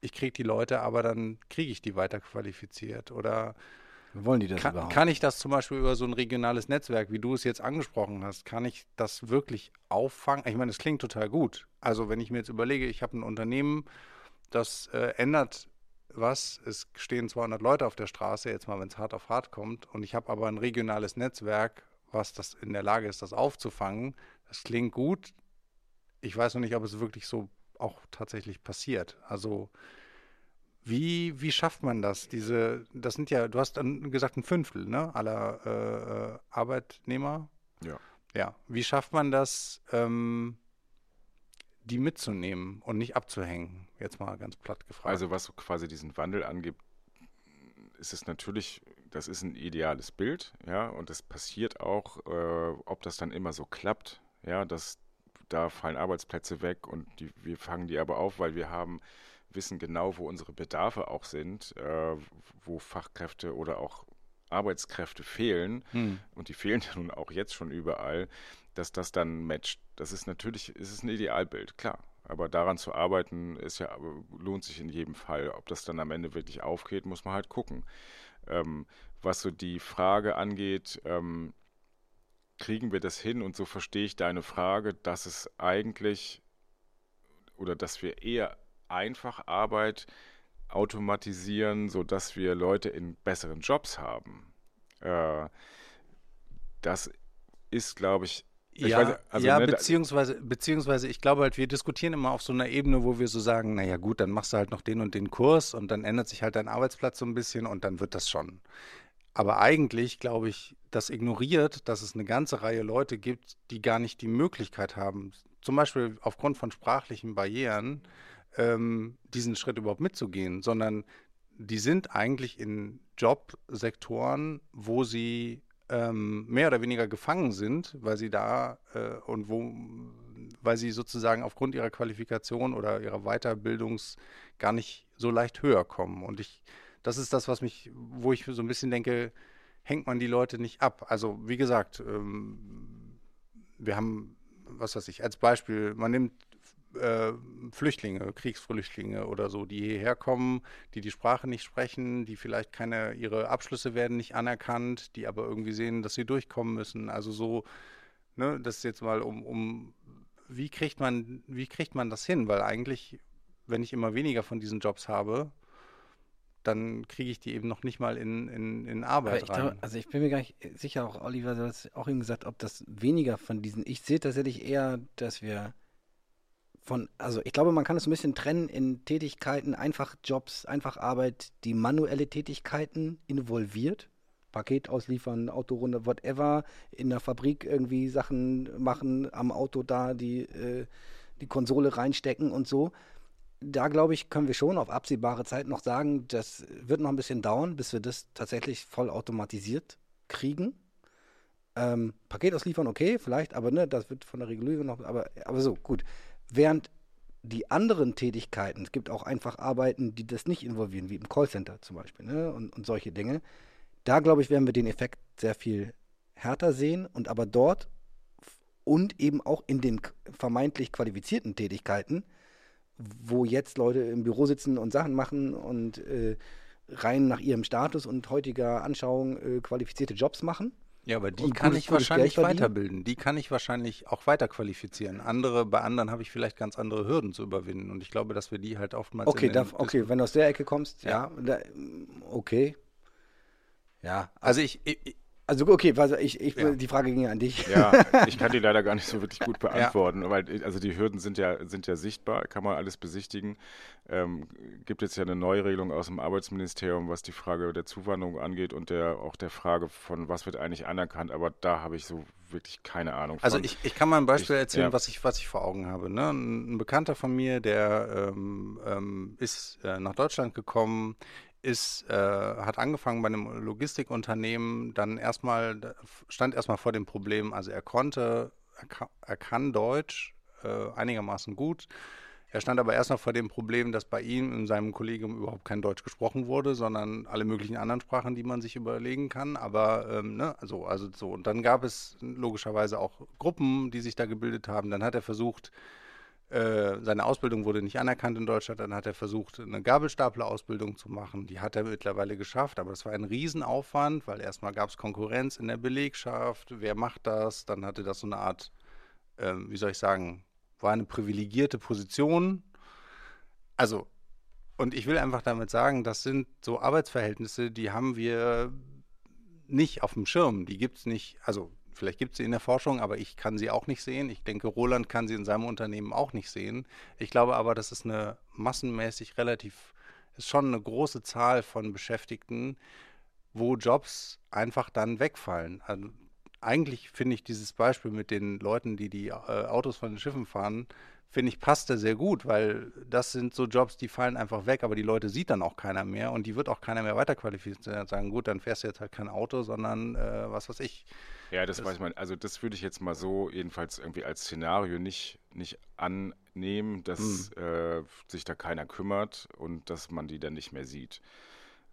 ich kriege die Leute, aber dann kriege ich die weiterqualifiziert oder wollen die das kann, überhaupt? Kann ich das zum Beispiel über so ein regionales Netzwerk, wie du es jetzt angesprochen hast, kann ich das wirklich auffangen? Ich meine, das klingt total gut. Also wenn ich mir jetzt überlege, ich habe ein Unternehmen, das äh, ändert was. Es stehen 200 Leute auf der Straße, jetzt mal, wenn es hart auf hart kommt. Und ich habe aber ein regionales Netzwerk, was das in der Lage ist, das aufzufangen. Das klingt gut. Ich weiß noch nicht, ob es wirklich so auch tatsächlich passiert. Also wie, wie schafft man das? Diese, das sind ja, du hast dann gesagt, ein Fünftel ne, aller äh, Arbeitnehmer. Ja. Ja. Wie schafft man das, ähm, die mitzunehmen und nicht abzuhängen? Jetzt mal ganz platt gefragt. Also was quasi diesen Wandel angeht, ist es natürlich, das ist ein ideales Bild, ja, und es passiert auch, äh, ob das dann immer so klappt, ja, dass da fallen Arbeitsplätze weg und die, wir fangen die aber auf, weil wir haben wissen genau, wo unsere Bedarfe auch sind, äh, wo Fachkräfte oder auch Arbeitskräfte fehlen, hm. und die fehlen ja nun auch jetzt schon überall, dass das dann matcht. Das ist natürlich, ist es ein Idealbild, klar. Aber daran zu arbeiten, ist ja, lohnt sich in jedem Fall. Ob das dann am Ende wirklich aufgeht, muss man halt gucken. Ähm, was so die Frage angeht, ähm, kriegen wir das hin? Und so verstehe ich deine Frage, dass es eigentlich oder dass wir eher einfach Arbeit automatisieren, sodass wir Leute in besseren Jobs haben. Äh, das ist, glaube ich, ich ja, weiß, also, ja ne, beziehungsweise, beziehungsweise ich glaube halt, wir diskutieren immer auf so einer Ebene, wo wir so sagen, naja gut, dann machst du halt noch den und den Kurs und dann ändert sich halt dein Arbeitsplatz so ein bisschen und dann wird das schon. Aber eigentlich, glaube ich, das ignoriert, dass es eine ganze Reihe Leute gibt, die gar nicht die Möglichkeit haben, zum Beispiel aufgrund von sprachlichen Barrieren, ähm, diesen Schritt überhaupt mitzugehen, sondern die sind eigentlich in Jobsektoren, wo sie ähm, mehr oder weniger gefangen sind, weil sie da äh, und wo, weil sie sozusagen aufgrund ihrer Qualifikation oder ihrer Weiterbildungs gar nicht so leicht höher kommen. Und ich, das ist das, was mich, wo ich so ein bisschen denke, hängt man die Leute nicht ab. Also wie gesagt, ähm, wir haben, was weiß ich, als Beispiel, man nimmt äh, Flüchtlinge, Kriegsflüchtlinge oder so, die hierher kommen, die die Sprache nicht sprechen, die vielleicht keine, ihre Abschlüsse werden nicht anerkannt, die aber irgendwie sehen, dass sie durchkommen müssen. Also so, ne, das ist jetzt mal um, um, wie kriegt man, wie kriegt man das hin? Weil eigentlich, wenn ich immer weniger von diesen Jobs habe, dann kriege ich die eben noch nicht mal in, in, in Arbeit rein. Glaube, also ich bin mir gar nicht sicher, auch Oliver, du hast auch eben gesagt, ob das weniger von diesen, ich sehe tatsächlich eher, dass wir von, also ich glaube, man kann es ein bisschen trennen in Tätigkeiten, einfach Jobs, einfach Arbeit, die manuelle Tätigkeiten involviert. Paket ausliefern, Autorunde, whatever, in der Fabrik irgendwie Sachen machen, am Auto da die, äh, die Konsole reinstecken und so. Da glaube ich, können wir schon auf absehbare Zeit noch sagen, das wird noch ein bisschen dauern, bis wir das tatsächlich voll automatisiert kriegen. Ähm, Paket ausliefern, okay, vielleicht, aber ne, das wird von der Regulierung noch, aber, aber so, gut. Während die anderen Tätigkeiten, es gibt auch einfach Arbeiten, die das nicht involvieren, wie im Callcenter zum Beispiel, ne? und, und solche Dinge. Da, glaube ich, werden wir den Effekt sehr viel härter sehen und aber dort und eben auch in den vermeintlich qualifizierten Tätigkeiten, wo jetzt Leute im Büro sitzen und Sachen machen und äh, rein nach ihrem Status und heutiger Anschauung äh, qualifizierte Jobs machen, ja, aber die kann ich wahrscheinlich weiterbilden. Die kann ich wahrscheinlich auch weiter qualifizieren. Andere, bei anderen habe ich vielleicht ganz andere Hürden zu überwinden. Und ich glaube, dass wir die halt oftmals. Okay, da, okay, wenn du aus der Ecke kommst, ja, ja da, okay. Ja. Also ich, ich, also okay, also ich, ich ja. die Frage ging ja an dich. Ja, ich kann die leider gar nicht so wirklich gut beantworten, ja. weil also die Hürden sind ja sind ja sichtbar, kann man alles besichtigen. Ähm, gibt jetzt ja eine Neuregelung aus dem Arbeitsministerium, was die Frage der Zuwanderung angeht und der auch der Frage von was wird eigentlich anerkannt, aber da habe ich so wirklich keine Ahnung. Also von. Also ich, ich kann mal ein Beispiel ich, erzählen, ja. was ich was ich vor Augen habe. Ne? Ein, ein Bekannter von mir, der ähm, ähm, ist äh, nach Deutschland gekommen ist, äh, hat angefangen bei einem Logistikunternehmen, dann erstmal, stand erstmal vor dem Problem, also er konnte, er kann, er kann Deutsch äh, einigermaßen gut. Er stand aber erstmal vor dem Problem, dass bei ihm in seinem Kollegium überhaupt kein Deutsch gesprochen wurde, sondern alle möglichen anderen Sprachen, die man sich überlegen kann. Aber ähm, ne, also, also so. Und dann gab es logischerweise auch Gruppen, die sich da gebildet haben. Dann hat er versucht, äh, seine Ausbildung wurde nicht anerkannt in Deutschland, dann hat er versucht, eine Gabelstapler-Ausbildung zu machen. Die hat er mittlerweile geschafft, aber das war ein Riesenaufwand, weil erstmal gab es Konkurrenz in der Belegschaft, wer macht das? Dann hatte das so eine Art, äh, wie soll ich sagen, war eine privilegierte Position. Also, und ich will einfach damit sagen, das sind so Arbeitsverhältnisse, die haben wir nicht auf dem Schirm. Die gibt es nicht, also Vielleicht gibt es sie in der Forschung, aber ich kann sie auch nicht sehen. Ich denke, Roland kann sie in seinem Unternehmen auch nicht sehen. Ich glaube aber, das ist eine massenmäßig relativ, ist schon eine große Zahl von Beschäftigten, wo Jobs einfach dann wegfallen. Also eigentlich finde ich dieses Beispiel mit den Leuten, die die äh, Autos von den Schiffen fahren, finde ich, passt da sehr gut, weil das sind so Jobs, die fallen einfach weg, aber die Leute sieht dann auch keiner mehr und die wird auch keiner mehr weiterqualifiziert sagen, gut, dann fährst du jetzt halt kein Auto, sondern äh, was weiß ich. Ja, das, das weiß man. Also das würde ich jetzt mal so jedenfalls irgendwie als Szenario nicht, nicht annehmen, dass hm. äh, sich da keiner kümmert und dass man die dann nicht mehr sieht.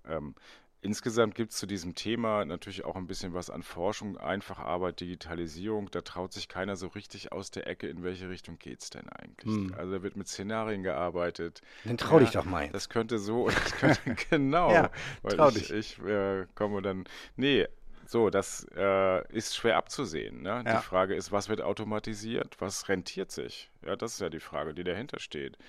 Ähm, Insgesamt gibt es zu diesem Thema natürlich auch ein bisschen was an Forschung, einfache Arbeit, Digitalisierung. Da traut sich keiner so richtig aus der Ecke, in welche Richtung geht es denn eigentlich. Hm. Also da wird mit Szenarien gearbeitet. Dann trau ja, dich doch mal. Das könnte so, das könnte, genau. ja, trau ich, dich. ich äh, komme dann, nee, so, das äh, ist schwer abzusehen. Ne? Ja. Die Frage ist, was wird automatisiert? Was rentiert sich? Ja, das ist ja die Frage, die dahinter steht.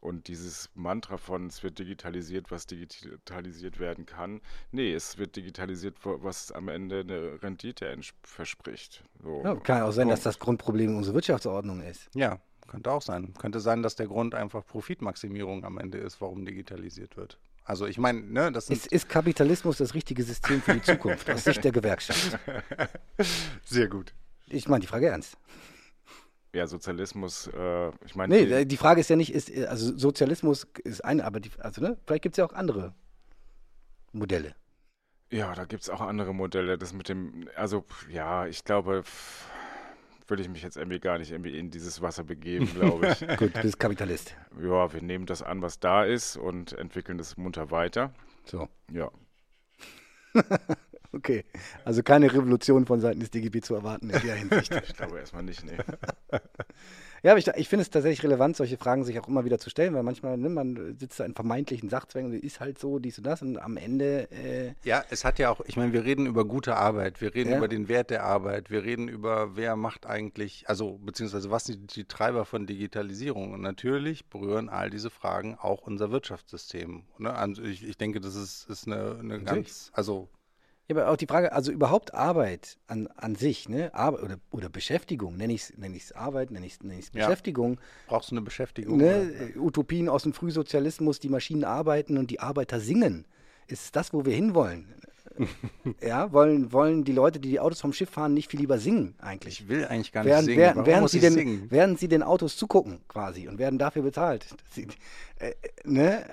Und dieses Mantra von, es wird digitalisiert, was digitalisiert werden kann. Nee, es wird digitalisiert, was am Ende eine Rendite verspricht. So. Ja, kann auch sein, Punkt. dass das Grundproblem unsere Wirtschaftsordnung ist. Ja, könnte auch sein. Könnte sein, dass der Grund einfach Profitmaximierung am Ende ist, warum digitalisiert wird. Also ich meine, ne, das ist, ist Kapitalismus das richtige System für die Zukunft aus Sicht der Gewerkschaft? Sehr gut. Ich meine die Frage ernst ja, Sozialismus, äh, ich meine. Nee, die, Frage ist ja nicht, ist, also Sozialismus ist eine, aber die, also, ne, vielleicht gibt es ja auch andere Modelle. Ja, da gibt es auch andere Modelle. Das mit dem, also ja, ich glaube, würde ich mich jetzt irgendwie gar nicht irgendwie in dieses Wasser begeben, glaube ich. Gut, du bist Kapitalist. Ja, wir nehmen das an, was da ist und entwickeln das munter weiter. So. Ja. Okay, also keine Revolution von Seiten des DGB zu erwarten in der Hinsicht. ich glaube erstmal nicht, nee. Ja, aber ich, ich finde es tatsächlich relevant, solche Fragen sich auch immer wieder zu stellen, weil manchmal, ne, man sitzt da in vermeintlichen Sachzwängen, ist halt so, dies und das und am Ende. Äh ja, es hat ja auch, ich meine, wir reden über gute Arbeit, wir reden ja. über den Wert der Arbeit, wir reden über, wer macht eigentlich, also beziehungsweise was sind die Treiber von Digitalisierung und natürlich berühren all diese Fragen auch unser Wirtschaftssystem. Ne? Also ich, ich denke, das ist, ist eine, eine ganz, also ja, aber auch die Frage, also überhaupt Arbeit an, an sich, ne? Arbeit oder, oder Beschäftigung, nenne ich es nenn Arbeit, nenne ich es nenn Beschäftigung. Ja. Brauchst du eine Beschäftigung? Ne? Utopien aus dem Frühsozialismus, die Maschinen arbeiten und die Arbeiter singen. Ist das, wo wir hinwollen? ja, wollen, wollen die Leute, die die Autos vom Schiff fahren, nicht viel lieber singen eigentlich? Ich will eigentlich gar nicht werden, singen. Werden, werden sie, denn, werden sie den Autos zugucken quasi und werden dafür bezahlt? Sie, äh, ne?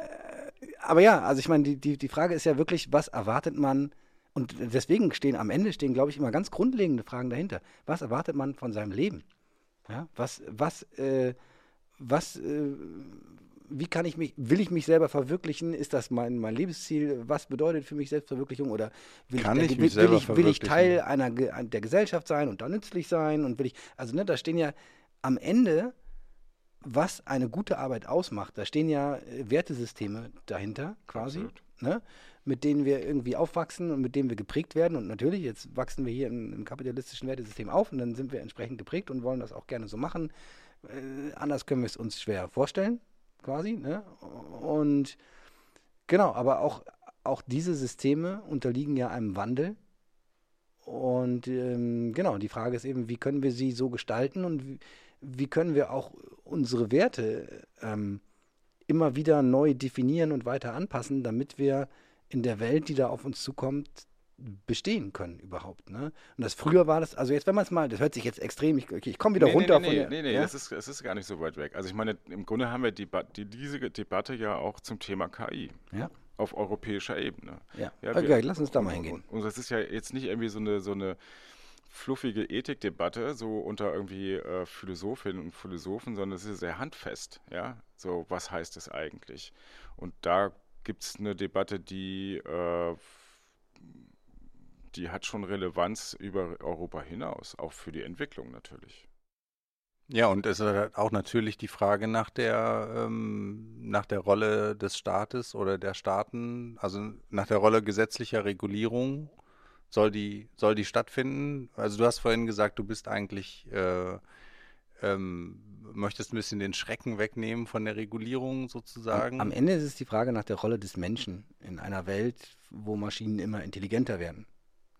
Aber ja, also ich meine, die, die, die Frage ist ja wirklich, was erwartet man und deswegen stehen am Ende stehen, glaube ich, immer ganz grundlegende Fragen dahinter. Was erwartet man von seinem Leben? Ja, was, was, äh, was, äh, wie kann ich mich, will ich mich selber verwirklichen? Ist das mein, mein Lebensziel? Was bedeutet für mich Selbstverwirklichung? Oder will kann ich, ich, will, will, ich, will ich Teil einer der Gesellschaft sein und da nützlich sein? Und will ich, also ne, da stehen ja am Ende, was eine gute Arbeit ausmacht, da stehen ja äh, Wertesysteme dahinter quasi. Ne? Mit denen wir irgendwie aufwachsen und mit denen wir geprägt werden. Und natürlich, jetzt wachsen wir hier im, im kapitalistischen Wertesystem auf und dann sind wir entsprechend geprägt und wollen das auch gerne so machen. Äh, anders können wir es uns schwer vorstellen, quasi. Ne? Und genau, aber auch, auch diese Systeme unterliegen ja einem Wandel. Und ähm, genau, die Frage ist eben, wie können wir sie so gestalten und wie, wie können wir auch unsere Werte ähm, immer wieder neu definieren und weiter anpassen, damit wir in der Welt, die da auf uns zukommt, bestehen können überhaupt. Ne? Und das früher war das, also jetzt, wenn man es mal, das hört sich jetzt extrem, ich, ich komme wieder nee, runter nee, von nee, der. Nee, nee, ja? das, ist, das ist gar nicht so weit weg. Also ich meine, im Grunde haben wir die, die, diese Debatte ja auch zum Thema KI. Ja. Auf europäischer Ebene. Ja, ja okay, wir, lass uns da mal hingehen. Und, und das ist ja jetzt nicht irgendwie so eine, so eine fluffige Ethikdebatte, so unter irgendwie äh, Philosophinnen und Philosophen, sondern es ist sehr handfest, ja. So, was heißt es eigentlich? Und da gibt es eine Debatte, die, äh, die hat schon Relevanz über Europa hinaus, auch für die Entwicklung natürlich. Ja, und es ist halt auch natürlich die Frage nach der, ähm, nach der Rolle des Staates oder der Staaten, also nach der Rolle gesetzlicher Regulierung. Soll die, soll die stattfinden? Also du hast vorhin gesagt, du bist eigentlich, äh, ähm, möchtest ein bisschen den Schrecken wegnehmen von der Regulierung sozusagen. Am Ende ist es die Frage nach der Rolle des Menschen in einer Welt, wo Maschinen immer intelligenter werden.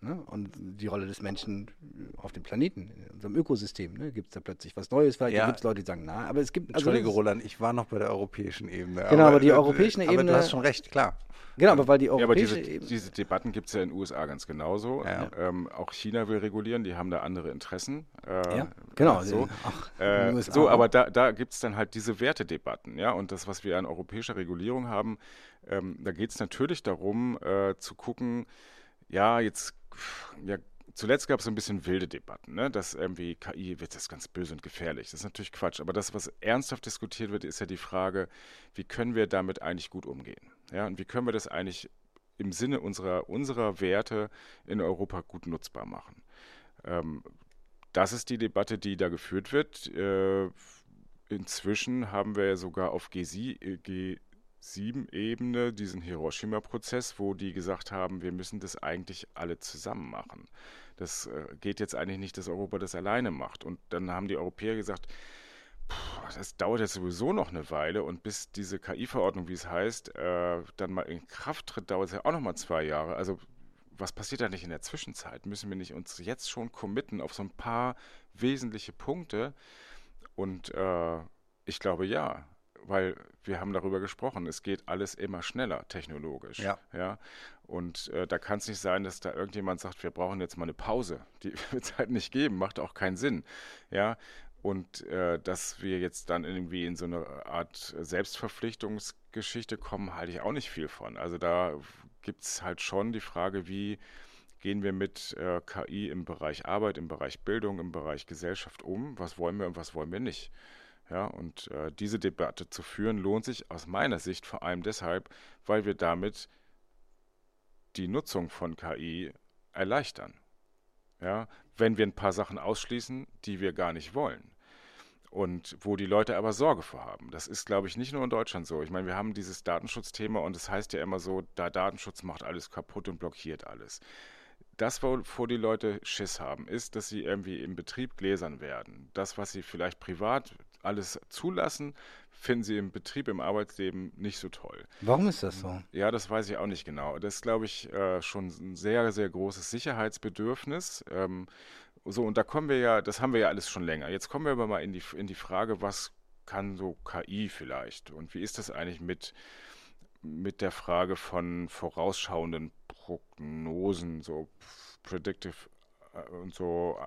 Ne? Und die Rolle des Menschen auf dem Planeten, in unserem Ökosystem. Ne? Gibt es da plötzlich was Neues? Vielleicht Ja. gibt es Leute, die sagen, na, aber es gibt. also Entschuldige, Roland, ich war noch bei der europäischen Ebene. Genau, aber die europäische aber Ebene- du hast schon recht, klar. Genau, aber weil die Ja, aber europäische diese, Ebene. diese Debatten gibt es ja in den USA ganz genauso. Ja. Ähm, auch China will regulieren, die haben da andere Interessen. Äh, ja, genau. So, Ach, äh, so aber da, da gibt es dann halt diese Wertedebatten. Ja? Und das, was wir an europäischer Regulierung haben, ähm, da geht es natürlich darum, äh, zu gucken, ja, jetzt, ja, zuletzt gab es so ein bisschen wilde Debatten, ne? dass irgendwie KI wird das ganz böse und gefährlich. Das ist natürlich Quatsch. Aber das, was ernsthaft diskutiert wird, ist ja die Frage, wie können wir damit eigentlich gut umgehen? Ja, und wie können wir das eigentlich im Sinne unserer, unserer Werte in Europa gut nutzbar machen? Ähm, das ist die Debatte, die da geführt wird. Äh, inzwischen haben wir ja sogar auf G7, G7-Ebene diesen Hiroshima-Prozess, wo die gesagt haben, wir müssen das eigentlich alle zusammen machen. Das äh, geht jetzt eigentlich nicht, dass Europa das alleine macht. Und dann haben die Europäer gesagt, Puh, das dauert jetzt sowieso noch eine Weile und bis diese KI-Verordnung, wie es heißt, äh, dann mal in Kraft tritt, dauert es ja auch noch mal zwei Jahre. Also was passiert da nicht in der Zwischenzeit? Müssen wir nicht uns jetzt schon committen auf so ein paar wesentliche Punkte? Und äh, ich glaube ja, weil wir haben darüber gesprochen, es geht alles immer schneller technologisch. Ja. ja? Und äh, da kann es nicht sein, dass da irgendjemand sagt, wir brauchen jetzt mal eine Pause. Die wird es halt nicht geben, macht auch keinen Sinn. Ja, und äh, dass wir jetzt dann irgendwie in so eine Art Selbstverpflichtungsgeschichte kommen, halte ich auch nicht viel von. Also da gibt es halt schon die Frage, wie gehen wir mit äh, KI im Bereich Arbeit, im Bereich Bildung, im Bereich Gesellschaft um? Was wollen wir und was wollen wir nicht? Ja, und äh, diese Debatte zu führen, lohnt sich aus meiner Sicht vor allem deshalb, weil wir damit die Nutzung von KI erleichtern. Ja, wenn wir ein paar Sachen ausschließen, die wir gar nicht wollen. Und wo die Leute aber Sorge vor haben. Das ist, glaube ich, nicht nur in Deutschland so. Ich meine, wir haben dieses Datenschutzthema und es das heißt ja immer so, da Datenschutz macht alles kaputt und blockiert alles. Das, wovor die Leute Schiss haben, ist, dass sie irgendwie im Betrieb gläsern werden. Das, was sie vielleicht privat alles zulassen, finden sie im Betrieb, im Arbeitsleben nicht so toll. Warum ist das so? Ja, das weiß ich auch nicht genau. Das ist, glaube ich, äh, schon ein sehr, sehr großes Sicherheitsbedürfnis. Ähm, so, und da kommen wir ja, das haben wir ja alles schon länger. Jetzt kommen wir aber mal in die, in die Frage, was kann so KI vielleicht? Und wie ist das eigentlich mit, mit der Frage von vorausschauenden Prognosen, so predictive äh, und so?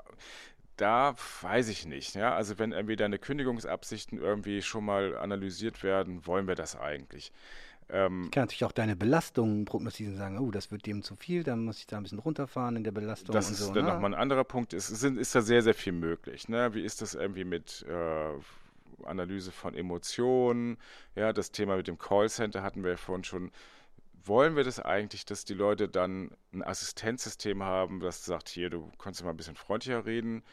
Da weiß ich nicht. Ja? Also wenn irgendwie deine Kündigungsabsichten irgendwie schon mal analysiert werden, wollen wir das eigentlich? Ähm, Ich kann natürlich auch deine Belastungen prognostizieren und sagen, oh, das wird dem zu viel, dann muss ich da ein bisschen runterfahren in der Belastung Das ist so. dann ne? nochmal ein anderer Punkt. Es sind, ist da sehr, sehr viel möglich. Ne? Wie ist das irgendwie mit äh, Analyse von Emotionen? Ja, das Thema mit dem Callcenter hatten wir ja vorhin schon. Wollen wir das eigentlich, dass die Leute dann ein Assistenzsystem haben, das sagt, hier, du kannst mal ein bisschen freundlicher reden?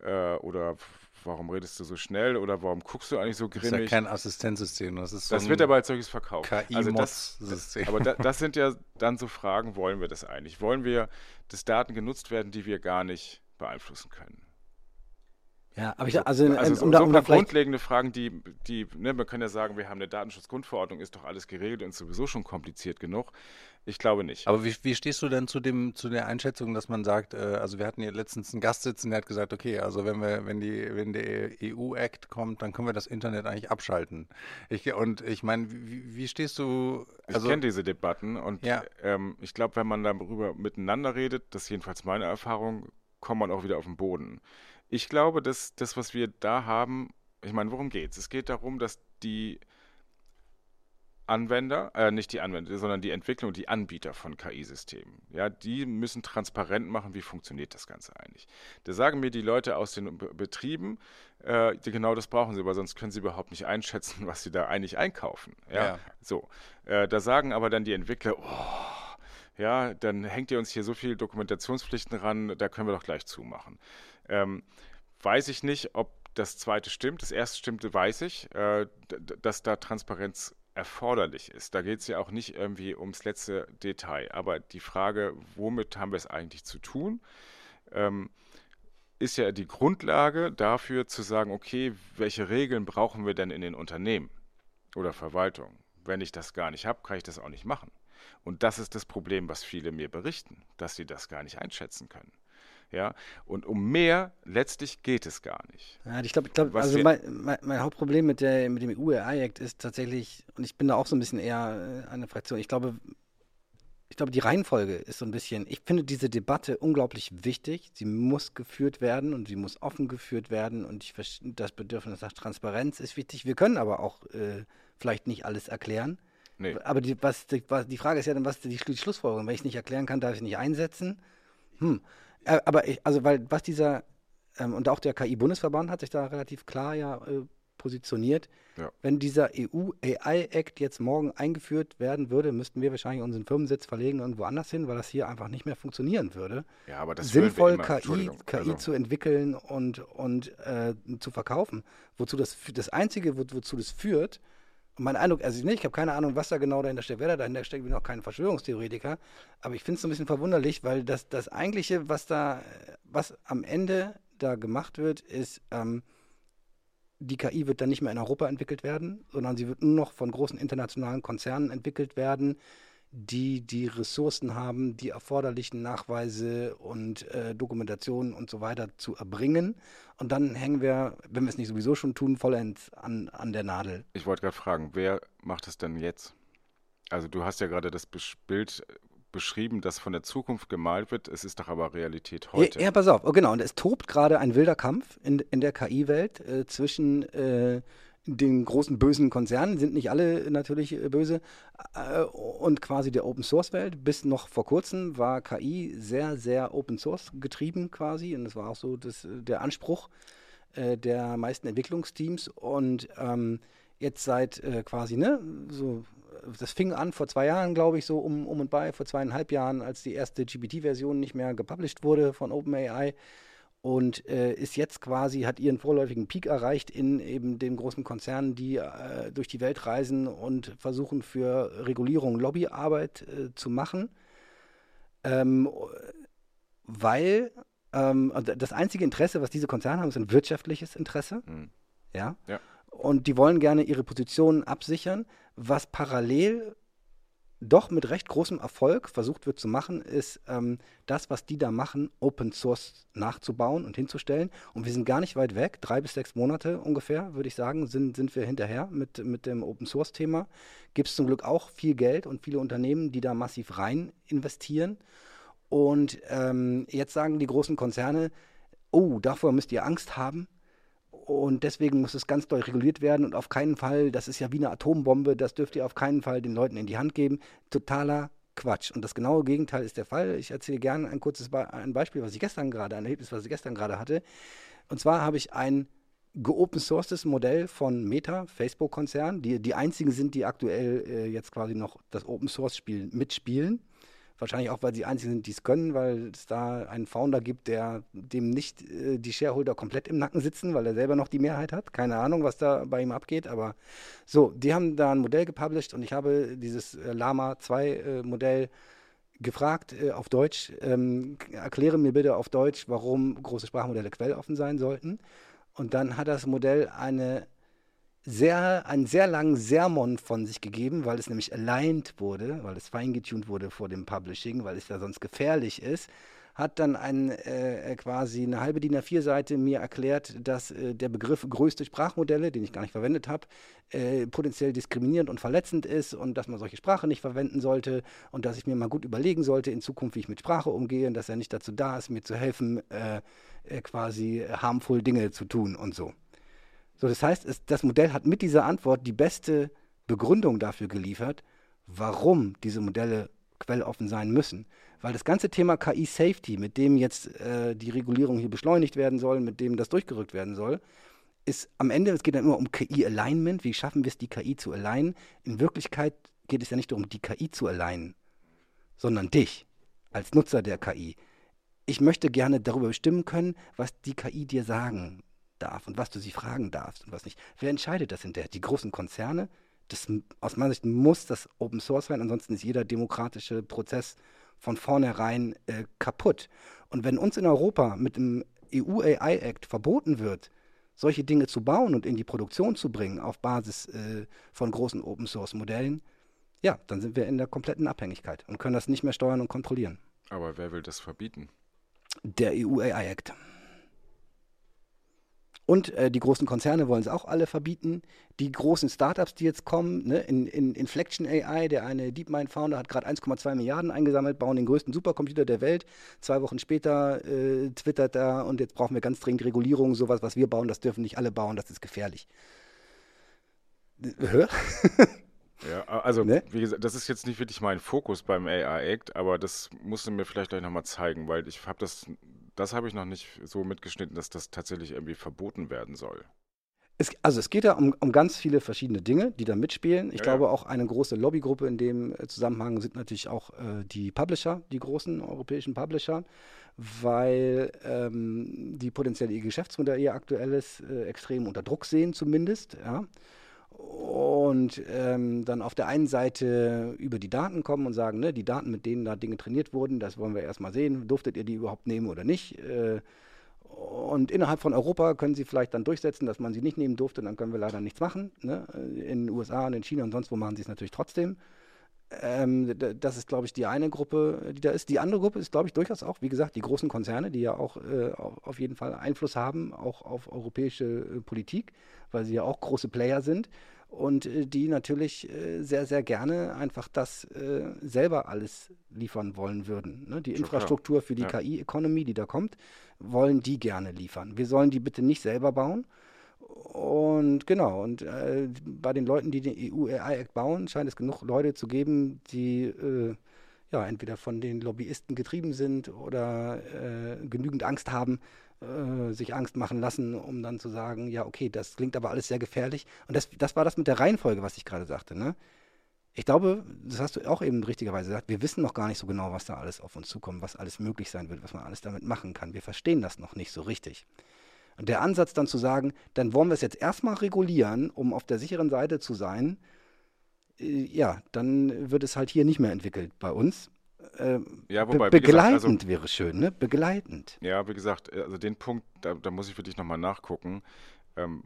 Äh, oder warum redest du so schnell? Oder warum guckst du eigentlich so Das ist ja grimmig? kein Assistenzsystem, das ist so das wird aber als solches verkauft. Also KI-Mods-System. aber da, das sind ja dann so Fragen, wollen wir das eigentlich? Wollen wir, dass Daten genutzt werden, die wir gar nicht beeinflussen können? Ja, aber ich, also, Also ähm, so, um, so um da grundlegende Fragen, die, die ne, man kann ja sagen, wir haben eine Datenschutzgrundverordnung, ist doch alles geregelt und ist sowieso schon kompliziert genug. Ich glaube nicht. Aber wie, wie stehst du denn zu dem, zu der Einschätzung, dass man sagt, äh, also wir hatten hier letztens einen Gast sitzen, der hat gesagt, okay, also wenn wir, wenn die, wenn der EU-Act kommt, dann können wir das Internet eigentlich abschalten. Ich, und ich meine, wie, wie stehst du? Ich Also, kenne diese Debatten und Ja. ähm, ich glaube, wenn man darüber miteinander redet, das ist jedenfalls meine Erfahrung, kommt man auch wieder auf den Boden. Ich glaube, dass das, was wir da haben, ich meine, worum geht's? Es geht darum, dass die Anwender, äh, nicht die Anwender, sondern die Entwickler und die Anbieter von KI-Systemen, ja, die müssen transparent machen, wie funktioniert das Ganze eigentlich. Da sagen mir die Leute aus den Be Betrieben, äh, die, genau das brauchen sie, weil sonst können sie überhaupt nicht einschätzen, was sie da eigentlich einkaufen. Ja, Ja. so. Äh, da sagen aber dann die Entwickler, oh, ja, dann hängt ihr uns hier so viele Dokumentationspflichten ran, da können wir doch gleich zumachen. Ähm, weiß ich nicht, ob das zweite stimmt. Das erste stimmte, weiß ich, äh, dass da Transparenz erforderlich ist. Da geht es ja auch nicht irgendwie ums letzte Detail. Aber die Frage, womit haben wir es eigentlich zu tun, ähm, ist ja die Grundlage dafür zu sagen, okay, welche Regeln brauchen wir denn in den Unternehmen oder Verwaltungen? Wenn ich das gar nicht habe, kann ich das auch nicht machen. Und das ist das Problem, was viele mir berichten, dass sie das gar nicht einschätzen können. Ja, und um mehr letztlich geht es gar nicht. Ja, ich glaube, ich glaub, also mein, mein, mein, Hauptproblem mit, der, mit dem EU-AI-Act ist tatsächlich, und ich bin da auch so ein bisschen eher äh, eine Fraktion, ich glaube, ich glaube, die Reihenfolge ist so ein bisschen, ich finde diese Debatte unglaublich wichtig. Sie muss geführt werden und sie muss offen geführt werden und ich, das Bedürfnis nach Transparenz ist wichtig. Wir können aber auch äh, vielleicht nicht alles erklären. Nee. Aber die, was, die, die, Frage ist ja dann, was ist die, die Schlussfolgerung? Wenn ich nicht erklären kann, darf ich nicht einsetzen. Hm. Äh, aber ich, also, weil was dieser, ähm, und auch der KI-Bundesverband hat sich da relativ klar ja äh, positioniert. Ja. Wenn dieser EU-AI-Act jetzt morgen eingeführt werden würde, müssten wir wahrscheinlich unseren Firmensitz verlegen irgendwo anders hin, weil das hier einfach nicht mehr funktionieren würde. Ja, aber das Sinnvoll KI, KI also. zu entwickeln und, und äh, zu verkaufen. Wozu das, das Einzige, wo, wozu das führt, mein Eindruck, also ich habe keine Ahnung, was da genau dahinter steckt, wer da dahinter steckt, ich bin auch kein Verschwörungstheoretiker, aber ich finde es so ein bisschen verwunderlich, weil das, das eigentliche, was da, was am Ende da gemacht wird, ist, ähm, die KI wird dann nicht mehr in Europa entwickelt werden, sondern sie wird nur noch von großen internationalen Konzernen entwickelt werden, die die Ressourcen haben, die erforderlichen Nachweise und äh, Dokumentationen und so weiter zu erbringen. Und dann hängen wir, wenn wir es nicht sowieso schon tun, vollends an, an der Nadel. Ich wollte gerade fragen, wer macht es denn jetzt? Also du hast ja gerade das Bild beschrieben, das von der Zukunft gemalt wird. Es ist doch aber Realität heute. Ja, ja pass auf. Oh, genau. Und es tobt gerade ein wilder Kampf in, in der KI-Welt äh, zwischen äh, den großen bösen Konzernen, sind nicht alle natürlich äh, böse, äh, und quasi der Open Source Welt. Bis noch vor kurzem war KI sehr, sehr Open Source getrieben quasi. Und das war auch so das, der Anspruch äh, der meisten Entwicklungsteams. Und ähm, jetzt seit äh, quasi, ne, so das fing an vor zwei Jahren, glaube ich, so um, um und bei, vor zweieinhalb Jahren, als die erste GPT-Version nicht mehr gepublished wurde von OpenAI und äh, ist jetzt quasi, hat ihren vorläufigen Peak erreicht in eben den großen Konzernen, die äh, durch die Welt reisen und versuchen für Regulierung Lobbyarbeit äh, zu machen. Ähm, weil ähm, das einzige Interesse, was diese Konzerne haben, ist ein wirtschaftliches Interesse. Mhm. Ja? ja. Und die wollen gerne ihre Positionen absichern, was parallel doch mit recht großem Erfolg versucht wird zu machen, ist ähm, das, was die da machen, Open Source nachzubauen und hinzustellen. Und wir sind gar nicht weit weg, drei bis sechs Monate ungefähr, würde ich sagen, sind, sind wir hinterher mit, mit dem Open Source Thema. Gibt es zum Glück auch viel Geld und viele Unternehmen, die da massiv rein investieren. Und ähm, jetzt sagen die großen Konzerne, oh, davor müsst ihr Angst haben. Und deswegen muss es ganz doll reguliert werden und auf keinen Fall, das ist ja wie eine Atombombe, das dürft ihr auf keinen Fall den Leuten in die Hand geben. Totaler Quatsch. Und das genaue Gegenteil ist der Fall. Ich erzähle gerne ein kurzes Be ein Beispiel, was ich gestern gerade, ein Erlebnis, was ich gestern gerade hatte. Und zwar habe ich ein geopen sourcedes Modell von Meta, Facebook-Konzern, die die einzigen sind, die aktuell äh, jetzt quasi noch das Open Source Spiel mitspielen. Wahrscheinlich auch, weil sie einzigen sind, die es können, weil es da einen Founder gibt, der dem nicht äh, die Shareholder komplett im Nacken sitzen, weil er selber noch die Mehrheit hat. Keine Ahnung, was da bei ihm abgeht, aber so, die haben da ein Modell gepublished und ich habe dieses äh, Lama 2 äh, Modell gefragt äh, auf Deutsch, ähm, erkläre mir bitte auf Deutsch, warum große Sprachmodelle quelloffen sein sollten. Und dann hat das Modell eine sehr, einen sehr langen Sermon von sich gegeben, weil es nämlich aligned wurde, weil es feingetuned wurde vor dem Publishing, weil es ja sonst gefährlich ist, hat dann ein, äh, quasi eine halbe DIN A4-Seite mir erklärt, dass äh, der Begriff größte Sprachmodelle, den ich gar nicht verwendet habe, äh, potenziell diskriminierend und verletzend ist und dass man solche Sprache nicht verwenden sollte und dass ich mir mal gut überlegen sollte in Zukunft, wie ich mit Sprache umgehe und dass er nicht dazu da ist, mir zu helfen, äh, äh, quasi harmful Dinge zu tun und so. So, das heißt, es, das Modell hat mit dieser Antwort die beste Begründung dafür geliefert, warum diese Modelle quelloffen sein müssen. Weil das ganze Thema KI-Safety, mit dem jetzt äh, die Regulierung hier beschleunigt werden soll, mit dem das durchgerückt werden soll, ist am Ende, es geht dann immer um KI-Alignment. Wie schaffen wir es, die KI zu alignen? In Wirklichkeit geht es ja nicht darum, die KI zu alignen, sondern dich als Nutzer der KI. Ich möchte gerne darüber bestimmen können, was die KI dir sagen darf und was du sie fragen darfst und was nicht. Wer entscheidet das hinterher? Die großen Konzerne? Das, aus meiner Sicht muss das Open Source sein, ansonsten ist jeder demokratische Prozess von vornherein äh, kaputt. Und wenn uns in Europa mit dem EU AI Act verboten wird, solche Dinge zu bauen und in die Produktion zu bringen auf Basis äh, von großen Open Source Modellen, ja, dann sind wir in der kompletten Abhängigkeit und können das nicht mehr steuern und kontrollieren. Aber wer will das verbieten? Der EU AI Act. Und äh, die großen Konzerne wollen es auch alle verbieten. Die großen Startups, die jetzt kommen, ne, in, in Inflection AI, der eine DeepMind-Founder hat gerade 1,2 Milliarden eingesammelt, bauen den größten Supercomputer der Welt. Zwei Wochen später äh, twittert er und jetzt brauchen wir ganz dringend Regulierung. Sowas, was wir bauen, das dürfen nicht alle bauen, das ist gefährlich. Hör? Ja, also ne? wie gesagt, das ist jetzt nicht wirklich mein Fokus beim AI Act, aber das musst du mir vielleicht gleich nochmal zeigen, weil ich habe das das habe ich noch nicht so mitgeschnitten, dass das tatsächlich irgendwie verboten werden soll. Es, also es geht ja um, um, ganz viele verschiedene Dinge, die da mitspielen. Ich ja, glaube ja. auch eine große Lobbygruppe in dem äh, Zusammenhang sind natürlich auch äh, die Publisher, die großen europäischen Publisher, weil ähm, die potenziell ihr Geschäftsmodell ihr aktuelles äh, extrem unter Druck sehen zumindest. Ja und ähm, dann auf der einen Seite über die Daten kommen und sagen, ne, die Daten, mit denen da Dinge trainiert wurden, das wollen wir erstmal sehen, durftet ihr die überhaupt nehmen oder nicht? Äh, und innerhalb von Europa können sie vielleicht dann durchsetzen, dass man sie nicht nehmen durfte, dann können wir leider nichts machen. Ne? In den USA und in China und sonst wo machen sie es natürlich trotzdem. Ähm, das ist, glaube ich, die eine Gruppe, die da ist. Die andere Gruppe ist, glaube ich, durchaus auch, wie gesagt, die großen Konzerne, die ja auch äh, auf jeden Fall Einfluss haben, auch auf europäische äh, Politik, weil sie ja auch große Player sind und äh, die natürlich äh, sehr, sehr gerne einfach das äh, selber alles liefern wollen würden. Ne? Die Schon Infrastruktur klar. für die ja. KI-Economy, die da kommt, wollen die gerne liefern. Wir sollen die bitte nicht selber bauen. Und genau, und äh, bei den Leuten, die den EU-AI-Act bauen, scheint es genug Leute zu geben, die äh, ja entweder von den Lobbyisten getrieben sind oder äh, genügend Angst haben, äh, sich Angst machen lassen, um dann zu sagen, ja, okay, das klingt aber alles sehr gefährlich. Und das, das war das mit der Reihenfolge, was ich gerade sagte. Ne? Ich glaube, das hast du auch eben richtigerweise gesagt, wir wissen noch gar nicht so genau, was da alles auf uns zukommt, was alles möglich sein wird, was man alles damit machen kann. Wir verstehen das noch nicht so richtig. Und der Ansatz dann zu sagen, dann wollen wir es jetzt erstmal regulieren, um auf der sicheren Seite zu sein, äh, ja, dann wird es halt hier nicht mehr entwickelt bei uns. Äh, ja, wobei, be begleitend gesagt, also, wäre schön, ne? Begleitend. Ja, wie gesagt, äh, also den Punkt, da, da muss ich wirklich nochmal nachgucken. Ähm,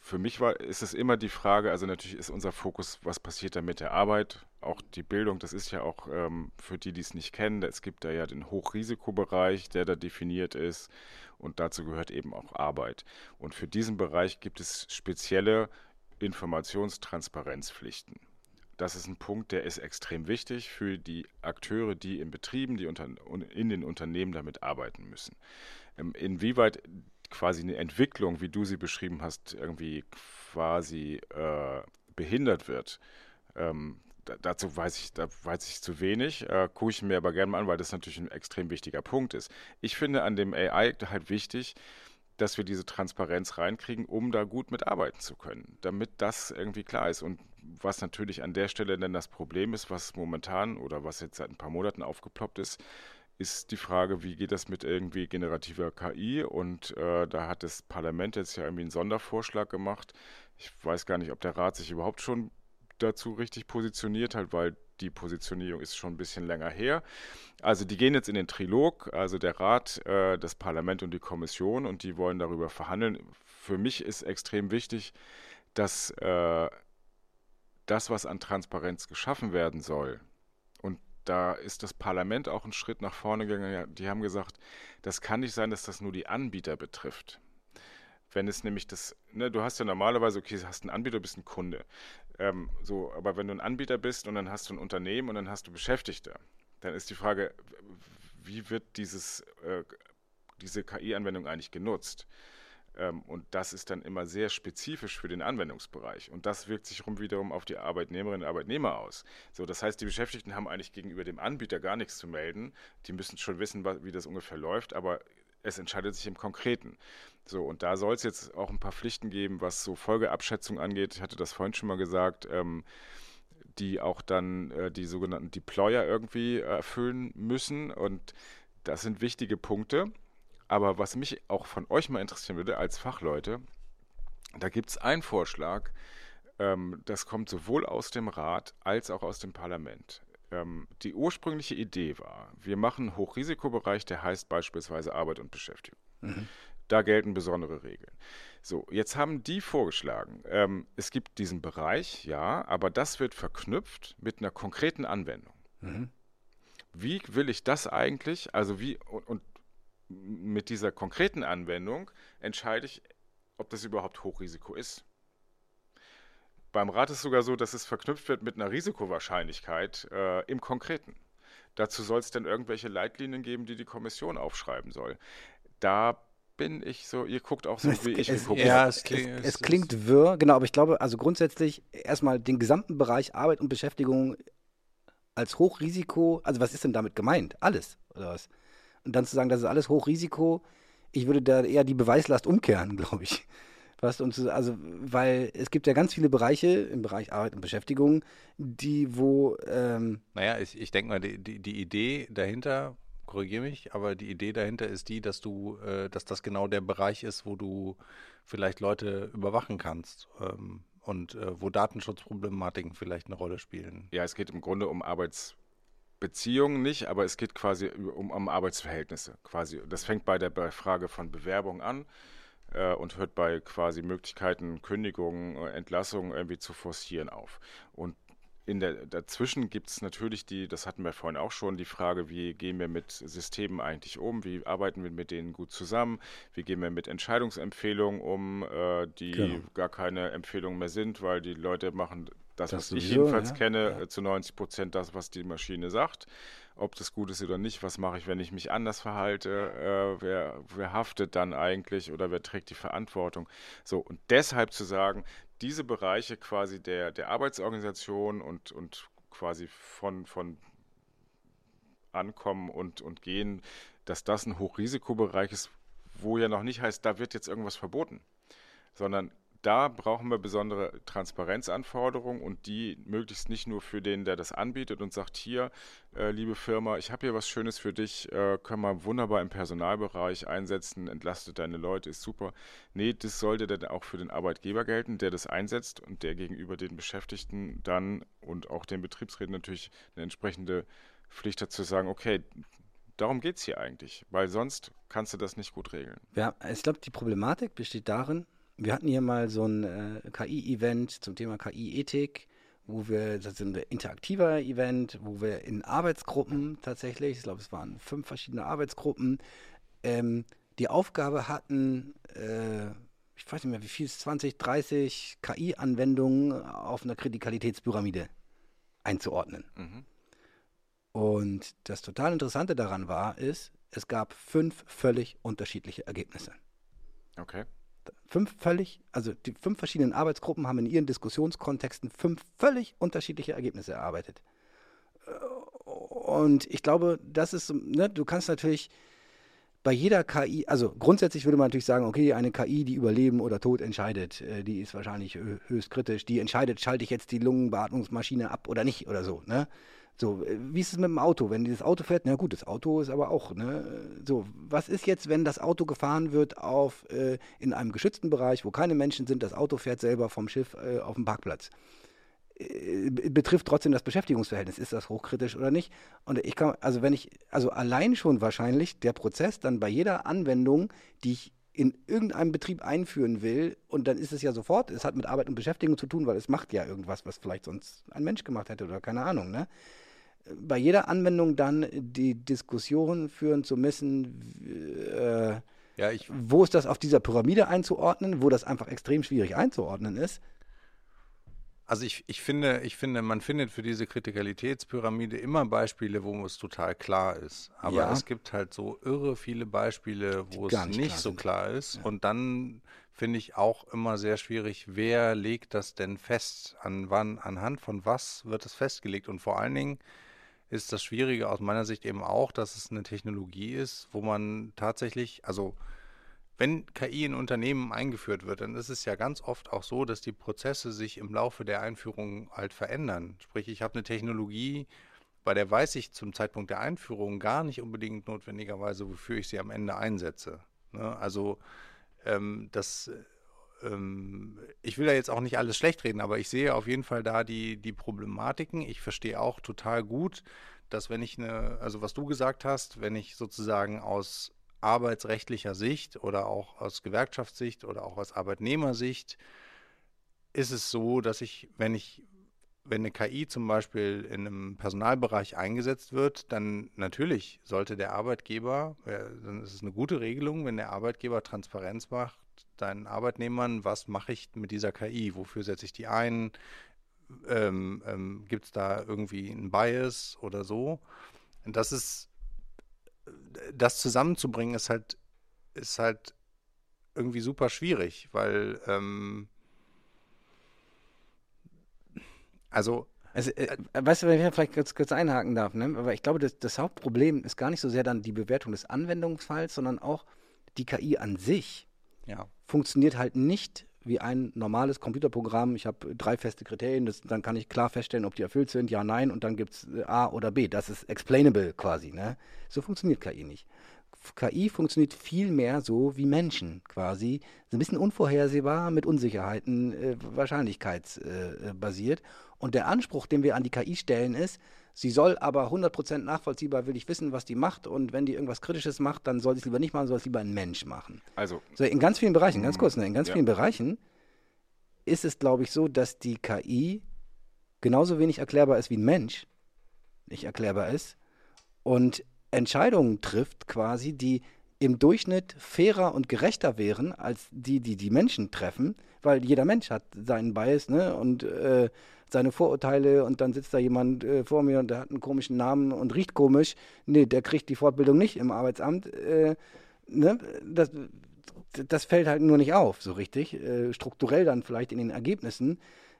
für mich war, ist es immer die Frage, also natürlich ist unser Fokus, was passiert da mit der Arbeit, auch die Bildung, das ist ja auch ähm, für die, die es nicht kennen, es gibt da ja den Hochrisikobereich, der da definiert ist und dazu gehört eben auch Arbeit. Und für diesen Bereich gibt es spezielle Informationstransparenzpflichten. Das ist ein Punkt, der ist extrem wichtig für die Akteure, die in Betrieben, die unter, in den Unternehmen damit arbeiten müssen. Ähm, inwieweit quasi eine Entwicklung, wie du sie beschrieben hast, irgendwie quasi äh, behindert wird, ähm, dazu weiß ich, da weiß ich zu wenig, äh, gucke ich mir aber gerne mal an, weil das natürlich ein extrem wichtiger Punkt ist. Ich finde an dem AI halt wichtig, dass wir diese Transparenz reinkriegen, um da gut mitarbeiten zu können, damit das irgendwie klar ist. Und was natürlich an der Stelle dann das Problem ist, was momentan oder was jetzt seit ein paar Monaten aufgeploppt ist, ist die Frage, wie geht das mit irgendwie generativer KI? Und äh, da hat das Parlament jetzt ja irgendwie einen Sondervorschlag gemacht. Ich weiß gar nicht, ob der Rat sich überhaupt schon dazu richtig positioniert hat, weil die Positionierung ist schon ein bisschen länger her. Also die gehen jetzt in den Trilog, also der Rat, äh, das Parlament und die Kommission und die wollen darüber verhandeln. Für mich ist extrem wichtig, dass äh, das, was an Transparenz geschaffen werden soll, und da ist das Parlament auch einen Schritt nach vorne gegangen. Die haben gesagt, das kann nicht sein, dass das nur die Anbieter betrifft. Wenn es nämlich das, ne, du hast ja normalerweise, okay, du hast einen Anbieter, bist ein Kunde. Ähm, so, aber wenn du ein Anbieter bist und dann hast du ein Unternehmen und dann hast du Beschäftigte, dann ist die Frage, wie wird dieses, äh, diese KI-Anwendung eigentlich genutzt? Ähm, und das ist dann immer sehr spezifisch für den Anwendungsbereich. Und das wirkt sich rum wiederum auf die Arbeitnehmerinnen und Arbeitnehmer aus. So, das heißt, die Beschäftigten haben eigentlich gegenüber dem Anbieter gar nichts zu melden. Die müssen schon wissen, wie das ungefähr läuft, aber es entscheidet sich im Konkreten. So, und da soll es jetzt auch ein paar Pflichten geben, was so Folgeabschätzung angeht. Ich hatte das vorhin schon mal gesagt. Ähm, die auch dann äh, die sogenannten Deployer irgendwie erfüllen müssen. Und das sind wichtige Punkte. Aber was mich auch von euch mal interessieren würde als Fachleute, da gibt es einen Vorschlag, ähm, das kommt sowohl aus dem Rat als auch aus dem Parlament. Ähm, die ursprüngliche Idee war, wir machen einen Hochrisikobereich, der heißt beispielsweise Arbeit und Beschäftigung. Mhm. Da gelten besondere Regeln. So, jetzt haben die vorgeschlagen, ähm, es gibt diesen Bereich, ja, aber das wird verknüpft mit einer konkreten Anwendung. Mhm. Wie will ich das eigentlich, also wie, und, und mit dieser konkreten Anwendung entscheide ich, ob das überhaupt Hochrisiko ist. Beim Rat ist es sogar so, dass es verknüpft wird mit einer Risikowahrscheinlichkeit äh, im Konkreten. Dazu soll es dann irgendwelche Leitlinien geben, die die Kommission aufschreiben soll. Da bin ich so, ihr guckt auch so, es, wie ich es, gucke. Ja, es, es, es klingt wirr, genau, aber ich glaube, also grundsätzlich erstmal den gesamten Bereich Arbeit und Beschäftigung als Hochrisiko, also was ist denn damit gemeint? Alles, oder was? Und dann zu sagen, das ist alles Hochrisiko, ich würde da eher die Beweislast umkehren, glaube ich. Was uns, also, weil es gibt ja ganz viele Bereiche im Bereich Arbeit und Beschäftigung, die wo. Ähm naja, ich, ich denke mal, die, die, die Idee dahinter, korrigiere mich, aber die Idee dahinter ist die, dass du, äh, dass das genau der Bereich ist, wo du vielleicht Leute überwachen kannst. Ähm, und äh, wo Datenschutzproblematiken vielleicht eine Rolle spielen. Ja, es geht im Grunde um Arbeitsbeziehungen nicht, aber es geht quasi um, um Arbeitsverhältnisse. Quasi. Das fängt bei der Frage von Bewerbung an äh, und hört bei quasi Möglichkeiten, Kündigungen, äh, Entlassungen irgendwie zu forcieren auf. Und in der, dazwischen gibt es natürlich die, das hatten wir vorhin auch schon, die Frage, wie gehen wir mit Systemen eigentlich um, wie arbeiten wir mit denen gut zusammen, wie gehen wir mit Entscheidungsempfehlungen um, äh, die genau. gar keine Empfehlungen mehr sind, weil die Leute machen das, das was sowieso, ich jedenfalls ja. kenne, ja. Äh, zu 90 Prozent das, was die Maschine sagt. Ob das gut ist oder nicht, was mache ich, wenn ich mich anders verhalte, äh, wer, wer haftet dann eigentlich oder wer trägt die Verantwortung? So, und deshalb zu sagen, diese Bereiche quasi der, der Arbeitsorganisation und, und quasi von, von Ankommen und, und Gehen, dass das ein Hochrisikobereich ist, wo ja noch nicht heißt, da wird jetzt irgendwas verboten, sondern da brauchen wir besondere Transparenzanforderungen und die möglichst nicht nur für den, der das anbietet und sagt, hier, äh, liebe Firma, ich habe hier was Schönes für dich, äh, können wir wunderbar im Personalbereich einsetzen, entlastet deine Leute, ist super. Nee, das sollte dann auch für den Arbeitgeber gelten, der das einsetzt und der gegenüber den Beschäftigten dann und auch den Betriebsräten natürlich eine entsprechende Pflicht hat zu sagen, okay, darum geht es hier eigentlich, weil sonst kannst du das nicht gut regeln. Ja, ich glaube, die Problematik besteht darin, wir hatten hier mal so ein äh, KI-Event zum Thema KI-Ethik, wo wir, das ist ein interaktiver Event, wo wir in Arbeitsgruppen tatsächlich, ich glaube, es waren fünf verschiedene Arbeitsgruppen, ähm, die Aufgabe hatten, äh, ich weiß nicht mehr, wie viel es 20, 30 KI-Anwendungen auf einer Kritikalitätspyramide einzuordnen. Mhm. Und das total Interessante daran war, ist, es gab fünf völlig unterschiedliche Ergebnisse. Okay fünf völlig, also die fünf verschiedenen Arbeitsgruppen haben in ihren Diskussionskontexten fünf völlig unterschiedliche Ergebnisse erarbeitet. Und ich glaube, das ist, ne, du kannst natürlich bei jeder KI, also grundsätzlich würde man natürlich sagen, okay, eine KI, die über Leben oder Tod entscheidet, äh, die ist wahrscheinlich höchst kritisch, die entscheidet, schalte ich jetzt die Lungenbeatmungsmaschine ab oder nicht oder so, ne? So, äh, wie ist es mit dem Auto? Wenn dieses Auto fährt, na gut, das Auto ist aber auch, ne? So, was ist jetzt, wenn das Auto gefahren wird auf, äh, in einem geschützten Bereich, wo keine Menschen sind, das Auto fährt selber vom Schiff äh, auf dem Parkplatz? Äh, betrifft trotzdem das Beschäftigungsverhältnis. Ist das hochkritisch oder nicht? Und ich kann, also wenn ich, also allein schon wahrscheinlich der Prozess dann bei jeder Anwendung, die ich in irgendeinem Betrieb einführen will, und dann ist es ja sofort, es hat mit Arbeit und Beschäftigung zu tun, weil es macht ja irgendwas, was vielleicht sonst ein Mensch gemacht hätte oder keine Ahnung, ne? Bei jeder Anwendung dann die Diskussion führen zu müssen, äh, ja, ich, wo ist das auf dieser Pyramide einzuordnen, wo das einfach extrem schwierig einzuordnen ist. Also ich, ich finde, ich finde, man findet für diese Kritikalitätspyramide immer Beispiele, wo es total klar ist. Aber ja. es gibt halt so irre viele Beispiele, wo es nicht, nicht klar so sind. klar ist. Ja. Und dann finde ich auch immer sehr schwierig, wer legt das denn fest? An wann, anhand von was wird es festgelegt? Und vor allen Dingen, ist das Schwierige aus meiner Sicht eben auch, dass es eine Technologie ist, wo man tatsächlich, also wenn KI in Unternehmen eingeführt wird, dann ist es ja ganz oft auch so, dass die Prozesse sich im Laufe der Einführung halt verändern. Sprich, ich habe eine Technologie, bei der weiß ich zum Zeitpunkt der Einführung gar nicht unbedingt notwendigerweise, wofür ich sie am Ende einsetze. Ne? Also ähm, das, ähm, ich will da jetzt auch nicht alles schlecht reden, aber ich sehe auf jeden Fall da die, die Problematiken. Ich verstehe auch total gut, dass wenn ich eine, also was du gesagt hast, wenn ich sozusagen aus arbeitsrechtlicher Sicht oder auch aus Gewerkschaftssicht oder auch aus Arbeitnehmersicht ist es so, dass ich, wenn ich, wenn eine KI zum Beispiel in einem Personalbereich eingesetzt wird, dann natürlich sollte der Arbeitgeber, dann ist es eine gute Regelung, wenn der Arbeitgeber Transparenz macht, deinen Arbeitnehmern, was mache ich mit dieser KI, wofür setze ich die ein, ähm, ähm, gibt es da irgendwie einen Bias oder so. Und das ist, das zusammenzubringen ist halt, ist halt irgendwie super schwierig, weil ähm, also also, äh, weißt du, wenn ich vielleicht kurz, kurz einhaken darf, ne? aber ich glaube, das, das, Hauptproblem ist gar nicht so sehr dann die Bewertung des Anwendungsfalls, sondern auch die KI an sich ja. funktioniert halt nicht wie ein normales Computerprogramm. Ich habe drei feste Kriterien, das, dann kann ich klar feststellen, ob die erfüllt sind, ja, nein, und dann gibt es äh, A oder B. Das ist explainable quasi. Ne? So funktioniert KI nicht. KI funktioniert viel mehr so wie Menschen quasi. So ein bisschen unvorhersehbar, mit Unsicherheiten, äh, wahrscheinlichkeitsbasiert. Äh, und der Anspruch, den wir an die KI stellen, ist, Sie soll aber 100% nachvollziehbar, will ich wissen, was die macht. Und wenn die irgendwas Kritisches macht, dann soll sie es lieber nicht machen, soll es lieber ein Mensch machen. Also. So, in ganz vielen Bereichen, ganz mhm. kurz, ne, in ganz ja. vielen Bereichen ist es, glaube ich, so, dass die KI genauso wenig erklärbar ist wie ein Mensch nicht erklärbar ist und Entscheidungen trifft quasi, die im Durchschnitt fairer und gerechter wären als die, die die Menschen treffen, weil jeder Mensch hat seinen Bias ne? und äh, seine Vorurteile und dann sitzt da jemand äh, vor mir und der hat einen komischen Namen und riecht komisch. Nee, der kriegt die Fortbildung nicht im Arbeitsamt. Äh, ne? das, das fällt halt nur nicht auf, so richtig. Äh, strukturell dann vielleicht in den Ergebnissen.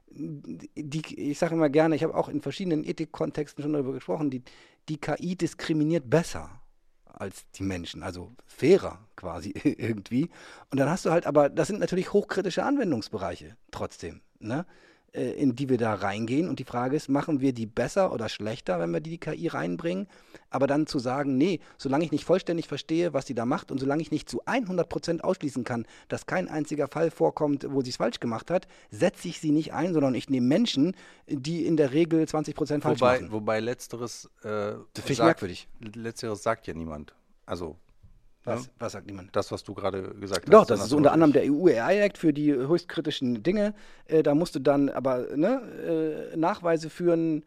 Die, ich sage immer gerne, ich habe auch in verschiedenen Ethikkontexten schon darüber gesprochen, die, die KI diskriminiert besser als die Menschen, also fairer quasi irgendwie. Und dann hast du halt, aber das sind natürlich hochkritische Anwendungsbereiche trotzdem. Ne? Äh, in die wir da reingehen. Und die Frage ist, machen wir die besser oder schlechter, wenn wir die, die KI reinbringen? Aber dann zu sagen, nee, solange ich nicht vollständig verstehe, was die da macht und solange ich nicht zu 100 Prozent ausschließen kann, dass kein einziger Fall vorkommt, wo sie es falsch gemacht hat, setze ich sie nicht ein, sondern ich nehme Menschen, die in der Regel 20 Prozent falsch wobei, machen. Wobei letzteres, äh, sagt, merkwürdig. Letzteres sagt ja niemand. Also was, was sagt niemand? Das, was du gerade gesagt hast. Doch, das ist unter anderem der EU-AI-Act für die höchst kritischen Dinge. Äh, da musst du dann aber ne, äh, Nachweise führen,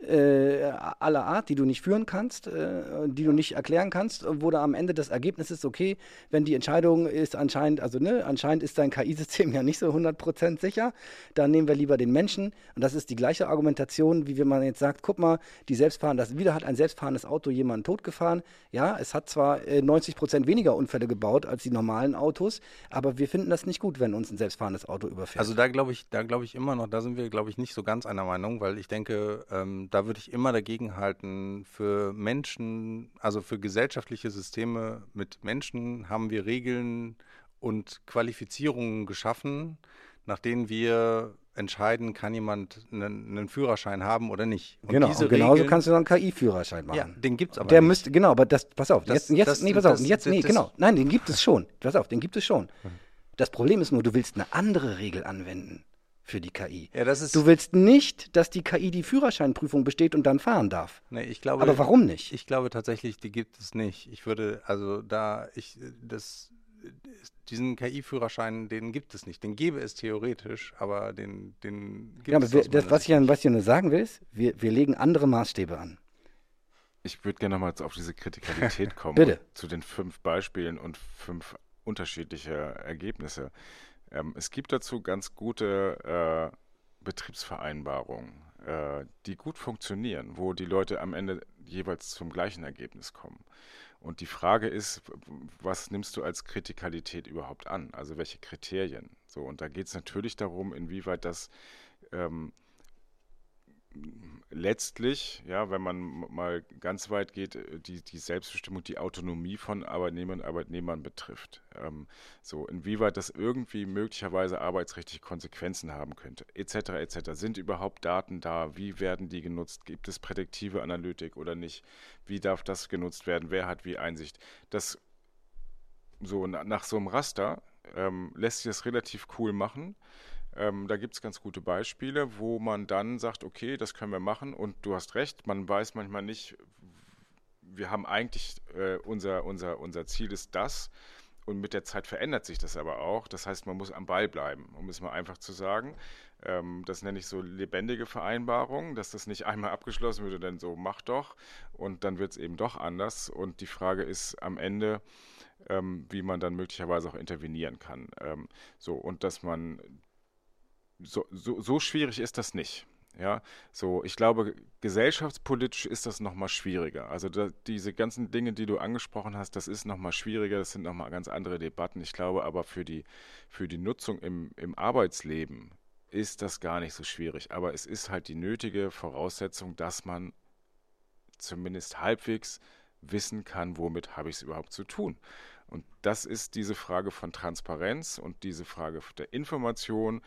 äh, aller Art, die du nicht führen kannst, äh, die du nicht erklären kannst, wurde am Ende des Ergebnisses okay, wenn die Entscheidung ist anscheinend, also ne, anscheinend ist dein KI-System ja nicht so 100% sicher, dann nehmen wir lieber den Menschen und das ist die gleiche Argumentation, wie wenn man jetzt sagt, guck mal, die selbstfahren, das wieder hat ein selbstfahrendes Auto jemanden totgefahren, ja, es hat zwar äh, 90% weniger Unfälle gebaut als die normalen Autos, aber wir finden das nicht gut, wenn uns ein selbstfahrendes Auto überfährt. Also da glaube ich, da glaube ich immer noch, da sind wir, glaube ich, nicht so ganz einer Meinung, weil ich denke, ähm, da würde ich immer dagegen halten. Für Menschen, also für gesellschaftliche Systeme mit Menschen haben wir Regeln und Qualifizierungen geschaffen, nach denen wir entscheiden, kann jemand einen, einen Führerschein haben oder nicht. Und genau, und genauso Regeln, kannst du dann einen KI-Führerschein machen. Ja, den gibt es aber Der nicht. müsste, genau, aber das, pass auf, das, jetzt, jetzt, das, nee, pass auf, jetzt, nee, genau, nein, den gibt es schon. Pass auf, den gibt es schon. Mhm. Das Problem ist nur, du willst eine andere Regel anwenden für die KI. Ja, das ist du willst nicht, dass die KI die Führerscheinprüfung besteht und dann fahren darf. Nee, ich glaube, Aber warum nicht? Ich glaube tatsächlich, die gibt es nicht. Ich würde, also da, ich, das, diesen KI-Führerschein, den gibt es nicht. Den gäbe es theoretisch, aber den, den gibt ja, aber es wir, das, was, ich, was ich nur sagen will, ist, wir, wir legen andere Maßstäbe an. Ich würde gerne nochmal auf diese Kritikalität kommen. Bitte. Zu den fünf Beispielen und fünf unterschiedliche Ergebnisse. Ähm, es gibt dazu ganz gute äh, Betriebsvereinbarungen, äh, die gut funktionieren, wo die Leute am Ende jeweils zum gleichen Ergebnis kommen. Und die Frage ist, was nimmst du als Kritikalität überhaupt an? Also welche Kriterien? So, und da geht es natürlich darum, inwieweit das ähm, letztlich, ja, wenn man mal ganz weit geht, äh, die, die Selbstbestimmung, die Autonomie von Arbeitnehmern und Arbeitnehmern betrifft. Ähm, so, inwieweit das irgendwie möglicherweise arbeitsrechtliche Konsequenzen haben könnte, etc., etc. Sind überhaupt Daten da? Wie werden die genutzt? Gibt es prädiktive Analytik oder nicht? Wie darf das genutzt werden? Wer hat wie Einsicht? Das so nach so einem Raster ähm, lässt sich das relativ cool machen. Ähm, da gibt es ganz gute Beispiele, wo man dann sagt, okay, das können wir machen und du hast recht, man weiß manchmal nicht, wir haben eigentlich, äh, unser, unser, unser Ziel ist das und mit der Zeit verändert sich das aber auch. Das heißt, man muss am Ball bleiben, um es mal einfach zu sagen. Ähm, das nenne ich so lebendige Vereinbarungen, dass das nicht einmal abgeschlossen wird und dann so, mach doch und dann wird es eben doch anders und die Frage ist am Ende, ähm, wie man dann möglicherweise auch intervenieren kann. Ähm, so, und dass man so, so, so schwierig ist das nicht. Ja, so, ich glaube, gesellschaftspolitisch ist das nochmal schwieriger. Also da, diese ganzen Dinge, die du angesprochen hast, das ist nochmal schwieriger, das sind nochmal ganz andere Debatten. Ich glaube aber für die, für die Nutzung im, im Arbeitsleben ist das gar nicht so schwierig. Aber es ist halt die nötige Voraussetzung, dass man zumindest halbwegs wissen kann, womit habe ich es überhaupt zu tun. Und das ist diese Frage von Transparenz und diese Frage der Information.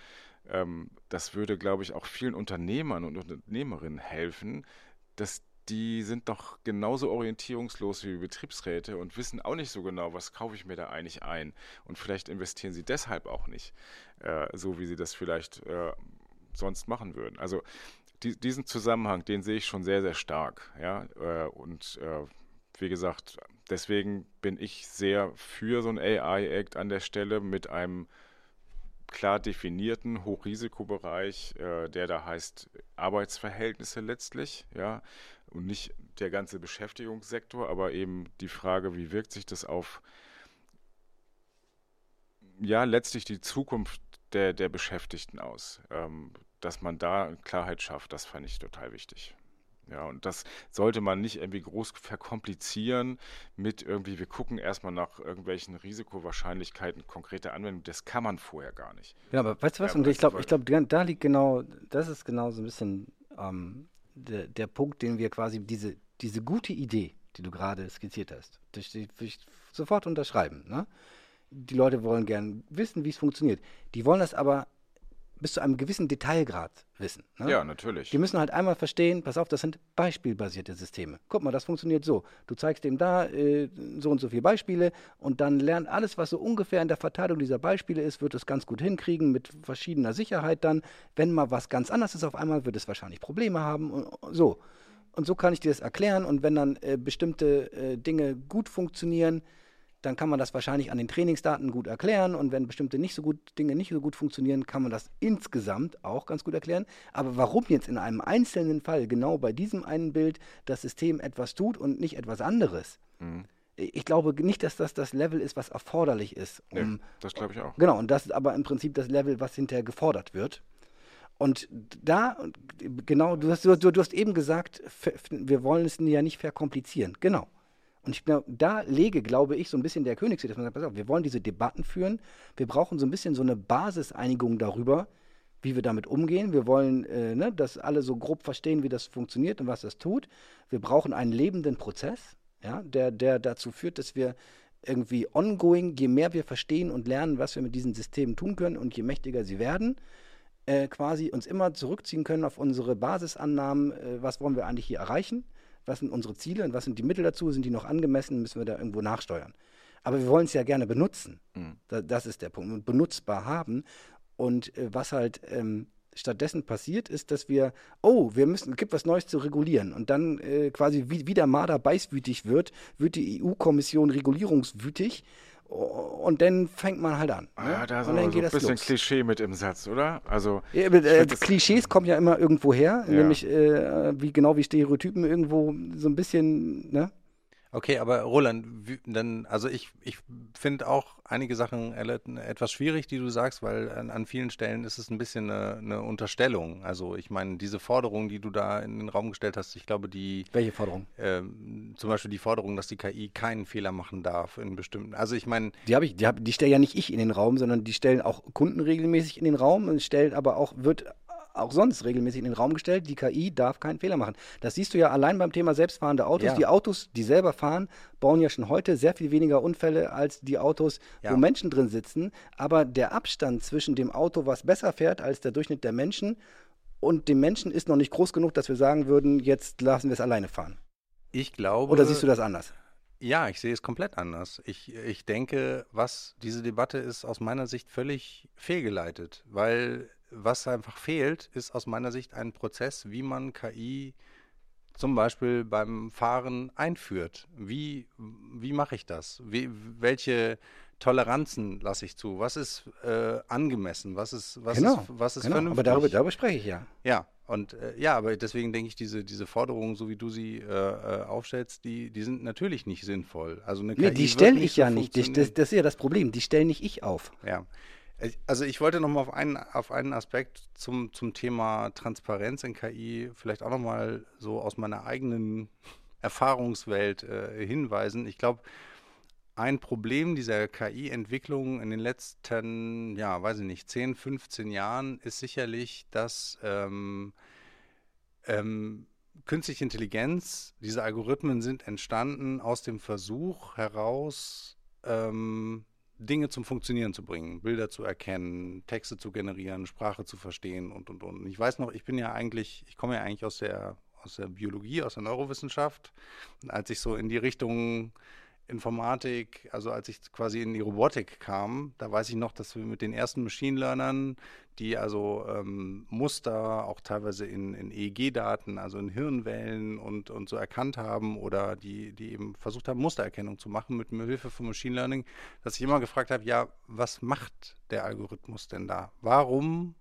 Ähm, das würde, glaube ich, auch vielen Unternehmern und Unternehmerinnen helfen, dass die sind doch genauso orientierungslos wie Betriebsräte und wissen auch nicht so genau, was kaufe ich mir da eigentlich ein. Und vielleicht investieren sie deshalb auch nicht, äh, so wie sie das vielleicht äh, sonst machen würden. Also die, diesen Zusammenhang, den sehe ich schon sehr, sehr stark. Ja? Äh, und äh, wie gesagt, deswegen bin ich sehr für so einen AI-Act an der Stelle mit einem klar definierten Hochrisikobereich, äh, der da heißt Arbeitsverhältnisse letztlich, ja, und nicht der ganze Beschäftigungssektor, aber eben die Frage, wie wirkt sich das auf ja letztlich die Zukunft der, der Beschäftigten aus, ähm, dass man da Klarheit schafft, das fand ich total wichtig. Ja, und das sollte man nicht irgendwie groß verkomplizieren mit irgendwie, wir gucken erstmal nach irgendwelchen Risikowahrscheinlichkeiten konkreter Anwendung. Das kann man vorher gar nicht. Ja, aber weißt du was? Ja, und ich glaube, ich glaube, da liegt genau, das ist genau so ein bisschen ähm, der, der Punkt, den wir quasi, diese, diese gute Idee, die du gerade skizziert hast, das will ich sofort unterschreiben. Ne? Die Leute wollen gern wissen, wie es funktioniert. Die wollen das aber bis zu einem gewissen Detailgrad wissen. Ne? Ja, natürlich. Die müssen halt einmal verstehen, pass auf, das sind beispielbasierte Systeme. Guck mal, das funktioniert so. Du zeigst dem da äh, so und so viele Beispiele und dann lernt alles, was so ungefähr in der Verteilung dieser Beispiele ist, wird es ganz gut hinkriegen mit verschiedener Sicherheit dann. Wenn mal was ganz anderes ist auf einmal, wird es wahrscheinlich Probleme haben und so. Und so kann ich dir das erklären und wenn dann äh, bestimmte äh, Dinge gut funktionieren, dann kann man das wahrscheinlich an den Trainingsdaten gut erklären und wenn bestimmte nicht so gut Dinge nicht so gut funktionieren, kann man das insgesamt auch ganz gut erklären. Aber warum jetzt in einem einzelnen Fall genau bei diesem einen Bild das System etwas tut und nicht etwas anderes? Mhm. Ich glaube nicht, dass das das Level ist, was erforderlich ist. Um, nee, das glaube ich auch. Genau, und das ist aber im Prinzip das Level, was hinterher gefordert wird. Und da, genau, du hast, du, du hast eben gesagt, wir wollen es ja nicht verkomplizieren. Genau. Und ich glaube, da lege, glaube ich, so ein bisschen der Königssee, dass man sagt, pass auf, wir wollen diese Debatten führen. Wir brauchen so ein bisschen so eine Basiseinigung darüber, wie wir damit umgehen. Wir wollen, äh, ne, dass alle so grob verstehen, wie das funktioniert und was das tut. Wir brauchen einen lebenden Prozess, ja, der, der dazu führt, dass wir irgendwie ongoing, je mehr wir verstehen und lernen, was wir mit diesen Systemen tun können und je mächtiger sie werden, äh, quasi uns immer zurückziehen können auf unsere Basisannahmen, äh, was wollen wir eigentlich hier erreichen was sind unsere Ziele und was sind die Mittel dazu, sind die noch angemessen, müssen wir da irgendwo nachsteuern. Aber wir wollen es ja gerne benutzen. Mhm. Da, das ist der Punkt. Und benutzbar haben. Und äh, was halt ähm, stattdessen passiert, ist, dass wir, oh, wir müssen, es gibt was Neues zu regulieren. Und dann äh, quasi, wie, wie der Marder beißwütig wird, wird die EU-Kommission regulierungswütig und dann fängt man halt an. Ne? Ja, da ist und dann so ein bisschen los. Klischee mit im Satz, oder? Also ja, äh, Klischees kommen ja immer irgendwo her, ja. nämlich äh, wie genau wie Stereotypen irgendwo so ein bisschen, ne? Okay, aber Roland, dann, also ich, ich finde auch einige Sachen etwas schwierig, die du sagst, weil an, an vielen Stellen ist es ein bisschen eine, eine, Unterstellung. Also ich meine, diese Forderung, die du da in den Raum gestellt hast, ich glaube, die. Welche Forderung? Ähm, zum Beispiel die Forderung, dass die KI keinen Fehler machen darf in bestimmten. Also ich meine. Die habe ich, die, hab, die stelle ja nicht ich in den Raum, sondern die stellen auch Kunden regelmäßig in den Raum und stellen aber auch, wird auch sonst regelmäßig in den Raum gestellt, die KI darf keinen Fehler machen. Das siehst du ja allein beim Thema selbstfahrende Autos. Ja. Die Autos, die selber fahren, bauen ja schon heute sehr viel weniger Unfälle als die Autos, ja. wo Menschen drin sitzen. Aber der Abstand zwischen dem Auto, was besser fährt als der Durchschnitt der Menschen, und dem Menschen ist noch nicht groß genug, dass wir sagen würden, jetzt lassen wir es alleine fahren. Ich glaube. Oder siehst du das anders? Ja, ich sehe es komplett anders. Ich, ich denke, was diese Debatte ist aus meiner Sicht völlig fehlgeleitet, weil was einfach fehlt, ist aus meiner Sicht ein Prozess, wie man KI zum Beispiel beim Fahren einführt. Wie, wie mache ich das? Wie, welche Toleranzen lasse ich zu? Was ist äh, angemessen? Was ist, was genau, ist, was ist genau. vernünftig? Aber darüber, darüber spreche ich ja. Ja, und äh, ja, aber deswegen denke ich, diese, diese Forderungen, so wie du sie äh, äh aufstellst, die, die sind natürlich nicht sinnvoll. Also eine nee, KI die stelle ich ja nicht. Das, das, ist ja das Problem. Die stelle nicht ich auf. Ja. Also ich wollte nochmal auf einen, auf einen Aspekt zum, zum Thema Transparenz in KI vielleicht auch nochmal so aus meiner eigenen Erfahrungswelt äh, hinweisen. Ich glaube, ein Problem dieser KI-Entwicklung in den letzten, ja, weiß ich nicht, 10, 15 Jahren ist sicherlich, dass ähm, ähm, künstliche Intelligenz, diese Algorithmen sind entstanden aus dem Versuch heraus, ähm, Dinge zum Funktionieren zu bringen, Bilder zu erkennen, Texte zu generieren, Sprache zu verstehen und und und. Ich weiß noch, ich bin ja eigentlich, ich komme ja eigentlich aus der aus der Biologie, aus der Neurowissenschaft. Als ich so in die Richtung Informatik, also als ich quasi in die Robotik kam, da weiß ich noch, dass wir mit den ersten Machine Learnern, die also ähm, Muster auch teilweise in, in EEG-Daten, also in Hirnwellen und, und so erkannt haben oder die, die eben versucht haben, Mustererkennung zu machen mit Hilfe von Machine Learning, dass ich immer gefragt habe, ja, was macht der Algorithmus denn da? Warum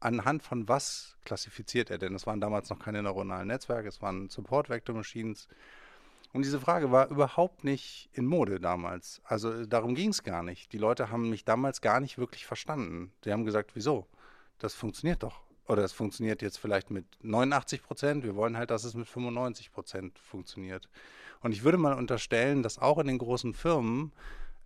anhand von was klassifiziert er denn? Das waren damals noch keine neuronalen Netzwerke, es waren Support Vector Machines. Und diese Frage war überhaupt nicht in Mode damals. Also darum ging es gar nicht. Die Leute haben mich damals gar nicht wirklich verstanden. Die haben gesagt, wieso? Das funktioniert doch. Oder es funktioniert jetzt vielleicht mit 89 Prozent. Wir wollen halt, dass es mit 95 Prozent funktioniert. Und ich würde mal unterstellen, dass auch in den großen Firmen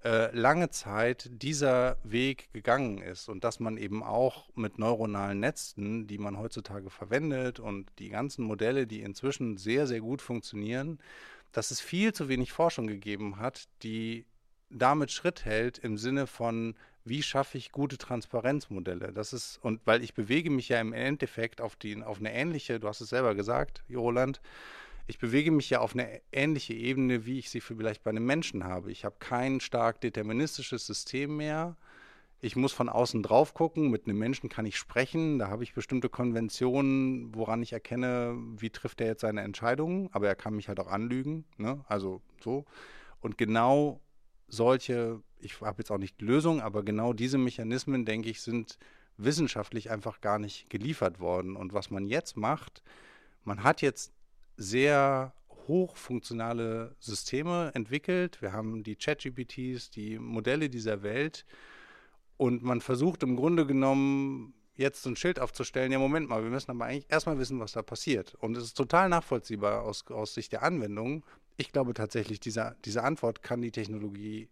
äh, lange Zeit dieser Weg gegangen ist und dass man eben auch mit neuronalen Netzen, die man heutzutage verwendet und die ganzen Modelle, die inzwischen sehr, sehr gut funktionieren, dass es viel zu wenig Forschung gegeben hat, die damit Schritt hält im Sinne von, wie schaffe ich gute Transparenzmodelle? Das ist, und weil ich bewege mich ja im Endeffekt auf, die, auf eine ähnliche, du hast es selber gesagt, Roland, ich bewege mich ja auf eine ähnliche Ebene, wie ich sie vielleicht bei einem Menschen habe. Ich habe kein stark deterministisches System mehr, ich muss von außen drauf gucken. Mit einem Menschen kann ich sprechen. Da habe ich bestimmte Konventionen, woran ich erkenne, wie trifft er jetzt seine Entscheidungen. Aber er kann mich halt auch anlügen. Ne? Also so. Und genau solche, ich habe jetzt auch nicht die Lösung, aber genau diese Mechanismen, denke ich, sind wissenschaftlich einfach gar nicht geliefert worden. Und was man jetzt macht, man hat jetzt sehr hochfunktionale Systeme entwickelt. Wir haben die ChatGPTs, die Modelle dieser Welt, und man versucht im Grunde genommen jetzt ein Schild aufzustellen, ja Moment mal, wir müssen aber eigentlich erstmal wissen, was da passiert. Und es ist total nachvollziehbar aus, aus Sicht der Anwendung. Ich glaube tatsächlich, diese, diese Antwort kann die Technologie,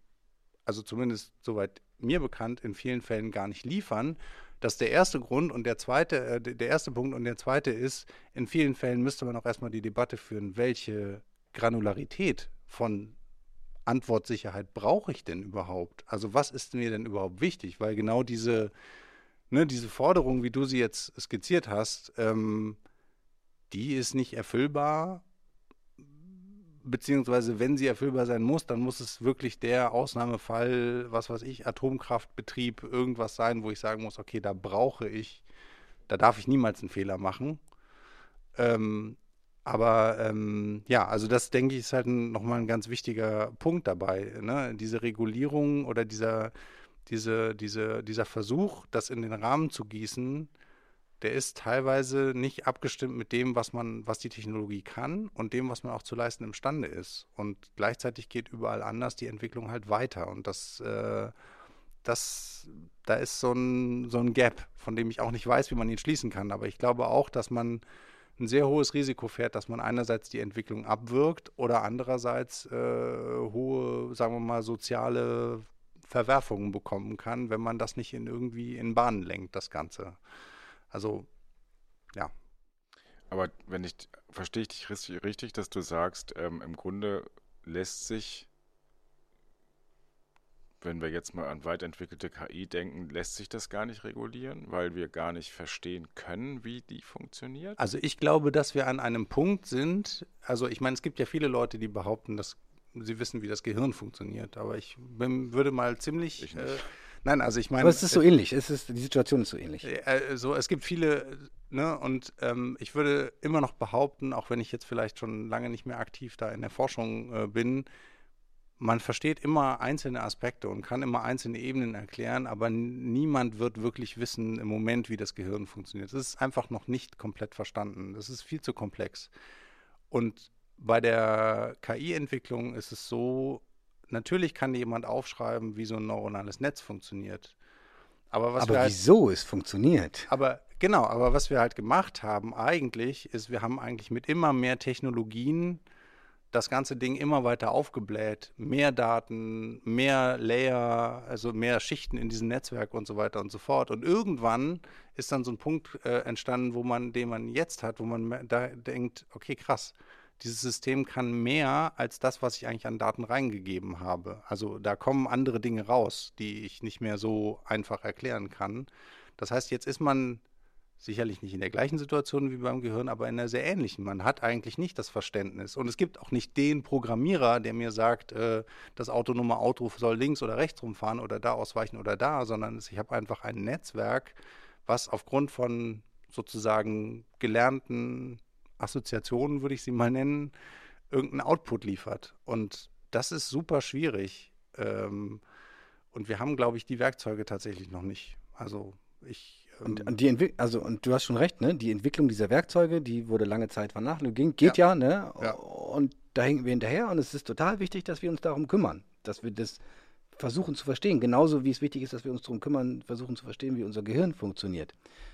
also zumindest soweit mir bekannt, in vielen Fällen gar nicht liefern. Das ist der erste Grund und der zweite, äh, der erste Punkt und der zweite ist, in vielen Fällen müsste man auch erstmal die Debatte führen, welche Granularität von Antwortsicherheit brauche ich denn überhaupt? Also was ist mir denn überhaupt wichtig? Weil genau diese, ne, diese Forderung, wie du sie jetzt skizziert hast, ähm, die ist nicht erfüllbar. Beziehungsweise, wenn sie erfüllbar sein muss, dann muss es wirklich der Ausnahmefall, was weiß ich, Atomkraftbetrieb, irgendwas sein, wo ich sagen muss, okay, da brauche ich, da darf ich niemals einen Fehler machen. Ähm, aber ähm, ja, also das denke ich ist halt nochmal ein ganz wichtiger Punkt dabei. Ne? Diese Regulierung oder dieser, diese, diese, dieser Versuch, das in den Rahmen zu gießen, der ist teilweise nicht abgestimmt mit dem, was man, was die Technologie kann und dem, was man auch zu leisten imstande ist. Und gleichzeitig geht überall anders die Entwicklung halt weiter. Und das, äh, das, da ist so ein, so ein Gap, von dem ich auch nicht weiß, wie man ihn schließen kann. Aber ich glaube auch, dass man ein sehr hohes Risiko fährt, dass man einerseits die Entwicklung abwirkt oder andererseits äh, hohe, sagen wir mal, soziale Verwerfungen bekommen kann, wenn man das nicht in irgendwie in Bahnen lenkt, das Ganze. Also ja. Aber wenn ich, verstehe ich dich richtig, dass du sagst, ähm, im Grunde lässt sich, wenn wir jetzt mal an weit entwickelte KI denken, lässt sich das gar nicht regulieren, weil wir gar nicht verstehen können, wie die funktioniert? Also ich glaube, dass wir an einem Punkt sind, also ich meine, es gibt ja viele Leute, die behaupten, dass sie wissen, wie das Gehirn funktioniert, aber ich bin, würde mal ziemlich... Ich nicht. Äh, nein, also ich meine... Aber es ist so ähnlich. Es ist, die Situation ist so ähnlich. Äh, so, es gibt viele, ne, und ähm, ich würde immer noch behaupten, auch wenn ich jetzt vielleicht schon lange nicht mehr aktiv da in der Forschung äh, bin, man versteht immer einzelne Aspekte und kann immer einzelne Ebenen erklären, aber niemand wird wirklich wissen im Moment, wie das Gehirn funktioniert. Das ist einfach noch nicht komplett verstanden. Das ist viel zu komplex. Und bei der KI-Entwicklung ist es so, natürlich kann jemand aufschreiben, wie so ein neuronales Netz funktioniert. Aber was wir Aber halt wieso es funktioniert? aber genau, aber was wir halt gemacht haben eigentlich, ist, wir haben eigentlich mit immer mehr Technologien das ganze Ding immer weiter aufgebläht. Mehr Daten, mehr Layer, also mehr Schichten in diesem Netzwerk und so weiter und so fort. Und irgendwann ist dann so ein Punkt äh, entstanden, wo man, den man jetzt hat, wo man da denkt, okay, krass, dieses System kann mehr als das, was ich eigentlich an Daten reingegeben habe. Also da kommen andere Dinge raus, die ich nicht mehr so einfach erklären kann. Das heißt, jetzt ist man sicherlich nicht in der gleichen Situation wie beim Gehirn, aber in einer sehr ähnlichen. Man hat eigentlich nicht das Verständnis. Und es gibt auch nicht den Programmierer, der mir sagt, äh, das autonome Auto soll links oder rechts rumfahren oder da ausweichen oder da, sondern ich habe einfach ein Netzwerk, was aufgrund von sozusagen gelernten Assoziationen, würde ich sie mal nennen, irgendeinen Output liefert. Und das ist super schwierig. Ähm, und wir haben, glaube ich, die Werkzeuge tatsächlich noch nicht. Also ich. Und, ähm, und die Entwick also und du hast schon recht, ne? Die Entwicklung dieser Werkzeuge, die wurde lange Zeit vernachlässigt, geht ja, ne? Ja. Und da hinken wir hinterher und es ist total wichtig, dass wir uns darum kümmern, dass wir das versuchen zu verstehen, genauso wie es wichtig ist, dass wir uns darum kümmern, versuchen zu verstehen, wie unser Gehirn funktioniert.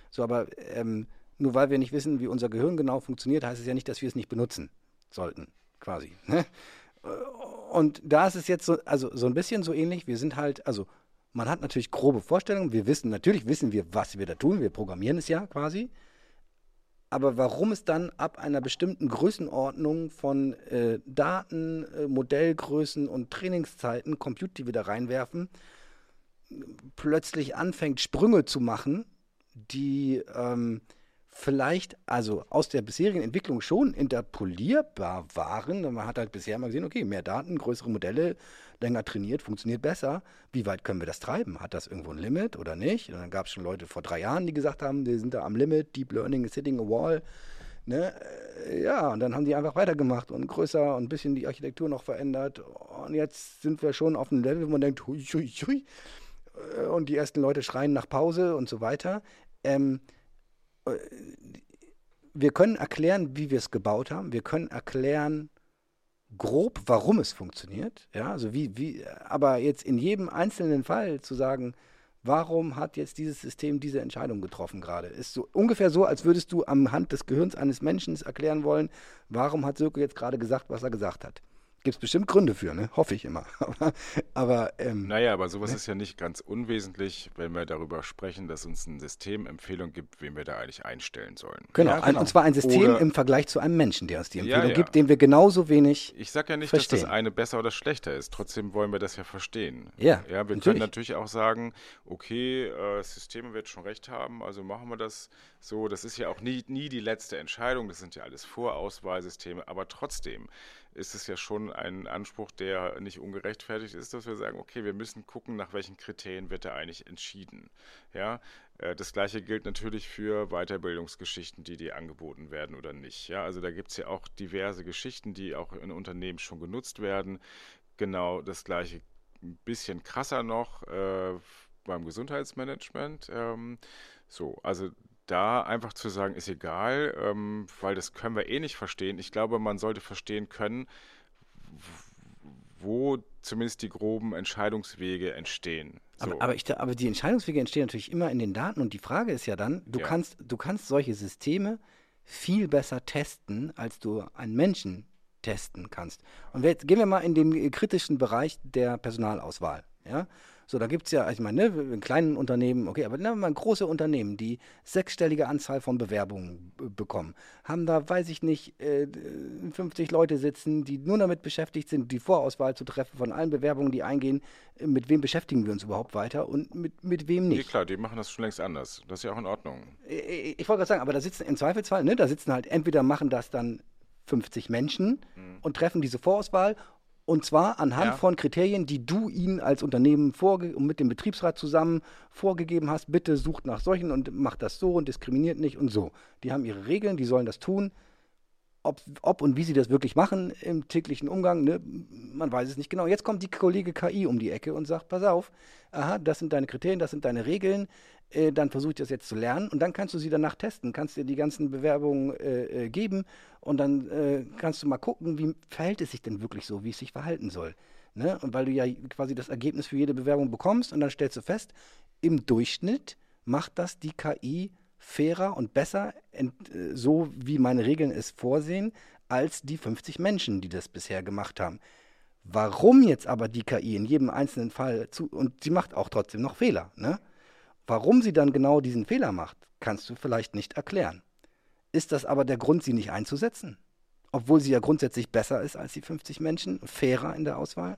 So, aber ähm, nur weil wir nicht wissen, wie unser Gehirn genau funktioniert, heißt es ja nicht, dass wir es nicht benutzen sollten, quasi. Ne? Und da ist es jetzt so, also so ein bisschen so ähnlich. Wir sind halt, also man hat natürlich grobe Vorstellungen. Wir wissen, natürlich wissen wir, was wir da tun. Wir programmieren es ja quasi. Aber warum es dann ab einer bestimmten Größenordnung von äh, Daten, äh, Modellgrößen und Trainingszeiten, Compute, die wir da reinwerfen, plötzlich anfängt, Sprünge zu machen, die ähm, vielleicht also aus der bisherigen Entwicklung schon interpolierbar waren. Man hat halt bisher mal gesehen, okay, mehr Daten, größere Modelle, länger trainiert, funktioniert besser. Wie weit können wir das treiben? Hat das irgendwo ein Limit oder nicht? Und dann gab es schon Leute vor drei Jahren, die gesagt haben, wir sind da am Limit, Deep Learning is hitting a wall. Ne? Äh, Ja, und dann haben die einfach weitergemacht und größer und ein bisschen die Architektur noch verändert. Und jetzt sind wir schon auf einem Level, wo man denkt, hui, hui, hui. Äh, Und die ersten Leute schreien nach Pause und so weiter. Ähm, äh, wir können erklären, wie wir es gebaut haben. Wir können erklären, grob, warum es funktioniert. Ja, also wie, wie, aber jetzt in jedem einzelnen Fall zu sagen, warum hat jetzt dieses System diese Entscheidung getroffen gerade, ist so ungefähr so, als würdest du am Hand des Gehirns eines Menschen erklären wollen, warum hat Sirko jetzt gerade gesagt, was er gesagt hat. Gibt es bestimmt Gründe für, ne? Hoffe ich immer. aber aber ähm, Naja, aber sowas ist ja nicht ganz unwesentlich, wenn wir darüber sprechen, dass uns ein System Empfehlung gibt, wen wir da eigentlich einstellen sollen. genau, Ja, genau. und zwar ein System Oder- im Vergleich zu einem Menschen, der uns die Ja, Empfehlung ja. gibt, dem wir genauso wenig Ich sage ja nicht, dass Verstehen. das eine besser oder schlechter ist. Trotzdem wollen wir das ja verstehen. Ja, ja wir natürlich. können natürlich auch sagen, okay, äh, das System wird schon recht haben, also machen wir das so. Das ist ja auch nie, nie die letzte Entscheidung. Das sind ja alles Vorauswahlsysteme. Aber trotzdem ist es ja schon ein Anspruch, der nicht ungerechtfertigt ist, dass wir sagen, okay, wir müssen gucken, nach welchen Kriterien wird da eigentlich entschieden. Ja, äh, das gleiche gilt natürlich für Weiterbildungsgeschichten, die dir angeboten werden oder nicht. Ja, also da gibt es ja auch diverse Geschichten, die auch in Unternehmen schon genutzt werden. Genau das gleiche, ein bisschen krasser noch äh, beim Gesundheitsmanagement. Ähm, so, also da einfach zu sagen, ist egal, ähm, weil das können wir eh nicht verstehen. Ich glaube, man sollte verstehen können, wo zumindest die groben Entscheidungswege entstehen. So. Aber, aber, ich, aber die Entscheidungswege entstehen natürlich immer in den Daten und die Frage ist ja dann, du, Ja. kannst, du kannst solche Systeme viel besser testen, als du einen Menschen testen kannst. Und jetzt gehen wir mal in den kritischen Bereich der Personalauswahl. Ja? So, da gibt es ja, ich meine, ne, in kleinen Unternehmen, okay, aber nehmen wir mal große Unternehmen, die sechsstellige Anzahl von Bewerbungen bekommen, haben da, weiß ich nicht, äh, 50 Leute sitzen, die nur damit beschäftigt sind, die Vorauswahl zu treffen von allen Bewerbungen, die eingehen, mit wem beschäftigen wir uns überhaupt weiter und mit, mit wem nicht. Nee, klar, die machen das schon längst anders. Das ist ja auch in Ordnung. Ich, ich, ich wollte gerade sagen, aber da sitzen im Zweifelsfall, ne, da sitzen halt entweder machen das dann 50 Menschen mhm. und treffen diese Vorauswahl und zwar anhand ja. von Kriterien, die du ihnen als Unternehmen vorge und mit dem Betriebsrat zusammen vorgegeben hast. Bitte sucht nach solchen und macht das so und diskriminiert nicht und so. Die haben ihre Regeln, die sollen das tun. Ob, ob und wie sie das wirklich machen im täglichen Umgang, ne, man weiß es nicht genau. Jetzt kommt die Kollege KI um die Ecke und sagt: Pass auf, aha, das sind deine Kriterien, das sind deine Regeln. Äh, dann versuche ich das jetzt zu lernen und dann kannst du sie danach testen, kannst dir die ganzen Bewerbungen äh, äh, geben und dann äh, kannst du mal gucken, wie verhält es sich denn wirklich so, wie es sich verhalten soll. Ne? Und weil du ja quasi das Ergebnis für jede Bewerbung bekommst und dann stellst du fest, im Durchschnitt macht das die KI fairer und besser, äh, so wie meine Regeln es vorsehen, als die 50 Menschen, die das bisher gemacht haben. Warum jetzt aber die KI in jedem einzelnen Fall zu, und sie macht auch trotzdem noch Fehler, ne? Warum sie dann genau diesen Fehler macht, kannst du vielleicht nicht erklären. Ist das aber der Grund, sie nicht einzusetzen? Obwohl sie ja grundsätzlich besser ist als die 50 Menschen, fairer in der Auswahl?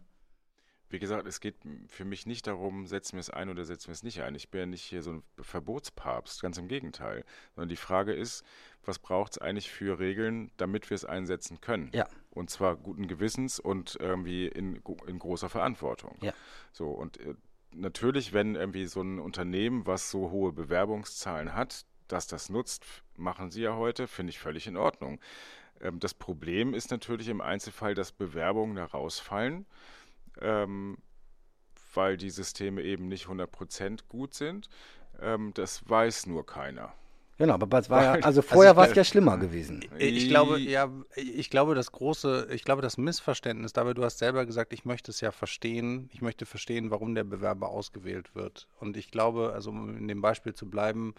Wie gesagt, es geht für mich nicht darum, setzen wir es ein oder setzen wir es nicht ein. Ich bin ja nicht hier so ein Verbotspapst, ganz im Gegenteil. Sondern die Frage ist, was braucht es eigentlich für Regeln, damit wir es einsetzen können? Ja. Und zwar guten Gewissens und irgendwie in, in großer Verantwortung. Ja. So, und äh, natürlich, wenn irgendwie so ein Unternehmen, was so hohe Bewerbungszahlen hat, dass das nutzt, machen sie ja heute, finde ich völlig in Ordnung. Ähm, das Problem ist natürlich im Einzelfall, dass Bewerbungen da rausfallen, ähm, weil die Systeme eben nicht 100% gut sind. Ähm, das weiß nur keiner. Genau, aber es war ja, also vorher also war es ja schlimmer gewesen. Ich, ich, glaube, ja, ich glaube, das große, ich glaube, das Missverständnis dabei, du hast selber gesagt, ich möchte es ja verstehen, ich möchte verstehen, warum der Bewerber ausgewählt wird. Und ich glaube, also um in dem Beispiel zu bleiben,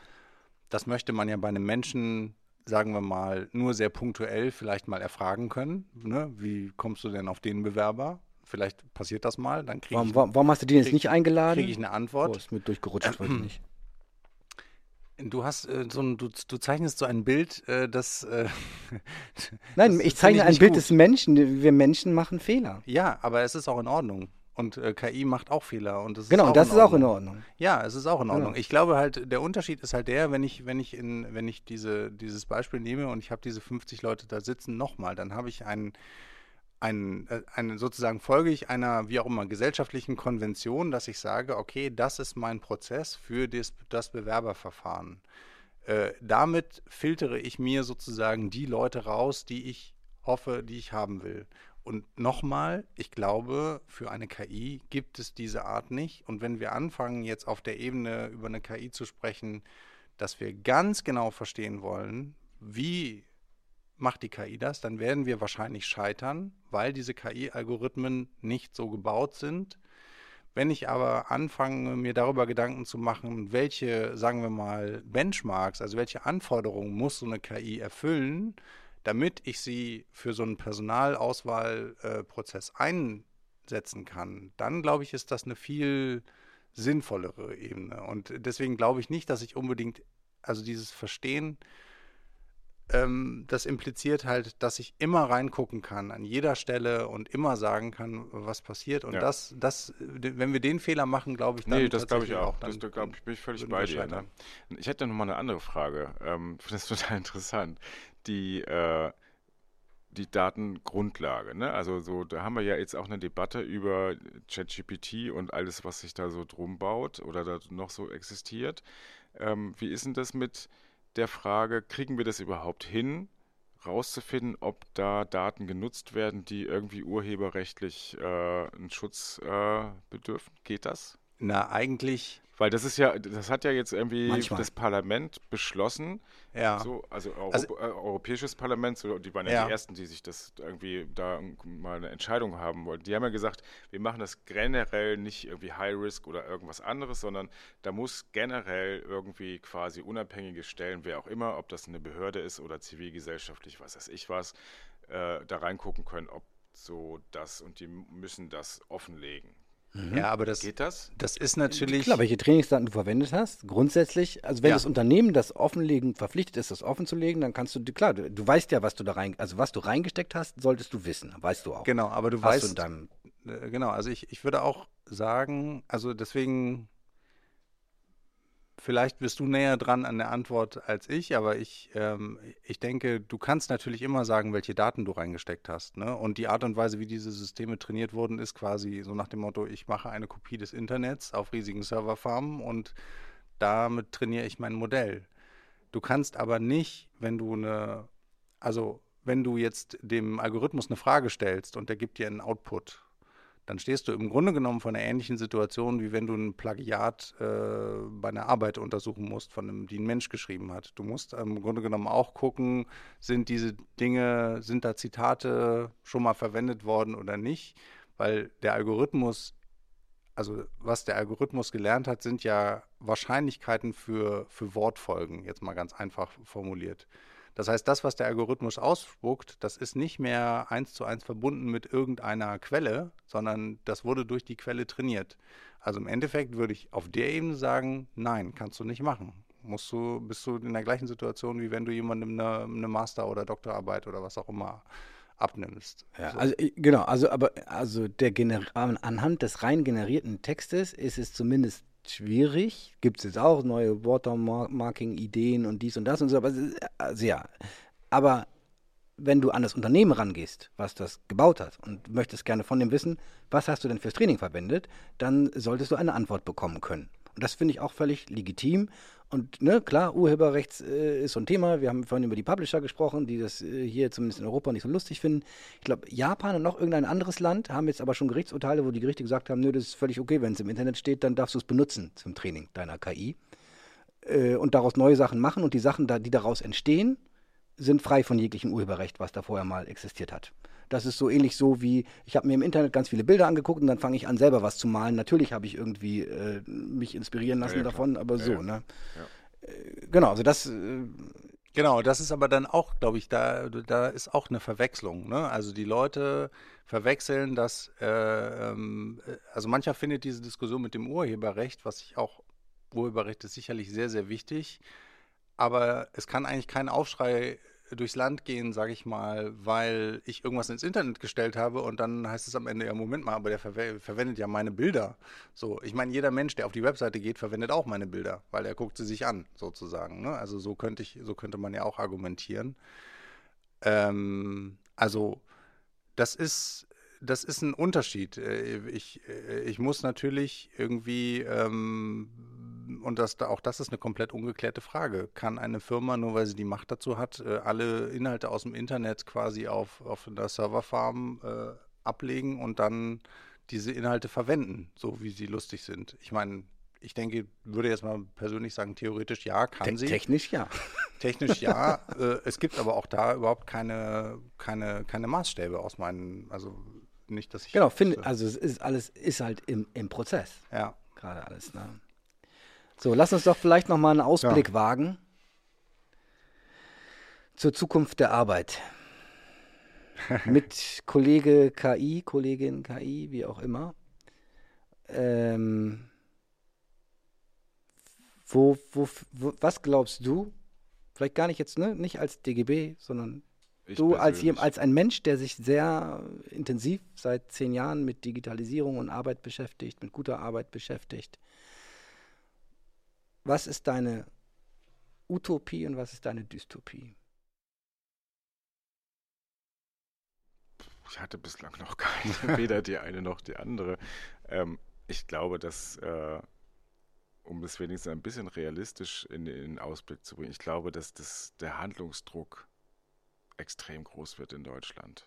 das möchte man ja bei einem Menschen, sagen wir mal, nur sehr punktuell vielleicht mal erfragen können. Ne? Wie kommst du denn auf den Bewerber? Vielleicht passiert das mal, dann kriege ich. Warum, hast du den jetzt nicht eingeladen? Kriege ich eine Antwort. Oh, ist mit durchgerutscht, weiß ich nicht. Du hast äh, so ein, du, du zeichnest so ein Bild, äh, das. Äh, Nein, das ich zeichne ich ein Bild gut. des Menschen. Wir Menschen machen Fehler. Ja, aber es ist auch in Ordnung. Und äh, KI macht auch Fehler. Und das genau, ist das ist auch in Ordnung. Ja, es ist auch in Ordnung. Genau. Ich glaube halt, der Unterschied ist halt der, wenn ich, wenn ich in, wenn ich diese, dieses Beispiel nehme und ich habe diese 50 Leute da sitzen, nochmal, dann habe ich einen ein, äh, eine, sozusagen folge ich einer, wie auch immer, gesellschaftlichen Konvention, dass ich sage, okay, das ist mein Prozess für das, das Bewerberverfahren. Äh, damit filtere ich mir sozusagen die Leute raus, die ich hoffe, die ich haben will. Und nochmal, ich glaube, für eine KI gibt es diese Art nicht. Und wenn wir anfangen, jetzt auf der Ebene über eine KI zu sprechen, dass wir ganz genau verstehen wollen, wie macht die KI das, dann werden wir wahrscheinlich scheitern, weil diese KI-Algorithmen nicht so gebaut sind. Wenn ich aber anfange, mir darüber Gedanken zu machen, welche, sagen wir mal, Benchmarks, also welche Anforderungen muss so eine KI erfüllen, damit ich sie für so einen Personalauswahlprozess einsetzen kann, dann glaube ich, ist das eine viel sinnvollere Ebene. Und deswegen glaube ich nicht, dass ich unbedingt, also dieses Verstehen, ähm, das impliziert halt, dass ich immer reingucken kann an jeder Stelle und immer sagen kann, was passiert. Und ja. das, das, wenn wir den Fehler machen, glaube ich, dann. Nee, das glaube ich auch. Das glaube ich, bin ich völlig bei dir. Ne? Ich hätte noch mal eine andere Frage. Ähm, finde das total interessant. Die, äh, die Datengrundlage. Ne? Also so, da haben wir ja jetzt auch eine Debatte über ChatGPT und alles, was sich da so drum baut oder da noch so existiert. Ähm, wie ist denn das mit der Frage, kriegen wir das überhaupt hin, rauszufinden, ob da Daten genutzt werden, die irgendwie urheberrechtlich äh, einen Schutz äh, bedürfen? Geht das? Na, eigentlich weil das ist ja, das hat ja jetzt irgendwie Manchmal. das Parlament beschlossen. Ja. So, also, Euro, also äh, Europäisches Parlament, so, die waren ja, ja, die Ersten, die sich das irgendwie da mal eine Entscheidung haben wollten. Die haben ja gesagt, wir machen das generell nicht irgendwie High Risk oder irgendwas anderes, sondern da muss generell irgendwie quasi unabhängige Stellen, wer auch immer, ob das eine Behörde ist oder zivilgesellschaftlich, was weiß ich was, äh, da reingucken können, ob so das und die müssen das offenlegen. Ja, aber das, Geht das? das ist natürlich. Klar, welche Trainingsdaten du verwendet hast, grundsätzlich, also wenn Ja. das Unternehmen das offenlegen, verpflichtet ist, das offen zu legen, dann kannst du, klar, du, du weißt ja, was du da rein, also was du reingesteckt hast, solltest du wissen, weißt du auch. Genau, aber du Hast du in weißt, deinem, Äh, Genau, also ich, ich würde auch sagen, also deswegen, vielleicht bist du näher dran an der Antwort als ich, aber ich, ähm, ich denke, du kannst natürlich immer sagen, welche Daten du reingesteckt hast. Ne? Und die Art und Weise, wie diese Systeme trainiert wurden, ist quasi so nach dem Motto, ich mache eine Kopie des Internets auf riesigen Serverfarmen und damit trainiere ich mein Modell. Du kannst aber nicht, wenn du eine, also wenn du jetzt dem Algorithmus eine Frage stellst und der gibt dir einen Output, dann stehst du im Grunde genommen vor einer ähnlichen Situation, wie wenn du ein Plagiat äh, bei einer Arbeit untersuchen musst, von einem, die ein Mensch geschrieben hat. Du musst im Grunde genommen auch gucken, sind diese Dinge, sind da Zitate schon mal verwendet worden oder nicht, weil der Algorithmus, also was der Algorithmus gelernt hat, sind ja Wahrscheinlichkeiten für, für Wortfolgen, jetzt mal ganz einfach formuliert. Das heißt, das, was der Algorithmus ausspuckt, das ist nicht mehr eins zu eins verbunden mit irgendeiner Quelle, sondern das wurde durch die Quelle trainiert. Also im Endeffekt würde ich auf der Ebene sagen, nein, kannst du nicht machen. Musst du, bist du in der gleichen Situation, wie wenn du jemandem eine, eine Master- oder Doktorarbeit oder was auch immer abnimmst. ja, So. also genau, also aber also der Gener an- anhand des rein generierten Textes ist es zumindest schwierig. Gibt es jetzt auch neue Watermarking-Ideen und dies und das und so, aber also ja. Aber wenn du an das Unternehmen rangehst, was das gebaut hat und möchtest gerne von dem wissen, was hast du denn fürs Training verwendet, dann solltest du eine Antwort bekommen können. Und das finde ich auch völlig legitim. Und ne, klar, Urheberrechts äh, ist so ein Thema. Wir haben vorhin über die Publisher gesprochen, die das äh, hier zumindest in Europa nicht so lustig finden. Ich glaube, Japan und noch irgendein anderes Land haben jetzt aber schon Gerichtsurteile, wo die Gerichte gesagt haben, nö, das ist völlig okay, wenn es im Internet steht, dann darfst du es benutzen zum Training deiner KI. Äh, und daraus neue Sachen machen und die Sachen, da, die daraus entstehen, sind frei von jeglichem Urheberrecht, was da vorher mal existiert hat. Das ist so ähnlich so wie, ich habe mir im Internet ganz viele Bilder angeguckt und dann fange ich an, selber was zu malen. Natürlich habe ich irgendwie äh, mich inspirieren lassen Ja, davon, aber Ja, so, ja. ne? Äh, Genau, also das, äh, Genau, das ist aber dann auch, glaube ich, da, da ist auch eine Verwechslung. Ne? Also die Leute verwechseln das, äh, ähm, äh, also mancher findet diese Diskussion mit dem Urheberrecht, was ich auch, Urheberrecht ist sicherlich sehr, sehr wichtig, aber es kann eigentlich kein Aufschrei durchs Land gehen, sage ich mal, weil ich irgendwas ins Internet gestellt habe und dann heißt es am Ende, ja, Moment mal, aber der verwe verwendet ja meine Bilder. So, ich meine, jeder Mensch, der auf die Webseite geht, verwendet auch meine Bilder, weil er guckt sie sich an, sozusagen. Ne? Also so könnte ich, so könnte man ja auch argumentieren. Ähm, also das ist, das ist ein Unterschied. Äh, Ich, äh, ich muss natürlich irgendwie, ähm, und das, auch das ist eine komplett ungeklärte Frage, kann eine Firma, nur weil sie die Macht dazu hat, äh, alle Inhalte aus dem Internet quasi auf, auf einer Serverfarm äh, ablegen und dann diese Inhalte verwenden, so wie sie lustig sind? Ich meine, ich denke, würde jetzt mal persönlich sagen, theoretisch ja, kann te sie. technisch ja. Technisch ja. äh, es gibt aber auch da überhaupt keine, keine, keine Maßstäbe aus meinen, also nicht, dass ich. Genau, finde, also es ist alles, ist halt im, im Prozess, Ja. gerade alles. Ne? So, lass uns doch vielleicht nochmal einen Ausblick wagen zur Zukunft der Arbeit. Mit Kollege KI, Kollegin KI, wie auch immer. Ähm, wo, wo, wo, was glaubst du? Vielleicht gar nicht jetzt, ne? Nicht als DGB, sondern Ich du als, als ein Mensch, der sich sehr intensiv seit zehn Jahren mit Digitalisierung und Arbeit beschäftigt, mit guter Arbeit beschäftigt. Was ist deine Utopie und was ist deine Dystopie? Ich hatte bislang noch keine, weder die eine noch die andere. Ähm, ich glaube, dass, äh, um das wenigstens ein bisschen realistisch in, in den Ausblick zu bringen, ich glaube, dass das, der Handlungsdruck extrem groß wird in Deutschland.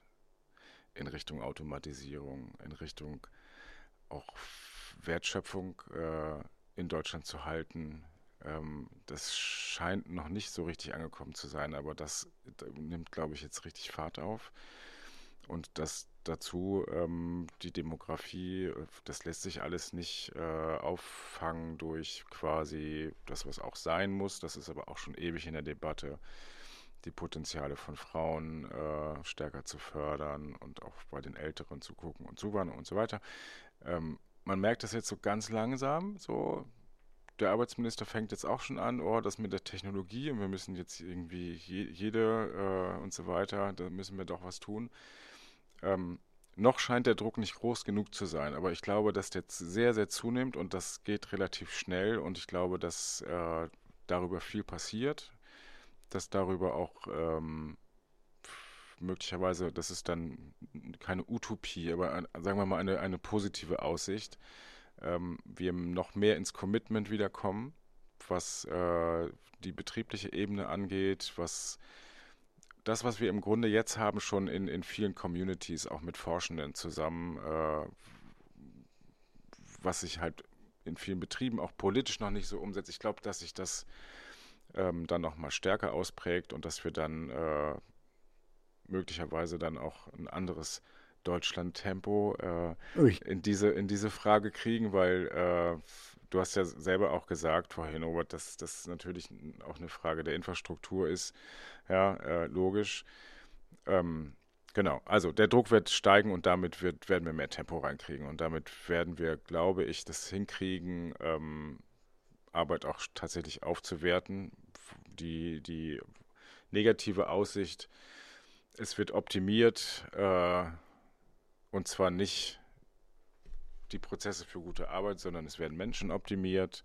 In Richtung Automatisierung, in Richtung auch Wertschöpfung äh, in Deutschland zu halten. Ähm, das scheint noch nicht so richtig angekommen zu sein, aber das äh, nimmt, glaube ich, jetzt richtig Fahrt auf. Und das dazu ähm, die Demografie, äh, das lässt sich alles nicht äh, auffangen durch quasi das, was auch sein muss. Das ist aber auch schon ewig in der Debatte, die Potenziale von Frauen äh, stärker zu fördern und auch bei den Älteren zu gucken und zuwandern und so weiter. Ähm, man merkt das jetzt so ganz langsam, so der Arbeitsminister fängt jetzt auch schon an, oh, das mit der Technologie und wir müssen jetzt irgendwie je, jede äh, und so weiter, da müssen wir doch was tun. Ähm, noch scheint der Druck nicht groß genug zu sein, aber ich glaube, dass der sehr, sehr zunimmt und das geht relativ schnell und ich glaube, dass äh, darüber viel passiert, dass darüber auch ähm, möglicherweise, das ist dann keine Utopie, aber ein, sagen wir mal eine, eine positive Aussicht, ähm, wir noch mehr ins Commitment wiederkommen, was äh, die betriebliche Ebene angeht, was das, was wir im Grunde jetzt haben, schon in, in vielen Communities, auch mit Forschenden zusammen, äh, was sich halt in vielen Betrieben auch politisch noch nicht so umsetzt. Ich glaube, dass sich das ähm, dann nochmal stärker ausprägt und dass wir dann äh, möglicherweise dann auch ein anderes Deutschland-Tempo äh, in, diese, in diese Frage kriegen, weil äh, du hast ja selber auch gesagt vorhin, Robert, dass das natürlich auch eine Frage der Infrastruktur ist. Ja, äh, logisch. Ähm, genau, also der Druck wird steigen und damit wird, werden wir mehr Tempo reinkriegen und damit werden wir, glaube ich, das hinkriegen, ähm, Arbeit auch tatsächlich aufzuwerten. Die, die negative Aussicht, es wird optimiert, äh, und zwar nicht die Prozesse für gute Arbeit, sondern es werden Menschen optimiert,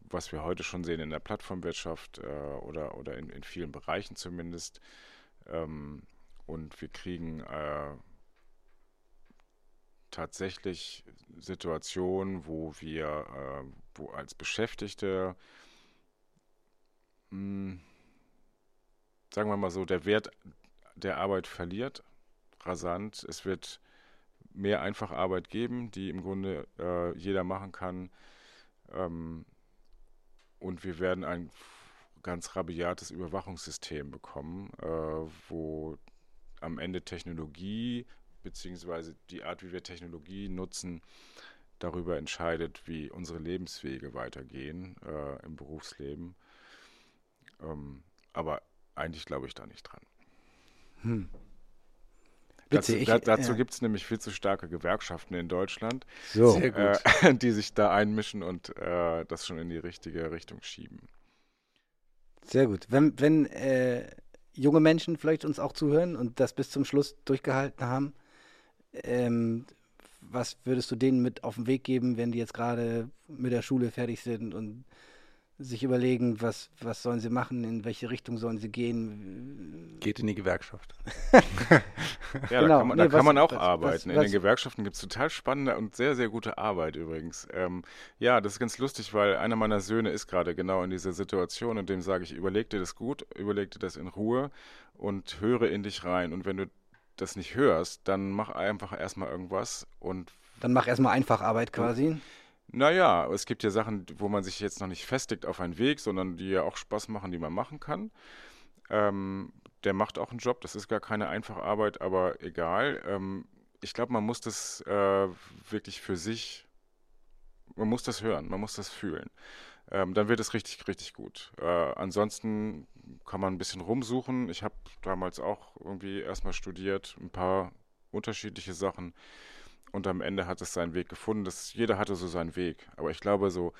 was wir heute schon sehen in der Plattformwirtschaft äh, oder, oder in, in, vielen Bereichen zumindest. Ähm, und wir kriegen äh, tatsächlich Situationen, wo wir, äh, wo als Beschäftigte, mh, hm, sagen wir mal so, der Wert der Arbeit verliert rasant. Es wird mehr Einfacharbeit geben, die im Grunde äh, jeder machen kann. Ähm, und wir werden ein ganz rabiates Überwachungssystem bekommen, äh, wo am Ende Technologie beziehungsweise die Art, wie wir Technologie nutzen, darüber entscheidet, wie unsere Lebenswege weitergehen äh, im Berufsleben. Ähm, aber eigentlich glaube ich da nicht dran. Hm. Dazu, ich, da, dazu ja. gibt es nämlich viel zu starke Gewerkschaften in Deutschland, so. äh, die sich da einmischen und äh, das schon in die richtige Richtung schieben. Sehr gut. Wenn, wenn äh, junge Menschen vielleicht uns auch zuhören und das bis zum Schluss durchgehalten haben, ähm, was würdest du denen mit auf den Weg geben, wenn die jetzt gerade mit der Schule fertig sind und sich überlegen, was, was sollen sie machen, in welche Richtung sollen sie gehen. Geht in die Gewerkschaft. ja, genau. da kann man, da nee, kann was, man auch was, arbeiten. Was, in den Gewerkschaften gibt es total spannende und sehr, sehr gute Arbeit übrigens. Ähm, ja, das ist ganz lustig, weil einer meiner Söhne ist gerade genau in dieser Situation und dem sage ich, überleg dir das gut, überleg dir das in Ruhe und höre in dich rein. Und wenn du das nicht hörst, dann mach einfach erstmal irgendwas und dann mach erstmal einfach Arbeit quasi. Naja, es gibt ja Sachen, wo man sich jetzt noch nicht festigt auf einen Weg, sondern die ja auch Spaß machen, die man machen kann. Ähm, der macht auch einen Job, das ist gar keine einfache Arbeit, aber egal. Ähm, ich glaube, man muss das äh, wirklich für sich, man muss das hören, man muss das fühlen. Ähm, dann wird es richtig, richtig gut. Äh, ansonsten kann man ein bisschen rumsuchen. Ich habe damals auch irgendwie erstmal studiert, ein paar unterschiedliche Sachen. Und am Ende hat es seinen Weg gefunden. Das, jeder hatte so seinen Weg. Aber ich glaube so,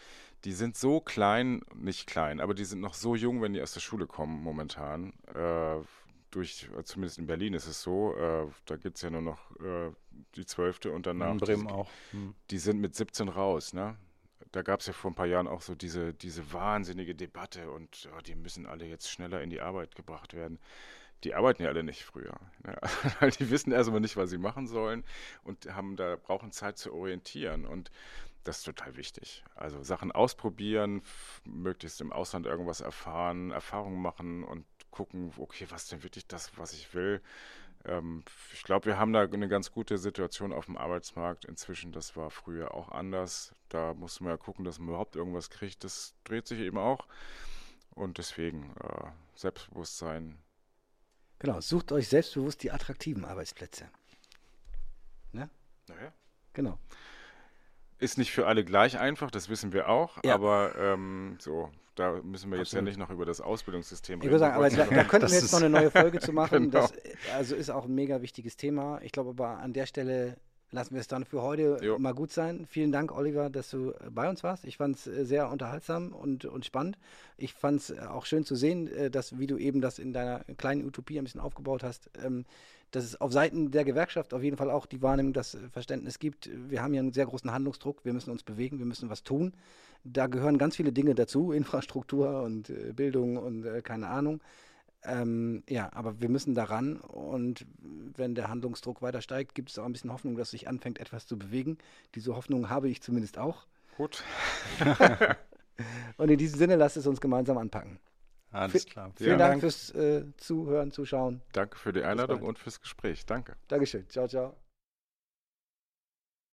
die sind so klein, nicht klein, aber die sind noch so jung, wenn die aus der Schule kommen momentan. Äh, durch, zumindest in Berlin ist es so, äh, da gibt es ja nur noch äh, die Zwölfte und danach. In Bremen die, auch. Hm. Die sind mit 17 raus, ne? Da gab es ja vor ein paar Jahren auch so diese, diese wahnsinnige Debatte und oh, die müssen alle jetzt schneller in die Arbeit gebracht werden die arbeiten ja alle nicht früher. Ja. die wissen erstmal nicht, was sie machen sollen und haben da brauchen Zeit zu orientieren. Und das ist total wichtig. Also Sachen ausprobieren, möglichst im Ausland irgendwas erfahren, Erfahrungen machen und gucken, okay, was ist denn wirklich das, was ich will. Ähm, ich glaube, wir haben da eine ganz gute Situation auf dem Arbeitsmarkt inzwischen. Das war früher auch anders. Da musste man ja gucken, dass man überhaupt irgendwas kriegt. Das dreht sich eben auch. Und deswegen äh, Selbstbewusstsein Genau, sucht euch selbstbewusst die attraktiven Arbeitsplätze. Ne? Naja. Genau. Ist nicht für alle gleich einfach, das wissen wir auch, ja. aber ähm, so, da müssen wir jetzt Absolut. ja nicht noch über das Ausbildungssystem reden. Ich würde sagen, aber da, da könnten wir jetzt noch eine neue Folge zu machen. genau. Das also ist auch ein mega wichtiges Thema. Ich glaube aber an der Stelle lassen wir es dann für heute Jo. mal gut sein. Vielen Dank, Oliver, dass du äh, bei uns warst. Ich fand es äh, sehr unterhaltsam und, und spannend. Ich fand es auch schön zu sehen, äh, dass, wie du eben das in deiner kleinen Utopie ein bisschen aufgebaut hast, ähm, dass es auf Seiten der Gewerkschaft auf jeden Fall auch die Wahrnehmung, das äh, Verständnis gibt. Wir haben hier einen sehr großen Handlungsdruck. Wir müssen uns bewegen, wir müssen was tun. Da gehören ganz viele Dinge dazu, Infrastruktur und äh, Bildung und äh, keine Ahnung. Ähm, ja, aber wir müssen daran und wenn der Handlungsdruck weiter steigt, gibt es auch ein bisschen Hoffnung, dass sich anfängt, etwas zu bewegen. Diese Hoffnung habe ich zumindest auch. Gut. Und in diesem Sinne, lasst es uns gemeinsam anpacken. Alles klar. Vielen Dank fürs äh, Zuhören, Zuschauen. Danke für die Einladung und fürs Gespräch. Danke. Dankeschön. Ciao, ciao.